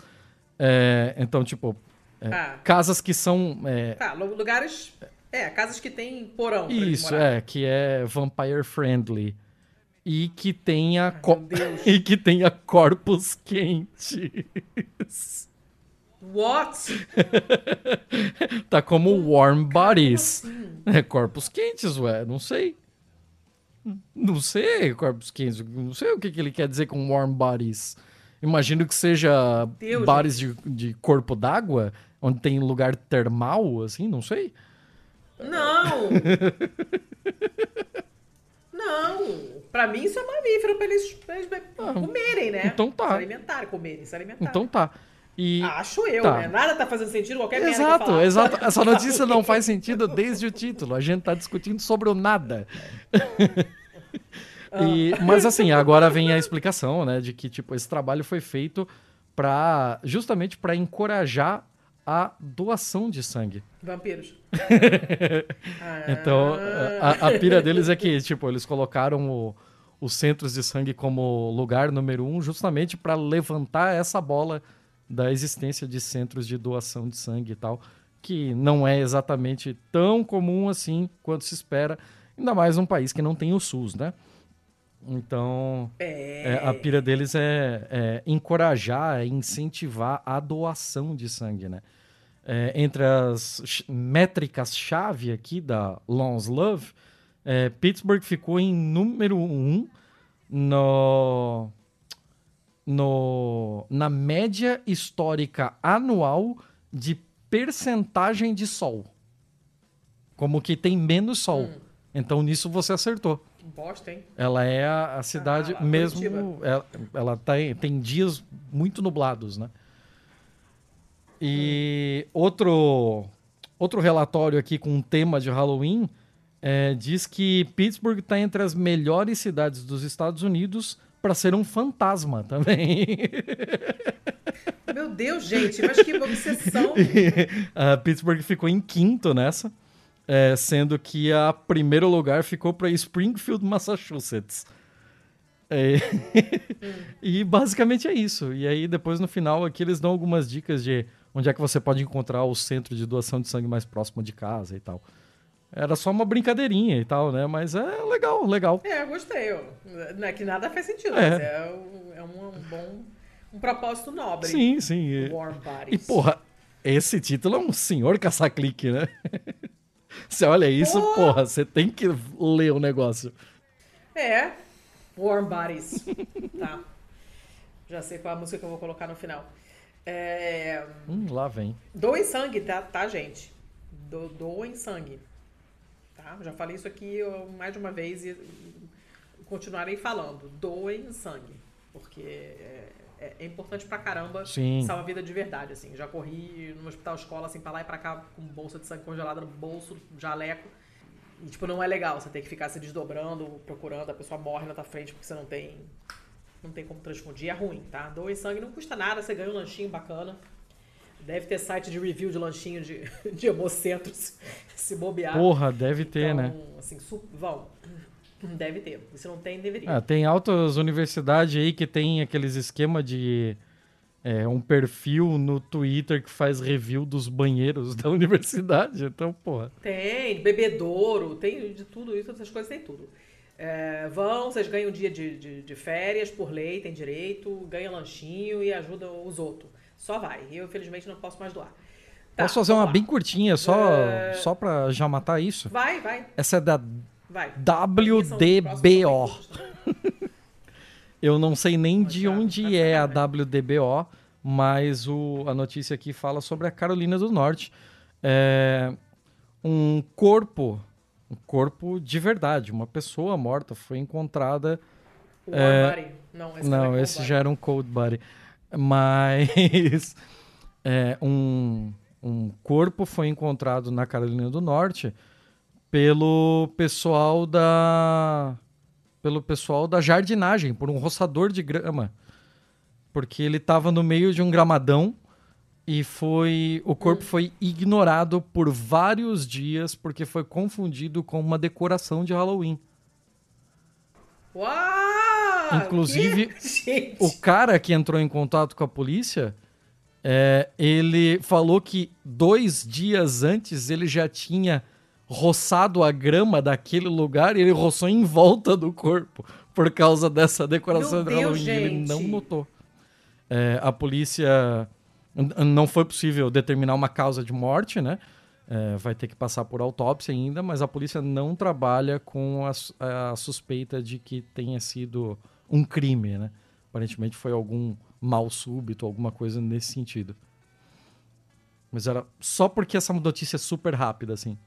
É, então, tipo, é, ah. casas que são. É, tá, lugares. É, casas que tem porão. Isso, é, que é vampire friendly e que tenha co e que tenha corpos quentes. What? tá como warm bodies. Assim? É corpos quentes, ué, não sei. Não sei, corpos quentes. Não sei o que, que ele quer dizer com warm bodies. Imagino que seja Deus, bares de, de corpo d'água, onde tem lugar termal, assim, não sei. Não! não! Pra mim isso é mamífero pra eles, pra eles ah, comerem, né? Então tá. Se alimentarem, comerem, se alimentarem. Então tá. E... Acho eu, tá. né? Nada tá fazendo sentido, qualquer merda Exato, exato. Essa notícia não faz sentido desde o título. A gente tá discutindo sobre o nada. e, mas assim, agora vem a explicação, né? De que, tipo, esse trabalho foi feito para justamente para encorajar a doação de sangue. Vampiros. então, a, a, pira deles é que, tipo, eles colocaram o, os centros de sangue como lugar número um justamente para levantar essa bola da existência de centros de doação de sangue e tal, que não é exatamente tão comum assim quanto se espera, ainda mais num país que não tem o SUS, né? Então, é... É, a pira deles é, é, encorajar, é incentivar a doação de sangue, né? É, entre as métricas-chave aqui da Lons Love, é, Pittsburgh ficou em número um no no, na média histórica anual de percentagem de sol. Como que tem menos sol. Hum. Então nisso você acertou. Bosta, hein? Ela é a, a cidade ah, mesmo. Ela, ela tem, tá tem dias muito nublados, né? E hum. outro, outro relatório aqui com um tema de Halloween é, diz que Pittsburgh está entre as melhores cidades dos Estados Unidos para ser um fantasma também. Meu Deus, gente, mas que obsessão. a Pittsburgh ficou em quinto nessa, é, sendo que a primeiro lugar ficou para Springfield, Massachusetts. É, hum. e basicamente é isso. E aí depois no final aqui eles dão algumas dicas de onde é que você pode encontrar o centro de doação de sangue mais próximo de casa e tal. Era só uma brincadeirinha e tal, né? Mas é legal, legal. É, eu gostei. Não é que nada faz sentido, é. mas é, é um, um, bom. Um propósito nobre. Sim, sim. Warm Bodies. E, porra, esse título é um senhor caça-clique, né? você olha isso, porra. porra, você tem que ler o negócio. É. Warm Bodies. tá. Já sei qual é a música que eu vou colocar no final. É... Hum, lá vem. Doem sangue, tá, tá gente? Do, doem sangue. Tá? Já falei isso aqui mais de uma vez e continuarei falando. Doem sangue. Porque é, é, é importante pra caramba Sim. salvar a vida de verdade. Assim. Já corri no hospital escola, assim, pra lá e pra cá, com bolsa de sangue congelada no bolso, jaleco. E, tipo, não é legal você ter que ficar se desdobrando, procurando, a pessoa morre na tua frente porque você não tem. Não tem como transfundir. É ruim, tá? Doem sangue não custa nada, você ganha um lanchinho bacana. Deve ter site de review de lanchinho de, de hemocentro, se, bobear. Porra, deve ter, então, né? Assim, vão. Deve ter. Se não tem, deveria. Ah, tem altas universidades aí que tem aqueles esquema de é, um perfil no Twitter que faz review dos banheiros da universidade. Então, porra. Tem, bebedouro, tem de tudo isso, essas coisas tem tudo. É, vão, vocês ganham um dia de, de, de, férias por lei, tem direito, ganha lanchinho e ajuda os outros. Só vai. Eu, infelizmente, não posso mais doar. Tá, posso fazer uma lá. bem curtinha, só, uh... só pra já matar isso? Vai, vai. Essa é da vai. WDBO. Eu não sei nem de onde é a WDBO, mas o, a notícia aqui fala sobre a Carolina do Norte. É, um corpo, um corpo de verdade, uma pessoa morta foi encontrada. É, não, esse, não, esse já era um cold body. Mas é, um, um corpo foi encontrado na Carolina do Norte pelo pessoal da pelo pessoal da jardinagem, por um roçador de grama. Porque ele estava no meio de um gramadão e foi o corpo foi ignorado por vários dias porque foi confundido com uma decoração de Halloween. Uau! Inclusive, o cara que entrou em contato com a polícia, é, ele falou que dois dias antes ele já tinha roçado a grama daquele lugar e ele roçou em volta do corpo por causa dessa decoração de Halloween. Gente. Ele não notou. É, a polícia não foi possível determinar uma causa de morte, né? é, vai ter que passar por autópsia ainda, mas a polícia não trabalha com a, a suspeita de que tenha sido um crime, né? Aparentemente foi algum mal súbito, alguma coisa nesse sentido. Mas era só porque essa notícia é super rápida, assim.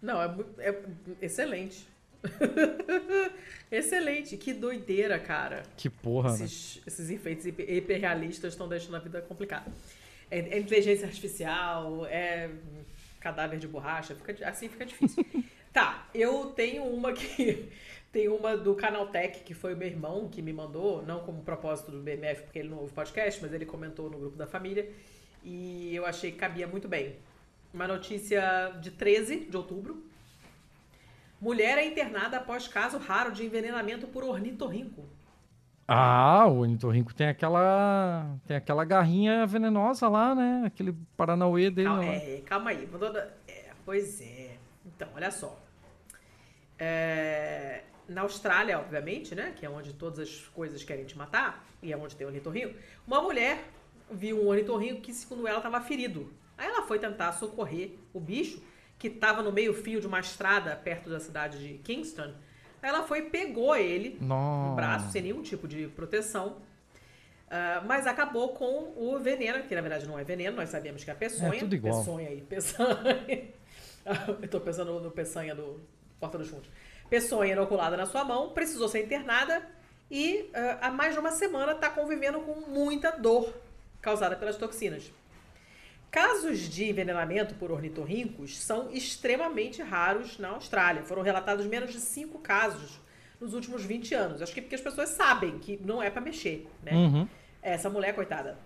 Não, é, é excelente. excelente. Que doideira, cara. Que porra, esses, né? Esses efeitos hiperrealistas estão deixando a vida complicada. É, é, inteligência artificial, é cadáver de borracha, fica, assim fica difícil. tá, eu tenho uma que tem uma do Canaltech, que foi o meu irmão que me mandou, não como propósito do BMF, porque ele não ouve podcast, mas ele comentou no grupo da família. E eu achei que cabia muito bem. Uma notícia de 13 de outubro. Mulher é internada após caso raro de envenenamento por ornitorrinco. Ah, o ornitorrinco tem aquela tem aquela garrinha venenosa lá, né? Aquele paranauê dele. Calma, é, calma aí. É, pois é. Então, olha só. É, na Austrália, obviamente, né, que é onde todas as coisas querem te matar, e é onde tem o ornitorrinco, uma mulher viu um ornitorrinco que, segundo ela, estava ferido. Aí ela foi tentar socorrer o bicho, que estava no meio fio de uma estrada perto da cidade de Kingston. Aí ela foi pegou ele Nossa. no braço, sem nenhum tipo de proteção. Uh, mas acabou com o veneno, que na verdade não é veneno, nós sabemos que é a peçonha. É tudo igual. Peçonha aí, peçanha. Eu tô pensando no peçanha do Porta dos Fundos peçonha inoculada na sua mão, precisou ser internada e uh, há mais de uma semana está convivendo com muita dor causada pelas toxinas. Casos de envenenamento por ornitorrincos são extremamente raros na Austrália. Foram relatados menos de 5 casos nos últimos 20 anos. Acho que porque as pessoas sabem que não é para mexer, né? Uhum. Essa mulher, coitada,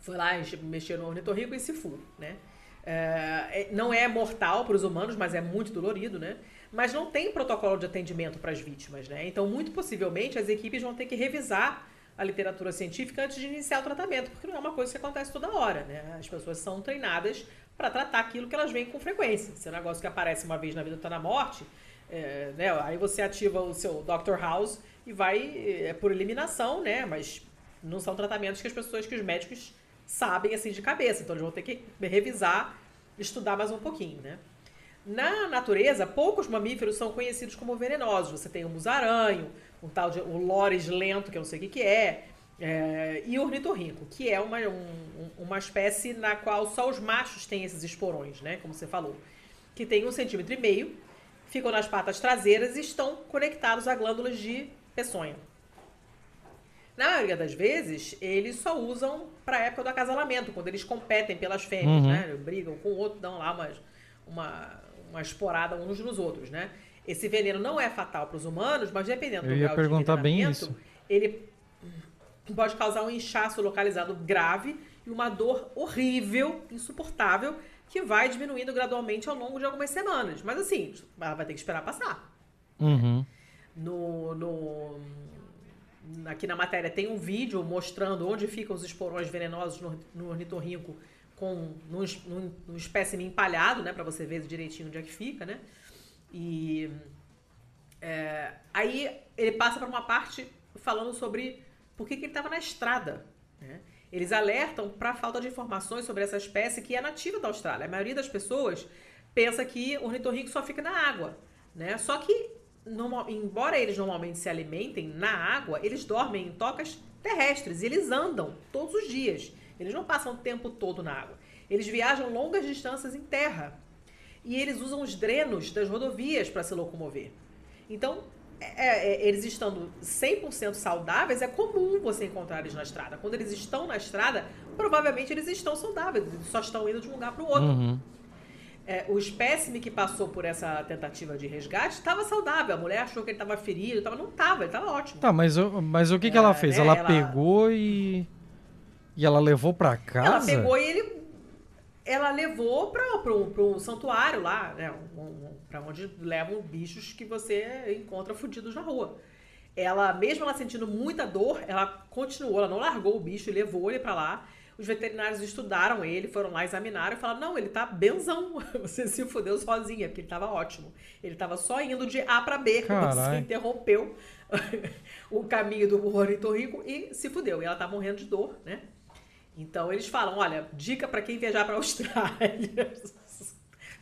foi lá mexer no ornitorrinco e se fu, né? É, não é mortal para os humanos, mas é muito dolorido, né? Mas não tem protocolo de atendimento para as vítimas, né? Então, muito possivelmente, as equipes vão ter que revisar a literatura científica antes de iniciar o tratamento, porque não é uma coisa que acontece toda hora, né? As pessoas são treinadas para tratar aquilo que elas veem com frequência. Se é um negócio que aparece uma vez na vida está na morte, é, né? Aí você ativa o seu Dr. House e vai é por eliminação, né? Mas não são tratamentos que as pessoas, que os médicos sabem assim de cabeça. Então eles vão ter que revisar, estudar mais um pouquinho, né? Na natureza, poucos mamíferos são conhecidos como venenosos. Você tem o musaranho, um tal de o lores lento, que eu não sei o que, que é, é, e o ornitorrinco, que é uma, um, uma espécie na qual só os machos têm esses esporões, né? Como você falou. Que tem um centímetro e meio, ficam nas patas traseiras e estão conectados a glândulas de peçonha. Na maioria das vezes, eles só usam para a época do acasalamento, quando eles competem pelas fêmeas, uhum. né? Brigam com o outro, dão lá uma, uma uma esporada uns nos outros, né? Esse veneno não é fatal para os humanos, mas dependendo do grau perguntar de bem isso. ele pode causar um inchaço localizado grave e uma dor horrível, insuportável, que vai diminuindo gradualmente ao longo de algumas semanas. Mas assim, ela vai ter que esperar passar. Uhum. No, no, aqui na matéria tem um vídeo mostrando onde ficam os esporões venenosos no, no ornitorrinco com num, num, num espécime empalhado, né, para você ver direitinho onde é que fica, né? E é, aí ele passa para uma parte falando sobre por que, que ele estava na estrada. Né? Eles alertam para a falta de informações sobre essa espécie que é nativa da Austrália. A maioria das pessoas pensa que o ornitorrinco só fica na água, né? Só que embora eles normalmente se alimentem na água, eles dormem em tocas terrestres e eles andam todos os dias. Eles não passam o tempo todo na água. Eles viajam longas distâncias em terra. E eles usam os drenos das rodovias para se locomover. Então, é, é, eles estando 100% saudáveis, é comum você encontrar eles na estrada. Quando eles estão na estrada, provavelmente eles estão saudáveis, eles só estão indo de um lugar para o outro. Uhum. É, o espécime que passou por essa tentativa de resgate estava saudável. A mulher achou que ele estava ferido, tava, não estava, ele estava ótimo. Tá, mas, mas o que, que ela é, fez? Né? Ela, ela, pegou e. E ela levou para casa? Ela pegou e ele. Ela levou para um, um santuário lá, né? Um, um, para onde levam bichos que você encontra fudidos na rua. Ela, mesmo ela sentindo muita dor, ela continuou, ela não largou o bicho e levou ele para lá. Os veterinários estudaram ele, foram lá, examinaram e falaram: não, ele tá benzão. Você se fudeu sozinha, porque ele tava ótimo. Ele tava só indo de A para B, quando você interrompeu o caminho do ornitorrinco e se fudeu. E ela tá morrendo de dor, né? Então eles falam, olha, dica para quem viajar para Austrália.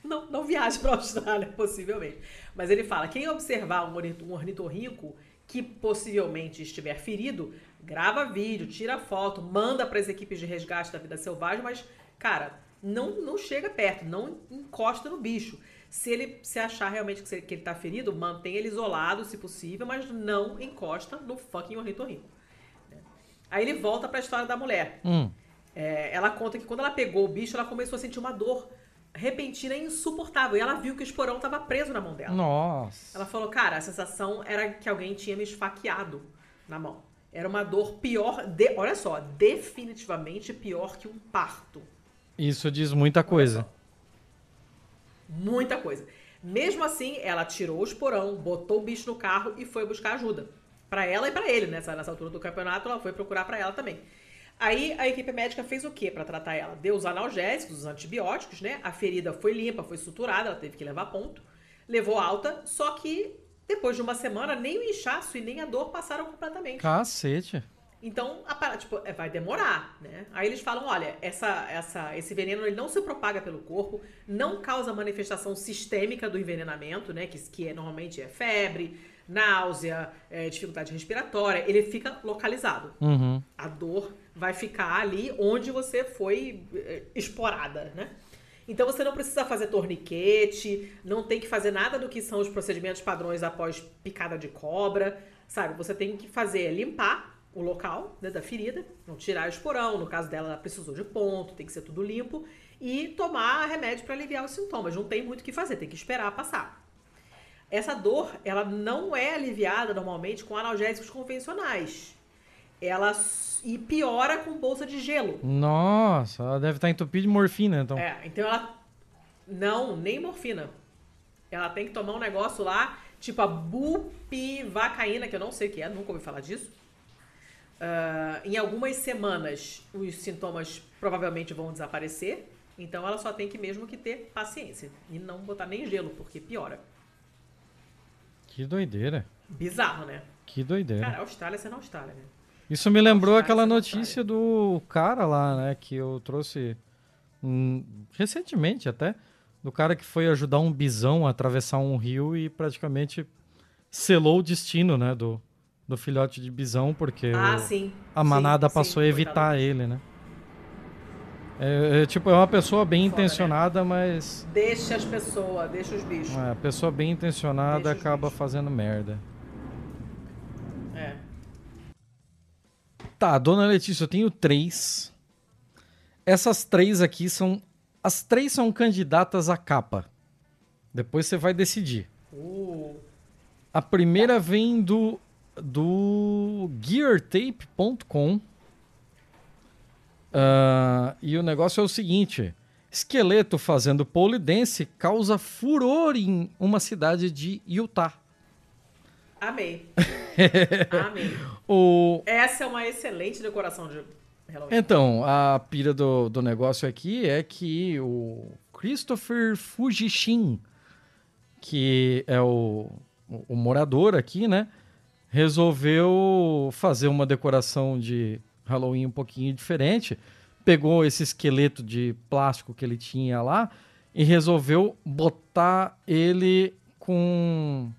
não, não viaje para Austrália, possivelmente. Mas ele fala, quem observar um, um ornitorrinco que possivelmente estiver ferido, grava vídeo, tira foto, manda para as equipes de resgate da vida selvagem, mas, cara, não, não chega perto, não encosta no bicho. Se ele se achar realmente que, ele está ferido, mantém ele isolado, se possível, mas não encosta no fucking ornitorrinco. Aí ele volta para a história da mulher. Hum. É, ela conta que quando ela pegou o bicho, ela começou a sentir uma dor repentina e insuportável. E ela viu que o esporão estava preso na mão dela. Nossa. Ela falou, cara, a sensação era que alguém tinha me esfaqueado na mão. Era uma dor pior, de, olha só, definitivamente pior que um parto. Isso diz muita coisa. Muita coisa. Mesmo assim, ela tirou o esporão, botou o bicho no carro e foi buscar ajuda. para ela e para ele, nessa, nessa altura do campeonato, ela foi procurar para ela também. Aí a equipe médica fez o que para tratar ela? Deu os analgésicos, os antibióticos, né? A ferida foi limpa, foi suturada, ela teve que levar ponto. Levou alta, só que depois de uma semana, nem o inchaço e nem a dor passaram completamente. Cacete. Então, a, tipo, é, vai demorar, né? Aí eles falam, olha, essa, essa, esse veneno ele não se propaga pelo corpo, não causa manifestação sistêmica do envenenamento, né? Que, que é, normalmente é febre, náusea, é, dificuldade respiratória. Ele fica localizado. Uhum. A dor vai ficar ali onde você foi eh, explorada, né? Então você não precisa fazer torniquete, não tem que fazer nada do que são os procedimentos padrões após picada de cobra, sabe? Você tem que fazer limpar o local né, da ferida, não tirar o esporão, no caso dela ela precisou de ponto, tem que ser tudo limpo, e tomar remédio para aliviar os sintomas. Não tem muito o que fazer, tem que esperar passar. Essa dor, ela não é aliviada normalmente com analgésicos convencionais. Ela e piora com bolsa de gelo. Nossa, ela deve estar entupida de morfina, então. É, então ela. Não, nem morfina. Ela tem que tomar um negócio lá, tipo a bupivacaína, que eu não sei o que é, nunca ouvi falar disso. Uh, em algumas semanas, os sintomas provavelmente vão desaparecer. Então ela só tem que mesmo que ter paciência. E não botar nem gelo, porque piora. Que doideira. Bizarro, né? Que doideira. Cara, Austrália sendo Austrália, né? Isso me lembrou aquela notícia do cara lá, né? Que eu trouxe recentemente até. Do cara que foi ajudar um bisão a atravessar um rio e praticamente selou o destino, né? Do, do filhote de bisão, porque ah, o, a manada sim, passou sim, a evitar ele, né? É, é, tipo, é uma pessoa bem Fora, intencionada, né? mas. Deixa as pessoas, deixa os bichos. É, a pessoa bem intencionada acaba fazendo merda. Tá, dona Letícia, eu tenho três. Essas três aqui são. As três são candidatas à capa. Depois você vai decidir. Uh. A primeira vem do, do geartape.com. Uh, ah, e o negócio é o seguinte: esqueleto fazendo pole dance causa furor em uma cidade de Utah. Amei. Amei. o... Essa é uma excelente decoração de Halloween. Então, a pira do, do negócio aqui é que o Christopher Fujishin, que é o, o morador aqui, né? Resolveu fazer uma decoração de Halloween um pouquinho diferente. Pegou esse esqueleto de plástico que ele tinha lá e resolveu botar ele com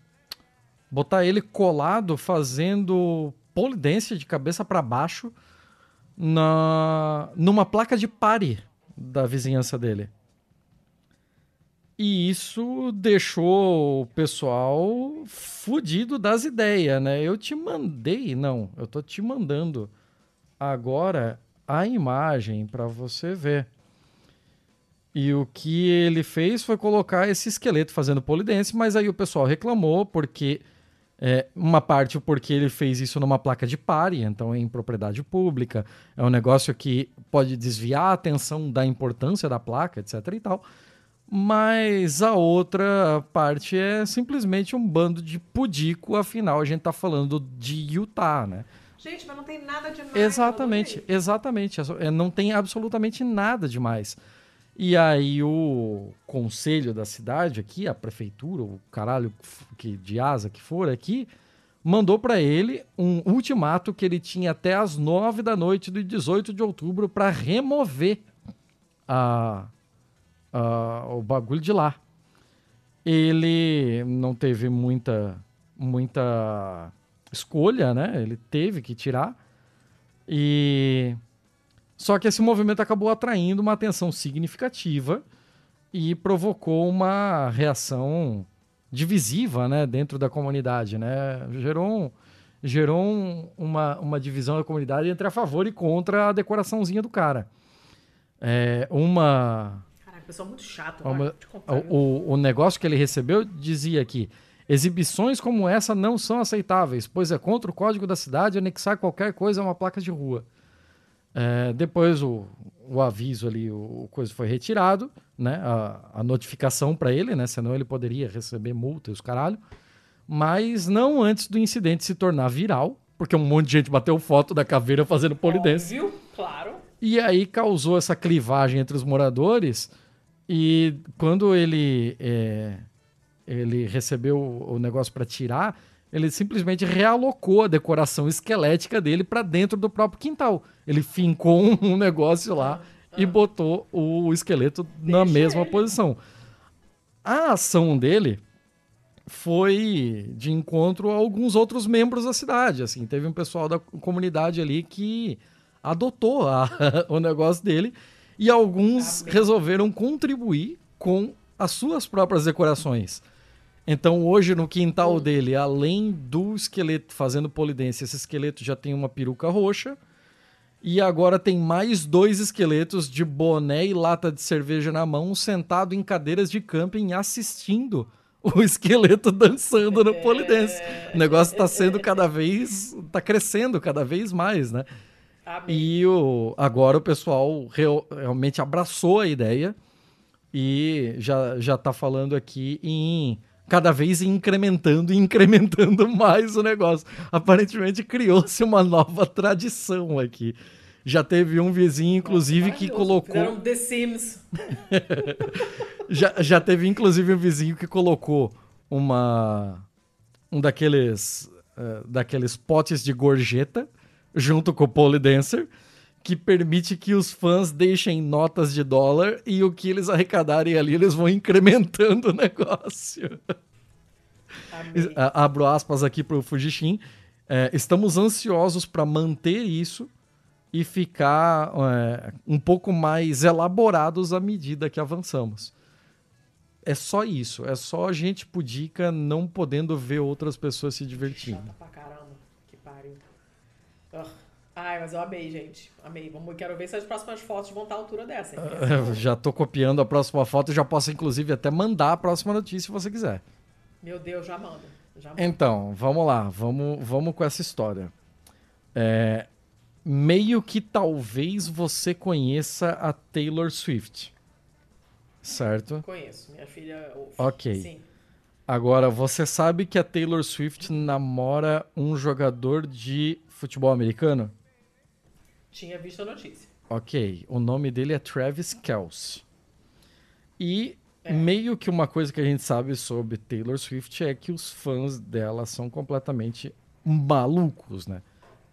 botar ele colado fazendo pole dance de cabeça para baixo na numa placa de pare da vizinhança dele. E isso deixou o pessoal fudido das ideias, né? Eu te mandei, não, eu tô te mandando agora a imagem para você ver. E o que ele fez foi colocar esse esqueleto fazendo polidense, mas aí o pessoal reclamou porque é, uma parte porque ele fez isso numa placa de pare, então é em propriedade pública, é um negócio que pode desviar a atenção da importância da placa, etc e tal. Mas a outra parte é simplesmente um bando de pudico, afinal a gente tá falando de Utah, né? Gente, mas não tem nada demais. Exatamente, exatamente. É, não tem absolutamente nada demais. E aí o conselho da cidade aqui, a prefeitura, o caralho que, de asa que for aqui, mandou para ele um ultimato que ele tinha até as 9 da noite do 18 de outubro para remover a, a, o bagulho de lá. Ele não teve muita, muita escolha, né? Ele teve que tirar. E só que esse movimento acabou atraindo uma atenção significativa e provocou uma reação divisiva, né, dentro da comunidade, né? Gerou, um, gerou um, uma, uma divisão da comunidade entre a favor e contra a decoraçãozinha do cara. É, uma... Caraca, pessoal muito chato. Uma, o, o negócio que ele recebeu dizia que exibições como essa não são aceitáveis, pois é contra o código da cidade anexar qualquer coisa a uma placa de rua. É, depois o, o aviso ali, o, o coisa foi retirado, né? A, a notificação para ele, né? Senão ele poderia receber multa e os caralho. Mas não antes do incidente se tornar viral, porque um monte de gente bateu foto da caveira fazendo polidense. Óbvio, claro. E aí causou essa clivagem entre os moradores. E quando ele, é, ele recebeu o negócio para tirar, ele simplesmente realocou a decoração esquelética dele para dentro do próprio quintal. Ele fincou um negócio lá e botou o esqueleto Deixa na mesma ele. posição. A ação dele foi de encontro a alguns outros membros da cidade. Assim, teve um pessoal da comunidade ali que adotou a, o negócio dele e alguns ah, resolveram contribuir com as suas próprias decorações. Então hoje no quintal hum. dele, além do esqueleto fazendo polidência, esse esqueleto já tem uma peruca roxa. E agora tem mais dois esqueletos de boné e lata de cerveja na mão, sentado em cadeiras de camping assistindo o esqueleto dançando no polidense. O negócio está sendo cada vez, está crescendo cada vez mais, né? Amém. E o, agora o pessoal real, realmente abraçou a ideia e já já está falando aqui em cada vez incrementando e incrementando mais o negócio. Aparentemente criou-se uma nova tradição aqui. Já teve um vizinho, inclusive, que colocou. Fizeram The Sims. já, já teve, inclusive, um vizinho que colocou uma. Um daqueles. Uh, daqueles potes de gorjeta junto com o Pole Dancer que permite que os fãs deixem notas de dólar e o que eles arrecadarem ali, eles vão incrementando o negócio. Abro aspas aqui para o Fujishin. É, estamos ansiosos para manter isso e ficar é, um pouco mais elaborados à medida que avançamos. É só isso. É só a gente pudica não podendo ver outras pessoas se divertindo. Chata pra caramba. Ai, mas eu amei, gente. Amei. Vamos, quero ver se as próximas fotos vão estar à altura dessa. Uh, já tô copiando a próxima foto e já posso, inclusive, até mandar a próxima notícia se você quiser. Meu Deus, já manda. Já. Então, vamos lá. Vamos, vamos com essa história. É, meio que talvez você conheça a Taylor Swift. Certo? Conheço. Minha filha ouve. Ok. Sim. Agora, você sabe que a Taylor Swift namora um jogador de futebol americano? Tinha visto a notícia. Ok, o nome dele é Travis Kelce. E é. meio que uma coisa que a gente sabe sobre Taylor Swift é que os fãs dela são completamente malucos, né?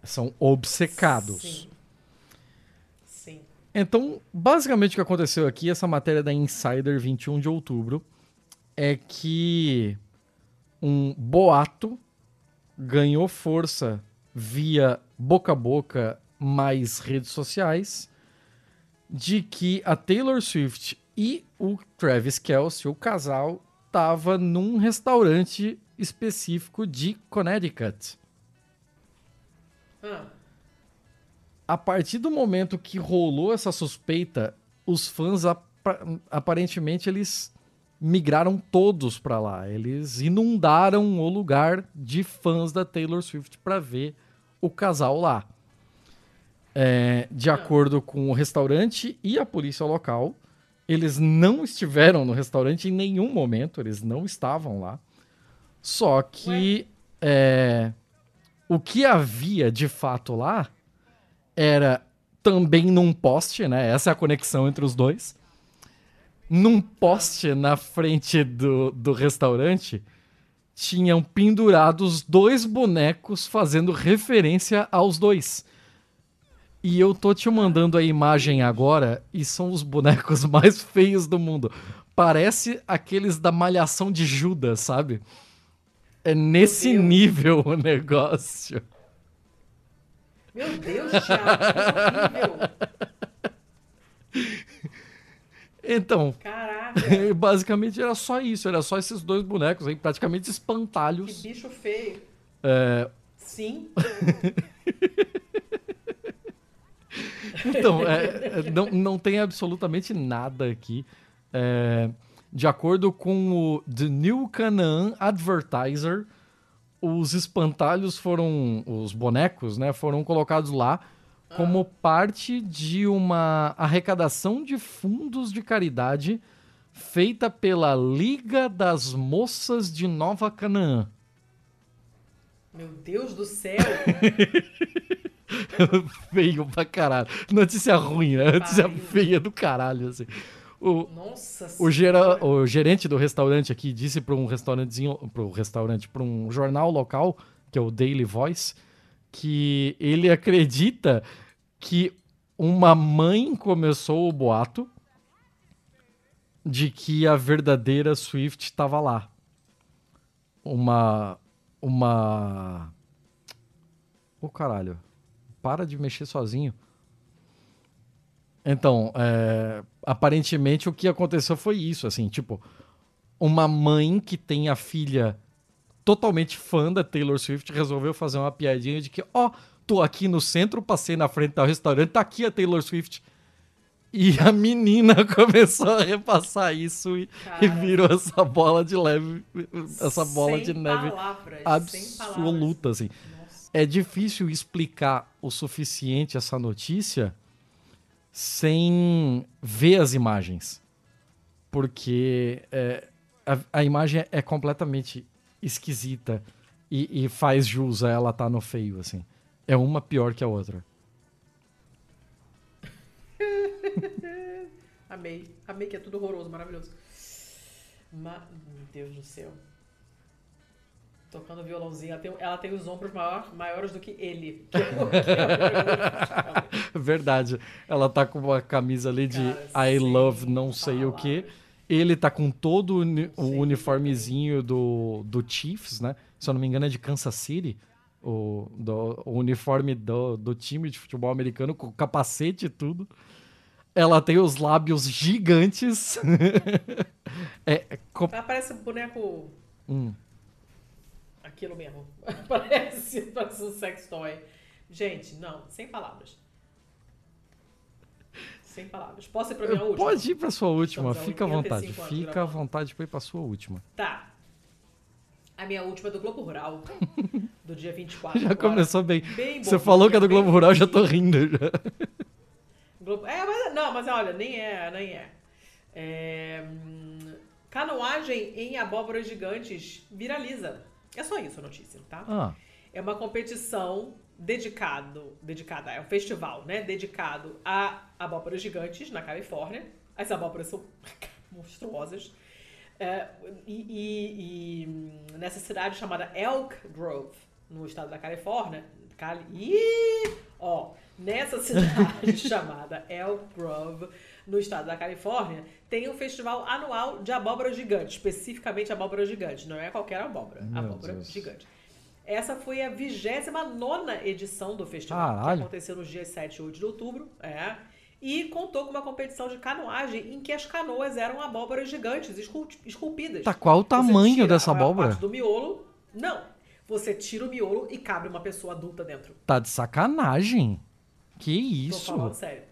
São obcecados. Sim. Sim. Então, basicamente o que aconteceu aqui, essa matéria da Insider 21 de outubro, é que um boato ganhou força via boca a boca mais redes sociais de que a Taylor Swift e o Travis Kelce, o casal, tava num restaurante específico de Connecticut. Ah. A partir do momento que rolou essa suspeita, os fãs ap aparentemente eles migraram todos para lá. Eles inundaram o lugar de fãs da Taylor Swift para ver o casal lá. É, de acordo com o restaurante e a polícia local, eles não estiveram no restaurante em nenhum momento, eles não estavam lá. Só que é, o que havia de fato lá era também num poste, né? Essa é a conexão entre os dois. Num poste na frente do, do restaurante tinham pendurados dois bonecos fazendo referência aos dois. E eu tô te mandando a imagem agora e são os bonecos mais feios do mundo. Parece aqueles da malhação de Judas, sabe? É nesse nível o negócio. Meu Deus, Thiago, que horrível. Então, Caraca. basicamente era só isso, era só esses dois bonecos aí, praticamente espantalhos. Que bicho feio. É... Sim. então, é, é, não, não tem absolutamente nada aqui. É, de acordo com o The New Canaan Advertiser, os espantalhos foram, os bonecos, né, foram colocados lá como parte de uma arrecadação de fundos de caridade feita pela Liga das Moças de Nova Canaã. Meu Deus do céu! Feio pra caralho. Notícia ruim, né? Notícia Pai. feia do caralho, assim. O, Nossa o, gera, o gerente do restaurante aqui disse para um restaurantezinho, para um restaurante, para um jornal local, que é o Daily Voice, que ele acredita que uma mãe começou o boato de que a verdadeira Swift estava lá. Uma. Uma. Ô oh, caralho. Para de mexer sozinho. Então, é, aparentemente o que aconteceu foi isso, assim, tipo, uma mãe que tem a filha totalmente fã da Taylor Swift resolveu fazer uma piadinha de que, ó, oh, tô aqui no centro, passei na frente do restaurante, tá aqui a Taylor Swift. E a menina começou a repassar isso e, e virou essa bola de leve, essa bola de neve palavras, absoluta, assim. Nossa. É difícil explicar o suficiente essa notícia sem ver as imagens. Porque é, a, a, imagem é completamente esquisita e, e, faz jus a ela estar tá no feio, assim. É uma pior que a outra. Amei. Amei que é tudo horroroso, maravilhoso. Ma... Meu Deus do céu. Tocando violãozinho. Ela tem, ela tem os ombros maior, maiores do que ele. Que é, Verdade. Ela tá com uma camisa ali de Cara, I love não sei o que. Ele tá com todo o, uni o uniformezinho do, do Chiefs, né? Se eu não me engano é de Kansas City. O, do, o uniforme do, do time de futebol americano com capacete e tudo. Ela tem os lábios gigantes. é, é, Ela parece um boneco. Hum aquilo mesmo. parece, parece um sex toy. Gente, não, sem palavras. Sem palavras. Posso ir pra minha última? Pode ir pra sua última, fica à vontade. Fica à vontade pra ir pra sua última. Tá. A minha última é do Globo Rural, do dia 24. Já agora. começou bem. bem Você falou que é do Globo Rural, já tô rindo. Já. Globo... É, mas, não, mas olha, nem é, nem é. é... Hum, canoagem em abóboras gigantes viraliza. É só isso a notícia, tá? Ah. É uma competição dedicado, dedicada, é um festival, né? Dedicado a abóboras gigantes na Califórnia. As abóboras são monstruosas. É, e, e, e, nessa cidade chamada Elk Grove, no estado da Califórnia. Cali... Ih, ó, nessa cidade chamada Elk Grove, no estado da Califórnia, tem um festival anual de abóbora gigante, especificamente abóbora gigante, não é qualquer abóbora, Meu abóbora Deus. gigante. Essa foi a 29 edição do festival, Caralho. que aconteceu nos dias 7 e 8 de outubro. É, e contou com uma competição de canoagem em que as canoas eram abóboras gigantes, esculpidas. Tá, qual o tamanho dessa abóbora? do miolo. Não. Você tira o miolo e cabe uma pessoa adulta dentro. Tá de sacanagem. Que isso? Tô falando sério.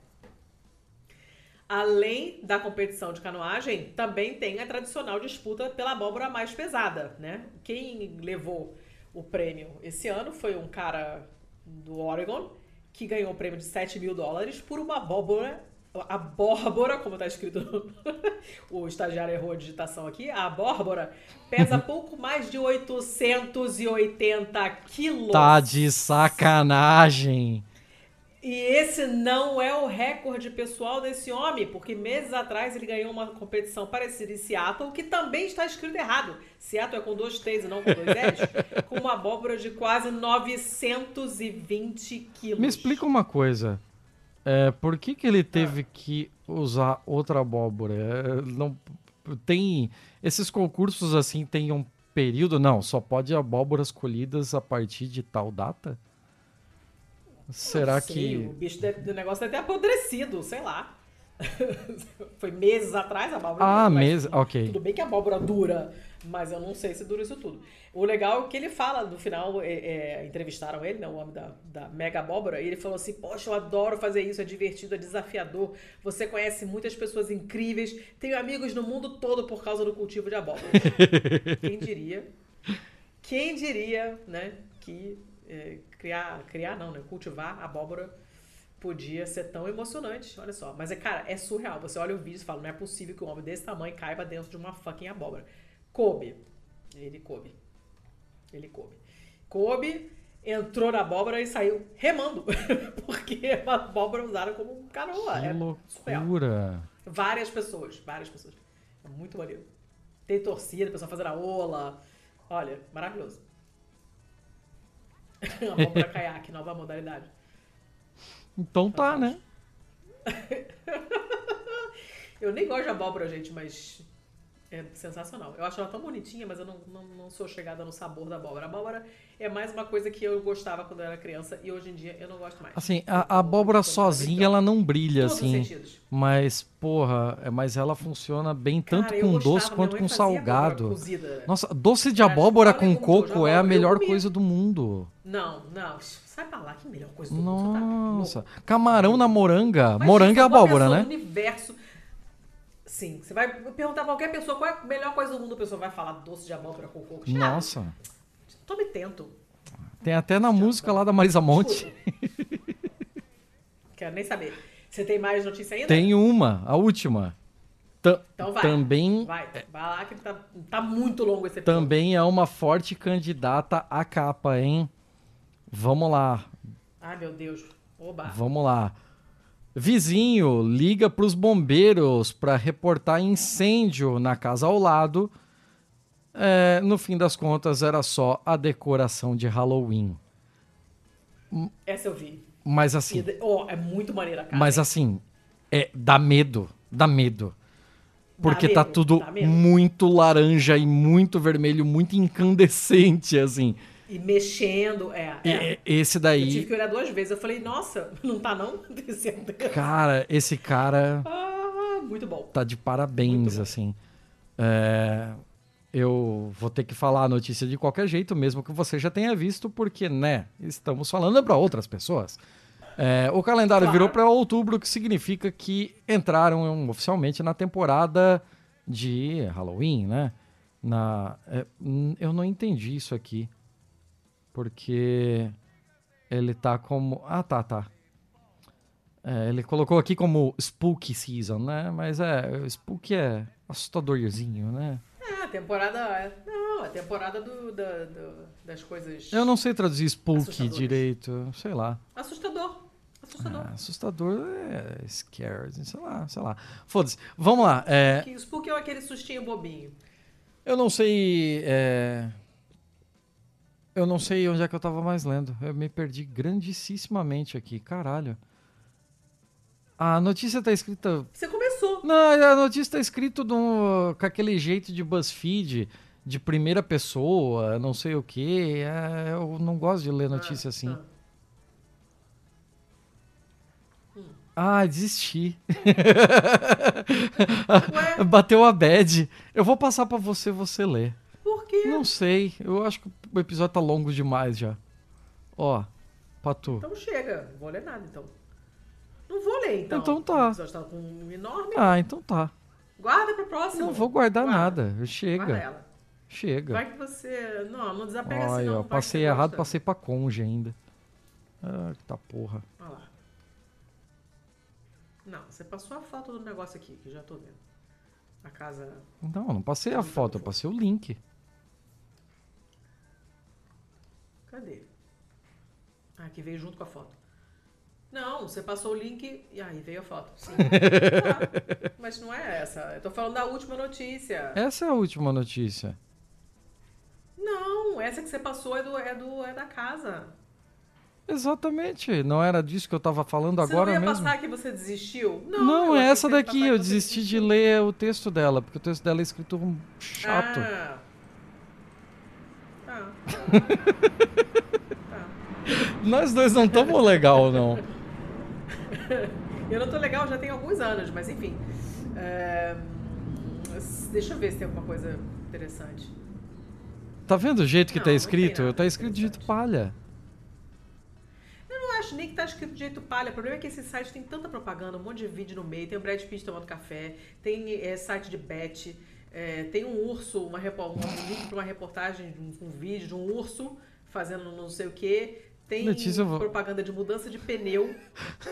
Além da competição de canoagem, também tem a tradicional disputa pela abóbora mais pesada, né? Quem levou o prêmio esse ano foi um cara do Oregon que ganhou o prêmio de 7 mil dólares por uma abóbora. A abóbora, como está escrito, o estagiário errou a digitação aqui. A abóbora pesa pouco mais de 880 quilos. Tá de sacanagem. E esse não é o recorde pessoal desse homem, porque meses atrás ele ganhou uma competição parecida em Seattle, que também está escrito errado. Seattle é com dois T's e não com dois L's, com uma abóbora de quase 920 quilos. Me explica uma coisa. É, por que, que ele teve ah. que usar outra abóbora? É, não tem esses concursos assim tem um período? Não, só pode abóboras colhidas a partir de tal data? Será sei, que. O bicho deve, o negócio deve ter apodrecido, sei lá. Foi meses atrás a abóbora. Ah, meses, ok. Tudo bem que a abóbora dura, mas eu não sei se dura isso tudo. O legal é que ele fala, no final, é, é, entrevistaram ele, né, o homem da, da mega abóbora, e ele falou assim: Poxa, eu adoro fazer isso, é divertido, é desafiador. Você conhece muitas pessoas incríveis, tenho amigos no mundo todo por causa do cultivo de abóbora. Quem diria? Quem diria, né, que é, criar, criar não, né? Cultivar abóbora podia ser tão emocionante, olha só. Mas, é, cara, é surreal. Você olha o vídeo e fala, não é possível que um homem desse tamanho caiba dentro de uma fucking abóbora. Coube. Ele coube. Ele coube. Coube, entrou na abóbora e saiu remando. Porque a abóbora usada como canoa. Que é loucura. Surreal. Várias pessoas, várias pessoas. É muito maneiro. Tem torcida, pessoa fazendo a ola. Olha, maravilhoso. Abóbora caiaque, nova modalidade. Então tá, né? Eu nem gosto de abóbora, gente, mas é sensacional. Eu acho ela tão bonitinha, mas eu não, não, não, sou chegada no sabor da abóbora. A abóbora é mais uma coisa que eu gostava quando eu era criança e hoje em dia eu não gosto mais. Assim, a, a abóbora sozinha ela não brilha, assim. Mas, porra, é, mas ela funciona bem Cara, tanto com gostava, doce quanto com salgado. Nossa, doce de abóbora com coco é a melhor coisa do mundo. Não, não. Sai pra lá, que melhor coisa do mundo. Nossa. Tá Camarão na moranga. Mas moranga é abóbora, né? universo Sim. Você vai perguntar pra qualquer pessoa qual é a melhor coisa do mundo, a pessoa vai falar doce de abóbora com coco. Nossa. Tome tento. Tem até na música lá da Marisa Monte. Quero nem saber. Você tem mais notícia ainda? Tem uma, a última. Então vai. Também. Vai, vai lá que tá, tá muito longo esse episódio. Também é uma forte candidata à capa, hein? Vamos lá. Ai, meu Deus. Oba. Vamos lá. Vizinho liga para os bombeiros para reportar incêndio na casa ao lado. É, no fim das contas, era só a decoração de Halloween. Essa eu vi. Mas assim. Oh, é muito maneira, cara. Mas assim, é, dá medo. Dá medo. Porque dá tá medo, tudo muito laranja e muito vermelho, muito incandescente, assim. E mexendo, é, é. Esse daí. Eu tive que olhar duas vezes. Eu falei, nossa, não tá não? cara, esse cara. Ah, muito bom. Tá de parabéns, assim. É, eu vou ter que falar a notícia de qualquer jeito, mesmo que você já tenha visto, porque, né, estamos falando para outras pessoas. É, o calendário claro. virou para outubro, que significa que entraram oficialmente na temporada de Halloween, né? Na, é, eu não entendi isso aqui. Porque ele tá como. Ah, tá, tá. É, ele colocou aqui como Spooky Season, né? Mas é, Spooky é assustadorzinho, né? É, a temporada. Não, a temporada do, da, do, das coisas. Eu não sei traduzir Spooky direito, sei lá. Assustador. Assustador. Ah, assustador é scared, sei lá, sei lá. Foda-se. Vamos lá. É... Spooky é aquele sustinho bobinho. Eu não sei. É... Eu não sei onde é que eu tava mais lendo. Eu me perdi grandissimamente aqui. Caralho. A notícia tá escrita. Você começou. Não, a notícia tá escrita com aquele jeito de BuzzFeed, de primeira pessoa, não sei o quê. É, eu não gosto de ler notícia ah, assim. Ah, ah desisti. Bateu a bad. Eu vou passar para você, você ler. Por quê? Não sei. Eu acho que o episódio tá longo demais já. Ó, pra tu. Então chega. Não vou ler nada, então. Não vou ler, então. Então tá. O episódio tá com um enorme. Ah, então tá. Guarda pra próxima. Não vou guardar Guarda. nada. Chega. Guarda ela. Chega. Vai que você. Não, não desapega Olha, assim, não. Ó, passei errado, gosta. passei pra conge ainda. Ah, que tá porra. Olha lá. Não, você passou a foto do negócio aqui, que já tô vendo. A casa. Não, não passei a foto, eu passei o link. Cadê? Ah, que veio junto com a foto. Não, você passou o link e aí veio a foto. Sim. tá. Mas não é essa. Eu tô falando da última notícia. Essa é a última notícia. Não, essa que você passou é, do, é, do, é da casa. Exatamente. Não era disso que eu tava falando você agora não ia mesmo. passar que você desistiu? Não, não é essa daqui. Eu desisti de ler o texto dela, porque o texto dela é escrito chato. Ah. Tá. Nós dois não estamos legal, não. eu não tô legal já tem alguns anos, mas enfim. É... Deixa eu ver se tem alguma coisa interessante. Tá vendo o jeito que não, tá escrito? Tá escrito de jeito palha. Eu não acho nem que tá escrito de jeito palha. O problema é que esse site tem tanta propaganda, um monte de vídeo no meio. Tem o Brad Pitt tomando café, tem é, site de bet, é, tem um urso, uma, um link para uma reportagem, um, um vídeo de um urso fazendo não sei o que. Tem Letícia, propaganda de mudança de pneu.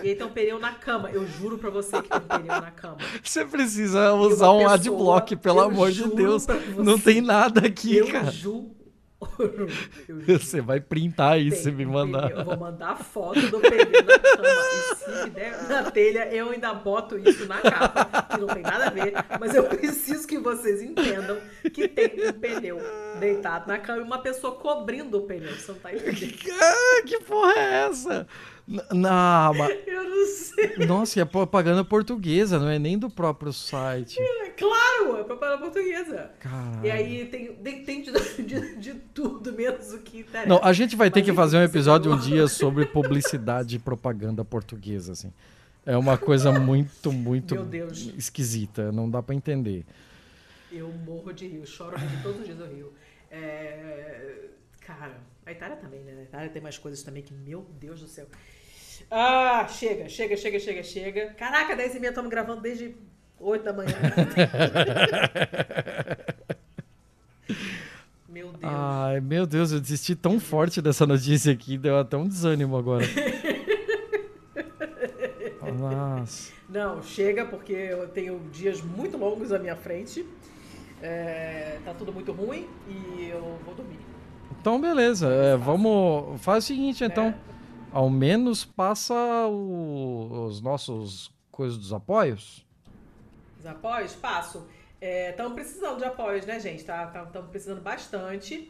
e aí tem um pneu na cama. Eu juro pra você que tem um pneu na cama. Você precisa usar um adblock, pelo amor de Deus. Não tem nada aqui, eu cara. Juro Você vai printar isso e me mandar. Eu vou mandar foto do pneu na cama. E se der na telha, eu ainda boto isso na capa, que não tem nada a ver. Mas eu preciso que vocês entendam que tem um pneu deitado na cama e uma pessoa cobrindo o pneu. Você não tá entendendo? Ah, que porra é essa? Não, mas... Eu não sei. Nossa, e é propaganda portuguesa, não é nem do próprio site. É, claro, é propaganda portuguesa. Caralho. E aí tem, tem, tem de, de, de, tudo, menos o que interessa. Não, a gente vai ter mas que fazer um episódio um dia sobre publicidade e propaganda portuguesa, assim. É uma coisa muito, muito esquisita, não dá para entender. Eu morro de rio, choro de todos os dias eu rio. É... Cara, a Itália também, né? A Itália tem mais coisas também que, meu Deus do céu. Ah, chega, chega, chega, chega, chega. Caraca, 10 e meia estamos gravando desde 8 da manhã. meu Deus. Ai, meu Deus, eu desisti tão forte dessa notícia aqui, deu até um desânimo agora. Nossa. Não, chega, porque eu tenho dias muito longos à minha frente. É, tá tudo muito ruim e eu vou dormir. Então, beleza. É, vamos. Faz o seguinte, então. É. Ao menos passa o, os nossos coisas dos apoios. Os apoios? Passo. Estamos é, precisando de apoios, né, gente? Estamos tá, tá, precisando bastante.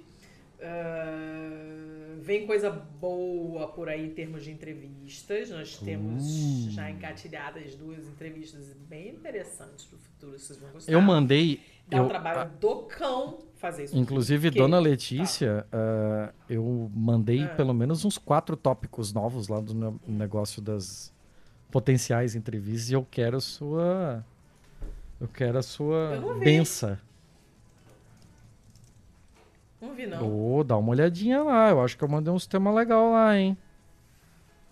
Uh, vem coisa boa por aí em termos de entrevistas. Nós temos uh. já engatilhadas duas entrevistas bem interessantes para o futuro, vocês vão gostar. Eu mandei. É um trabalho do cão fazer isso. Inclusive, porque... Dona Letícia, tá. uh, eu mandei é. pelo menos uns quatro tópicos novos lá do negócio das potenciais entrevistas e eu quero a sua. Eu quero a sua benção. Não vi, não. Oh, dá uma olhadinha lá. Eu acho que eu mandei uns temas legais lá, hein?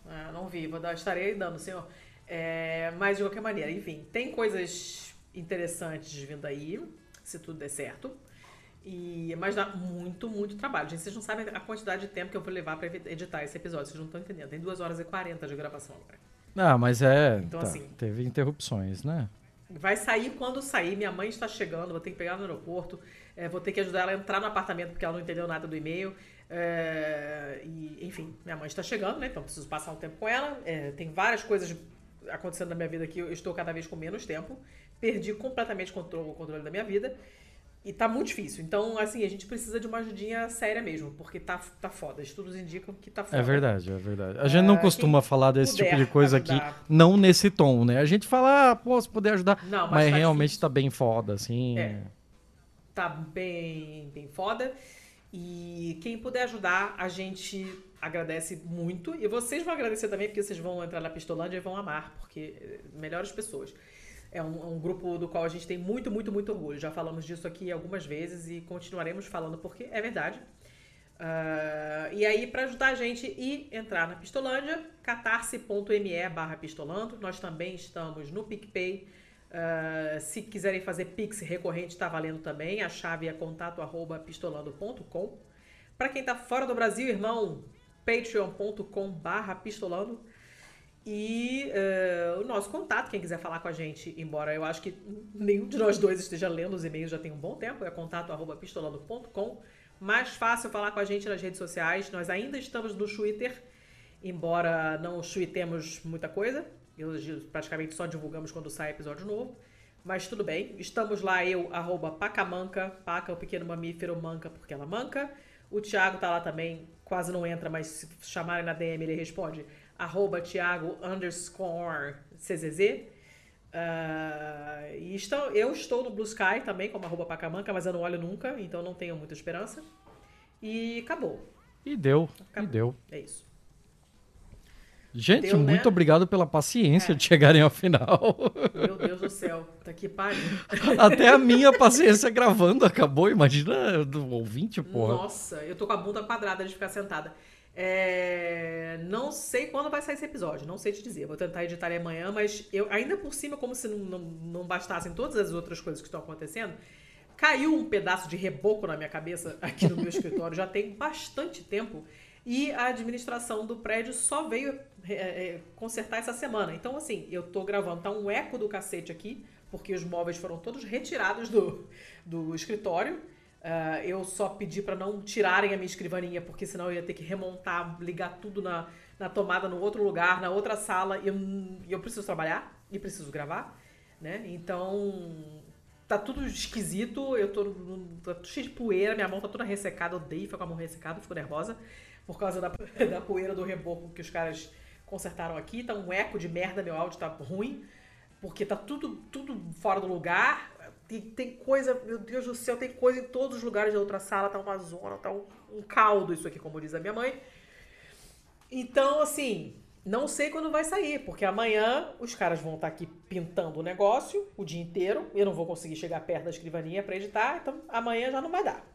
Ah, não vi. Vou dar, estarei dando, senhor. É, mas de qualquer maneira, enfim, tem coisas interessantes vindo aí, se tudo der certo. E, mas dá muito, muito trabalho. Gente, vocês não sabem a quantidade de tempo que eu vou levar para editar esse episódio. Vocês não estão entendendo. Tem 2 horas e 40 de gravação agora. Ah, mas é. Então, tá, assim. Teve interrupções, né? Vai sair quando sair. Minha mãe está chegando, vou ter que pegar no aeroporto. É, vou ter que ajudar ela a entrar no apartamento porque ela não entendeu nada do e-mail. É, e, enfim, minha mãe está chegando, né? Então preciso passar um tempo com ela. É, tem várias coisas acontecendo na minha vida que eu estou cada vez com menos tempo. Perdi completamente o controle, o controle da minha vida. E tá muito difícil. Então, assim, a gente precisa de uma ajudinha séria mesmo, porque tá, tá foda. Estudos indicam que tá foda. É verdade, é verdade. A gente não uh, costuma falar desse tipo de coisa aqui, não nesse tom, né? A gente fala, ah, pô, se puder ajudar. Não, mas, mas tá realmente difícil. tá bem foda, assim. É. Tá bem, bem foda. E quem puder ajudar, a gente agradece muito. E vocês vão agradecer também, porque vocês vão entrar na Pistolândia e vão amar, porque eh, melhores pessoas. É um, um, grupo do qual a gente tem muito, muito, muito orgulho. Já falamos disso aqui algumas vezes e continuaremos falando porque é verdade. Uh, e aí, para ajudar a gente e entrar na Pistolândia, catarse.me barra pistolando. Nós também estamos no PicPay. Uh, se quiserem fazer Pix recorrente, está valendo também. A chave é contato arroba pistolando.com. Para quem está fora do Brasil, irmão, patreon.com barra pistolando. E uh, o nosso contato, quem quiser falar com a gente, embora eu acho que nenhum de nós dois esteja lendo os e-mails já tem um bom tempo, é contato.pistolando.com. Mais fácil falar com a gente nas redes sociais. Nós ainda estamos no Twitter. embora não chuitemos muita coisa. Eu, praticamente só divulgamos quando sai episódio novo. Mas tudo bem. Estamos lá, eu, arroba Pacamanca, Paca, o pequeno mamífero, manca porque ela manca. O Thiago tá lá também, quase não entra, mas se chamarem na DM ele responde. Arroba Thiago underscore CZZ. Uh, e estou, eu estou no Blue Sky também, como arroba Pacamanca, mas eu não olho nunca, então não tenho muita esperança. E acabou. E deu, acabou. e deu. É isso. Gente, Deu, muito né? obrigado pela paciência é. de chegarem ao final. Meu Deus do céu, tá que pariu. Até a minha paciência gravando acabou, imagina do ouvinte, porra. Nossa, eu tô com a bunda quadrada de ficar sentada. É... Não sei quando vai sair esse episódio, não sei te dizer. Vou tentar editar ele amanhã, mas eu ainda por cima, como se não, não, não bastassem todas as outras coisas que estão acontecendo, caiu um pedaço de reboco na minha cabeça aqui no meu escritório já tem bastante tempo. E a administração do prédio só veio é, é, consertar essa semana. Então, assim, eu tô gravando, tá um eco do cacete aqui, porque os móveis foram todos retirados do, do escritório. Uh, eu só pedi para não tirarem a minha escrivaninha, porque senão eu ia ter que remontar, ligar tudo na, na tomada no outro lugar, na outra sala. E eu, eu preciso trabalhar e preciso gravar, né? Então, tá tudo esquisito. Eu tô, tô cheio de poeira, minha mão tá toda ressecada. Odeio ficar com a mão ressecada, fico nervosa por causa da, da poeira do reboco que os caras consertaram aqui. Tá um eco de merda, meu áudio tá ruim, porque tá tudo, tudo fora do lugar. Tem, tem coisa, meu Deus do céu, tem coisa em todos os lugares da outra sala, tá uma zona, tá um, um caldo isso aqui, como diz a minha mãe. Então, assim, não sei quando vai sair, porque amanhã os caras vão estar tá aqui pintando o negócio o dia inteiro. Eu não vou conseguir chegar perto da escrivaninha para editar, então amanhã já não vai dar.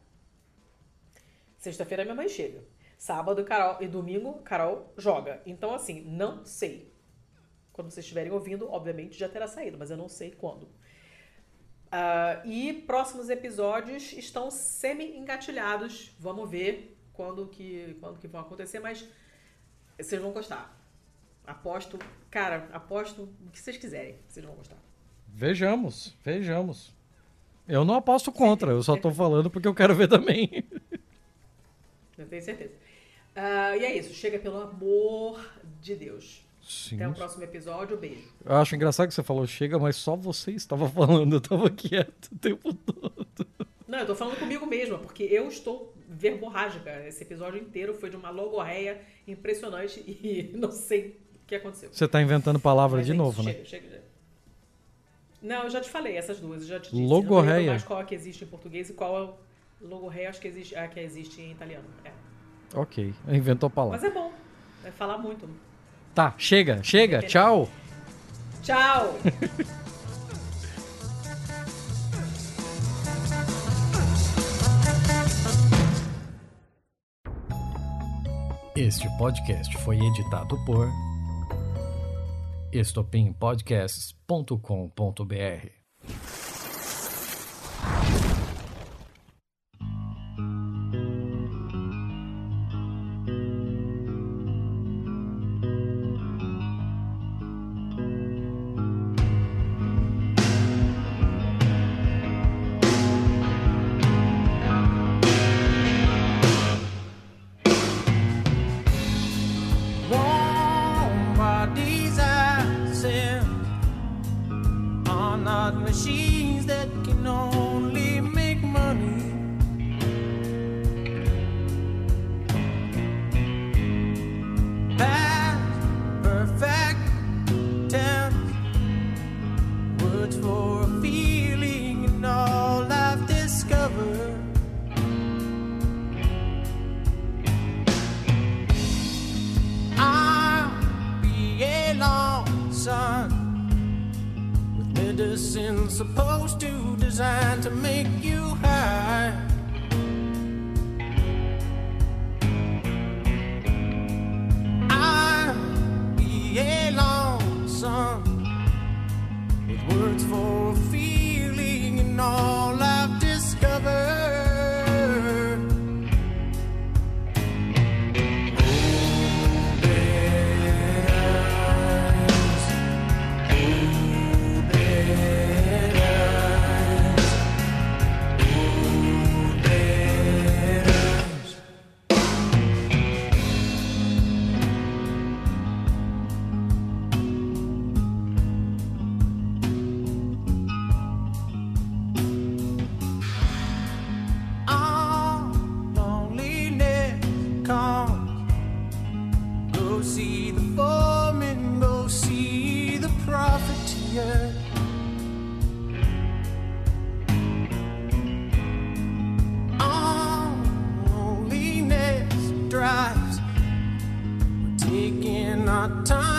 Sexta-feira minha mãe chega. Sábado, Carol e domingo, Carol joga. Então, assim, não sei. Quando vocês estiverem ouvindo, obviamente já terá saído, mas eu não sei quando. Uh, e próximos episódios estão semi-engatilhados. Vamos ver quando que, quando que vão acontecer, mas vocês vão gostar. Aposto, cara, aposto o que vocês quiserem, vocês vão gostar. Vejamos, vejamos. Eu não aposto contra, eu só tô falando porque eu quero ver também. Eu tenho certeza. Uh, e é isso. Chega pelo amor de Deus. Sim. Até o próximo episódio. Beijo. Eu acho engraçado que você falou chega, mas só você estava falando. Eu estava quieto o tempo todo. Não, eu tô falando comigo mesma, porque eu estou verborrágica. Esse episódio inteiro foi de uma logorreia impressionante e não sei o que aconteceu. Você está inventando palavra mas, de novo, chega, né? Chega, chega. Não, eu já te falei essas duas, eu já te disse. Logorreia. Não mais qual é que existe em português e qual é Logorreia, acho que existe, é a que existe em italiano. É. Ok, inventou a palavra. Mas é bom, vai falar muito. Tá, chega, chega, tchau. Tchau. Este podcast foi editado por estopimpodcasts.com.br. making our time